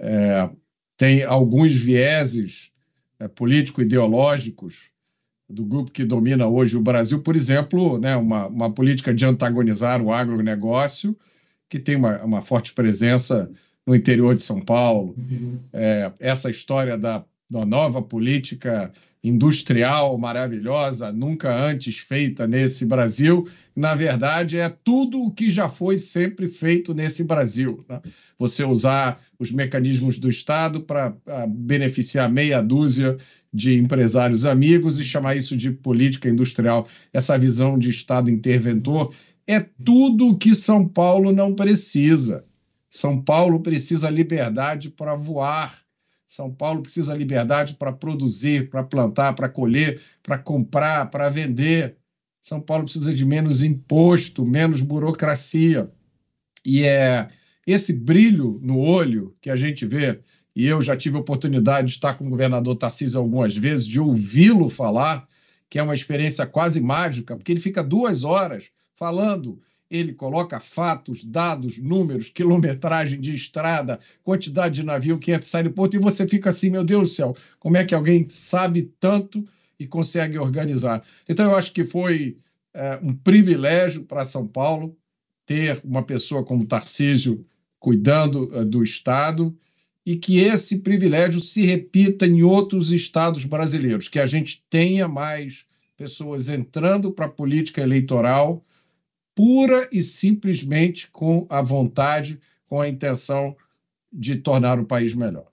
É, tem alguns vieses é, político-ideológicos do grupo que domina hoje o Brasil, por exemplo, né, uma, uma política de antagonizar o agronegócio, que tem uma, uma forte presença no interior de São Paulo, é, essa história da, da nova política industrial maravilhosa, nunca antes feita nesse Brasil, na verdade é tudo o que já foi sempre feito nesse Brasil. Né? Você usar os mecanismos do Estado para beneficiar meia dúzia de empresários amigos e chamar isso de política industrial. Essa visão de Estado interventor é tudo o que São Paulo não precisa. São Paulo precisa liberdade para voar. São Paulo precisa liberdade para produzir, para plantar, para colher, para comprar, para vender. São Paulo precisa de menos imposto, menos burocracia. E é esse brilho no olho que a gente vê, e eu já tive a oportunidade de estar com o governador Tarcísio algumas vezes, de ouvi-lo falar, que é uma experiência quase mágica, porque ele fica duas horas falando ele coloca fatos, dados, números, quilometragem de estrada, quantidade de navio que entra e sai do porto, e você fica assim, meu Deus do céu, como é que alguém sabe tanto e consegue organizar? Então, eu acho que foi é, um privilégio para São Paulo ter uma pessoa como Tarcísio cuidando é, do Estado e que esse privilégio se repita em outros estados brasileiros, que a gente tenha mais pessoas entrando para a política eleitoral pura e simplesmente com a vontade, com a intenção de tornar o país melhor.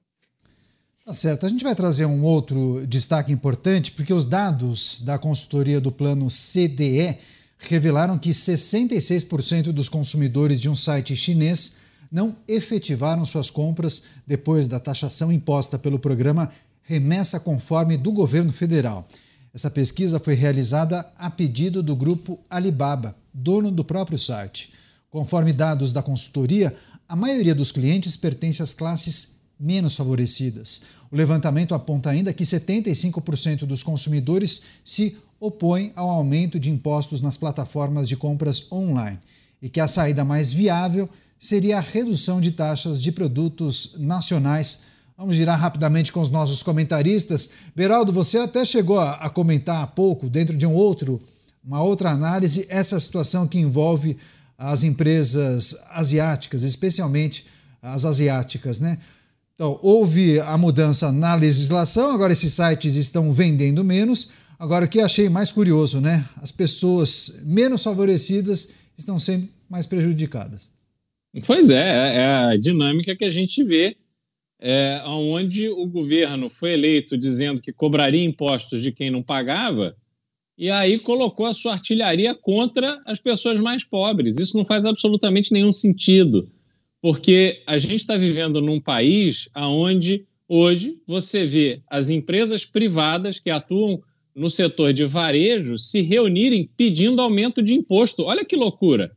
Tá certo. A gente vai trazer um outro destaque importante, porque os dados da consultoria do plano CDE revelaram que 66% dos consumidores de um site chinês não efetivaram suas compras depois da taxação imposta pelo programa Remessa Conforme do governo federal. Essa pesquisa foi realizada a pedido do grupo Alibaba, dono do próprio site. Conforme dados da consultoria, a maioria dos clientes pertence às classes menos favorecidas. O levantamento aponta ainda que 75% dos consumidores se opõem ao aumento de impostos nas plataformas de compras online e que a saída mais viável seria a redução de taxas de produtos nacionais Vamos girar rapidamente com os nossos comentaristas. Beraldo, você até chegou a, a comentar há pouco, dentro de um outro, uma outra análise, essa situação que envolve as empresas asiáticas, especialmente as asiáticas, né? Então, houve a mudança na legislação, agora esses sites estão vendendo menos. Agora, o que achei mais curioso, né? As pessoas menos favorecidas estão sendo mais prejudicadas. Pois é, é a dinâmica que a gente vê é, onde o governo foi eleito dizendo que cobraria impostos de quem não pagava, e aí colocou a sua artilharia contra as pessoas mais pobres. Isso não faz absolutamente nenhum sentido, porque a gente está vivendo num país onde hoje você vê as empresas privadas que atuam no setor de varejo se reunirem pedindo aumento de imposto. Olha que loucura!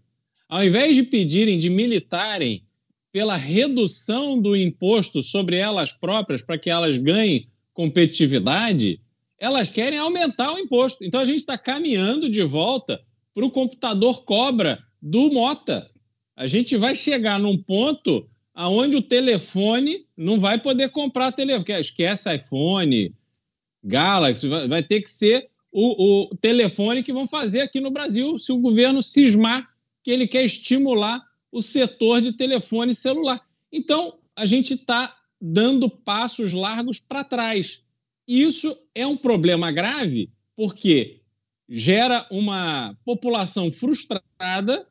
Ao invés de pedirem, de militarem pela redução do imposto sobre elas próprias para que elas ganhem competitividade, elas querem aumentar o imposto. Então a gente está caminhando de volta para o computador cobra do Mota. A gente vai chegar num ponto aonde o telefone não vai poder comprar telefone. Esquece iPhone, Galaxy, vai ter que ser o, o telefone que vão fazer aqui no Brasil se o governo cismar que ele quer estimular o setor de telefone celular. Então, a gente está dando passos largos para trás. Isso é um problema grave porque gera uma população frustrada,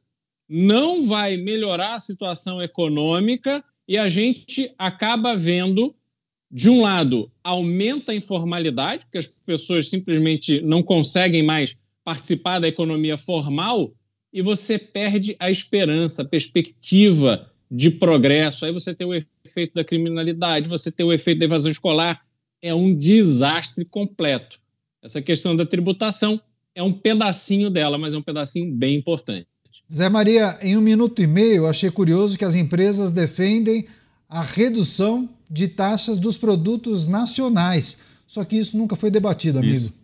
não vai melhorar a situação econômica e a gente acaba vendo, de um lado, aumenta a informalidade, porque as pessoas simplesmente não conseguem mais participar da economia formal e você perde a esperança, a perspectiva de progresso. Aí você tem o efeito da criminalidade, você tem o efeito da evasão escolar. É um desastre completo. Essa questão da tributação é um pedacinho dela, mas é um pedacinho bem importante. Zé Maria, em um minuto e meio, achei curioso que as empresas defendem a redução de taxas dos produtos nacionais. Só que isso nunca foi debatido, amigo. Isso.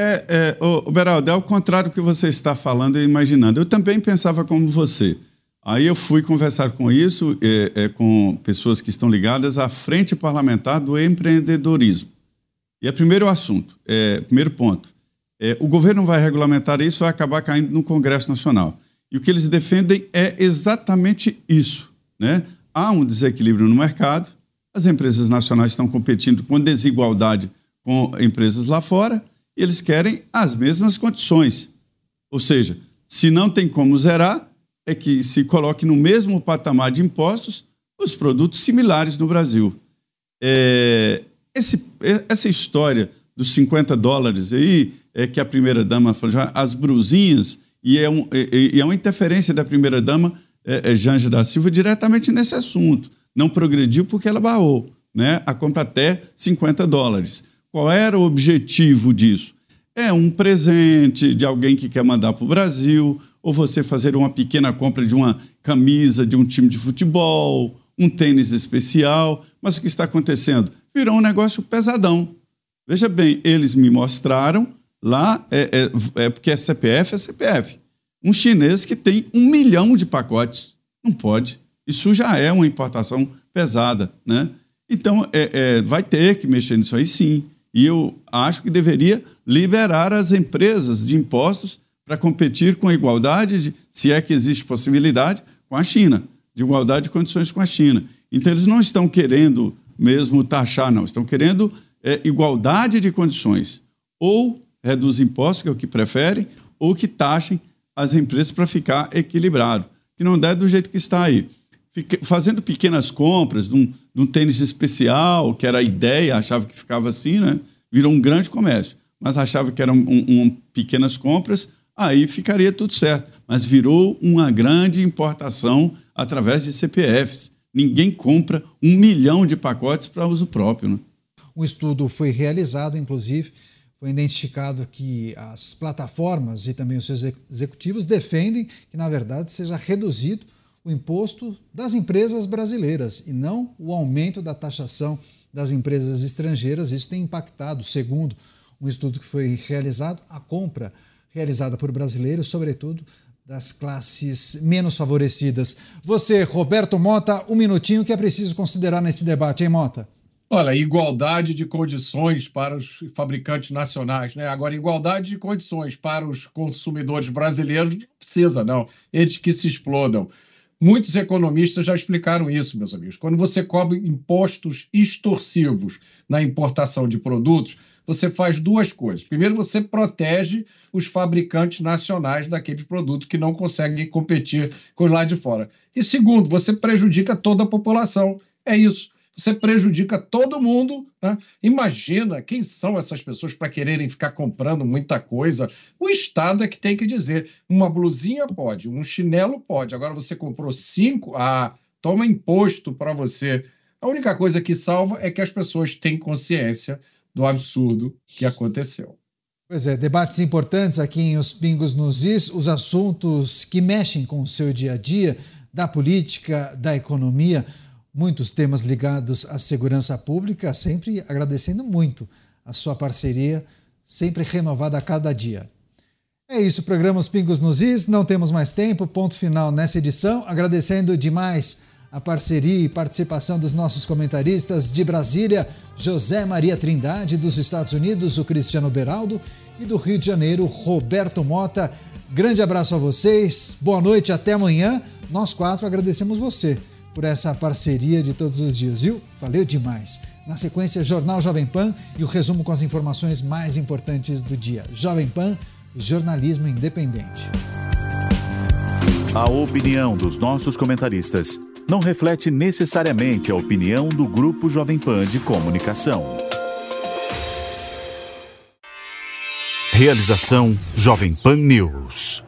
É, é, o, Beraldo, é o contrário do que você está falando e imaginando. Eu também pensava como você. Aí eu fui conversar com isso, é, é, com pessoas que estão ligadas à Frente Parlamentar do Empreendedorismo. E é primeiro assunto, é, primeiro ponto. É, o governo vai regulamentar isso, vai acabar caindo no Congresso Nacional. E o que eles defendem é exatamente isso. Né? Há um desequilíbrio no mercado, as empresas nacionais estão competindo com desigualdade com empresas lá fora, eles querem as mesmas condições. Ou seja, se não tem como zerar, é que se coloque no mesmo patamar de impostos os produtos similares no Brasil. É, esse, essa história dos 50 dólares aí, é que a primeira-dama falou, já, as brusinhas, e é, um, é, é uma interferência da primeira-dama, é, é Janja da Silva, diretamente nesse assunto. Não progrediu porque ela barrou né, a compra até 50 dólares. Qual era o objetivo disso? É um presente de alguém que quer mandar para o Brasil, ou você fazer uma pequena compra de uma camisa de um time de futebol, um tênis especial. Mas o que está acontecendo? Virou um negócio pesadão. Veja bem, eles me mostraram lá, é, é, é porque é CPF, é CPF. Um chinês que tem um milhão de pacotes. Não pode. Isso já é uma importação pesada, né? Então, é, é, vai ter que mexer nisso aí sim. E eu acho que deveria liberar as empresas de impostos para competir com igualdade, de, se é que existe possibilidade, com a China, de igualdade de condições com a China. Então, eles não estão querendo mesmo taxar, não, estão querendo é, igualdade de condições. Ou reduz impostos, que é o que preferem, ou que taxem as empresas para ficar equilibrado. Que não der do jeito que está aí. Fazendo pequenas compras de um, de um, tênis especial, que era a ideia, achava que ficava assim, né? Virou um grande comércio. Mas achava que eram um, um, pequenas compras, aí ficaria tudo certo. Mas virou uma grande importação através de CPFs. Ninguém compra um milhão de pacotes para uso próprio. Né? Um estudo foi realizado, inclusive, foi identificado que as plataformas e também os seus executivos defendem que, na verdade, seja reduzido o imposto das empresas brasileiras e não o aumento da taxação das empresas estrangeiras. Isso tem impactado, segundo um estudo que foi realizado, a compra realizada por brasileiros, sobretudo das classes menos favorecidas. Você, Roberto Mota, um minutinho que é preciso considerar nesse debate, hein, Mota? Olha, igualdade de condições para os fabricantes nacionais, né? Agora, igualdade de condições para os consumidores brasileiros não precisa, não. Eles que se explodam. Muitos economistas já explicaram isso, meus amigos. Quando você cobra impostos extorsivos na importação de produtos, você faz duas coisas. Primeiro, você protege os fabricantes nacionais daqueles produtos que não conseguem competir com os lá de fora. E segundo, você prejudica toda a população. É isso você prejudica todo mundo. Né? Imagina quem são essas pessoas para quererem ficar comprando muita coisa. O Estado é que tem que dizer: uma blusinha pode, um chinelo pode. Agora você comprou cinco, ah, toma imposto para você. A única coisa que salva é que as pessoas têm consciência do absurdo que aconteceu. Pois é, debates importantes aqui em Os Pingos nos Is, os assuntos que mexem com o seu dia a dia, da política, da economia muitos temas ligados à segurança pública, sempre agradecendo muito a sua parceria, sempre renovada a cada dia. É isso, programa Os Pingos nos Is, não temos mais tempo, ponto final nessa edição, agradecendo demais a parceria e participação dos nossos comentaristas de Brasília, José Maria Trindade, dos Estados Unidos, o Cristiano Beraldo, e do Rio de Janeiro, Roberto Mota. Grande abraço a vocês, boa noite, até amanhã. Nós quatro agradecemos você por essa parceria de todos os dias, viu? Valeu demais. Na sequência, Jornal Jovem Pan e o resumo com as informações mais importantes do dia. Jovem Pan, jornalismo independente. A opinião dos nossos comentaristas não reflete necessariamente a opinião do Grupo Jovem Pan de Comunicação. Realização Jovem Pan News.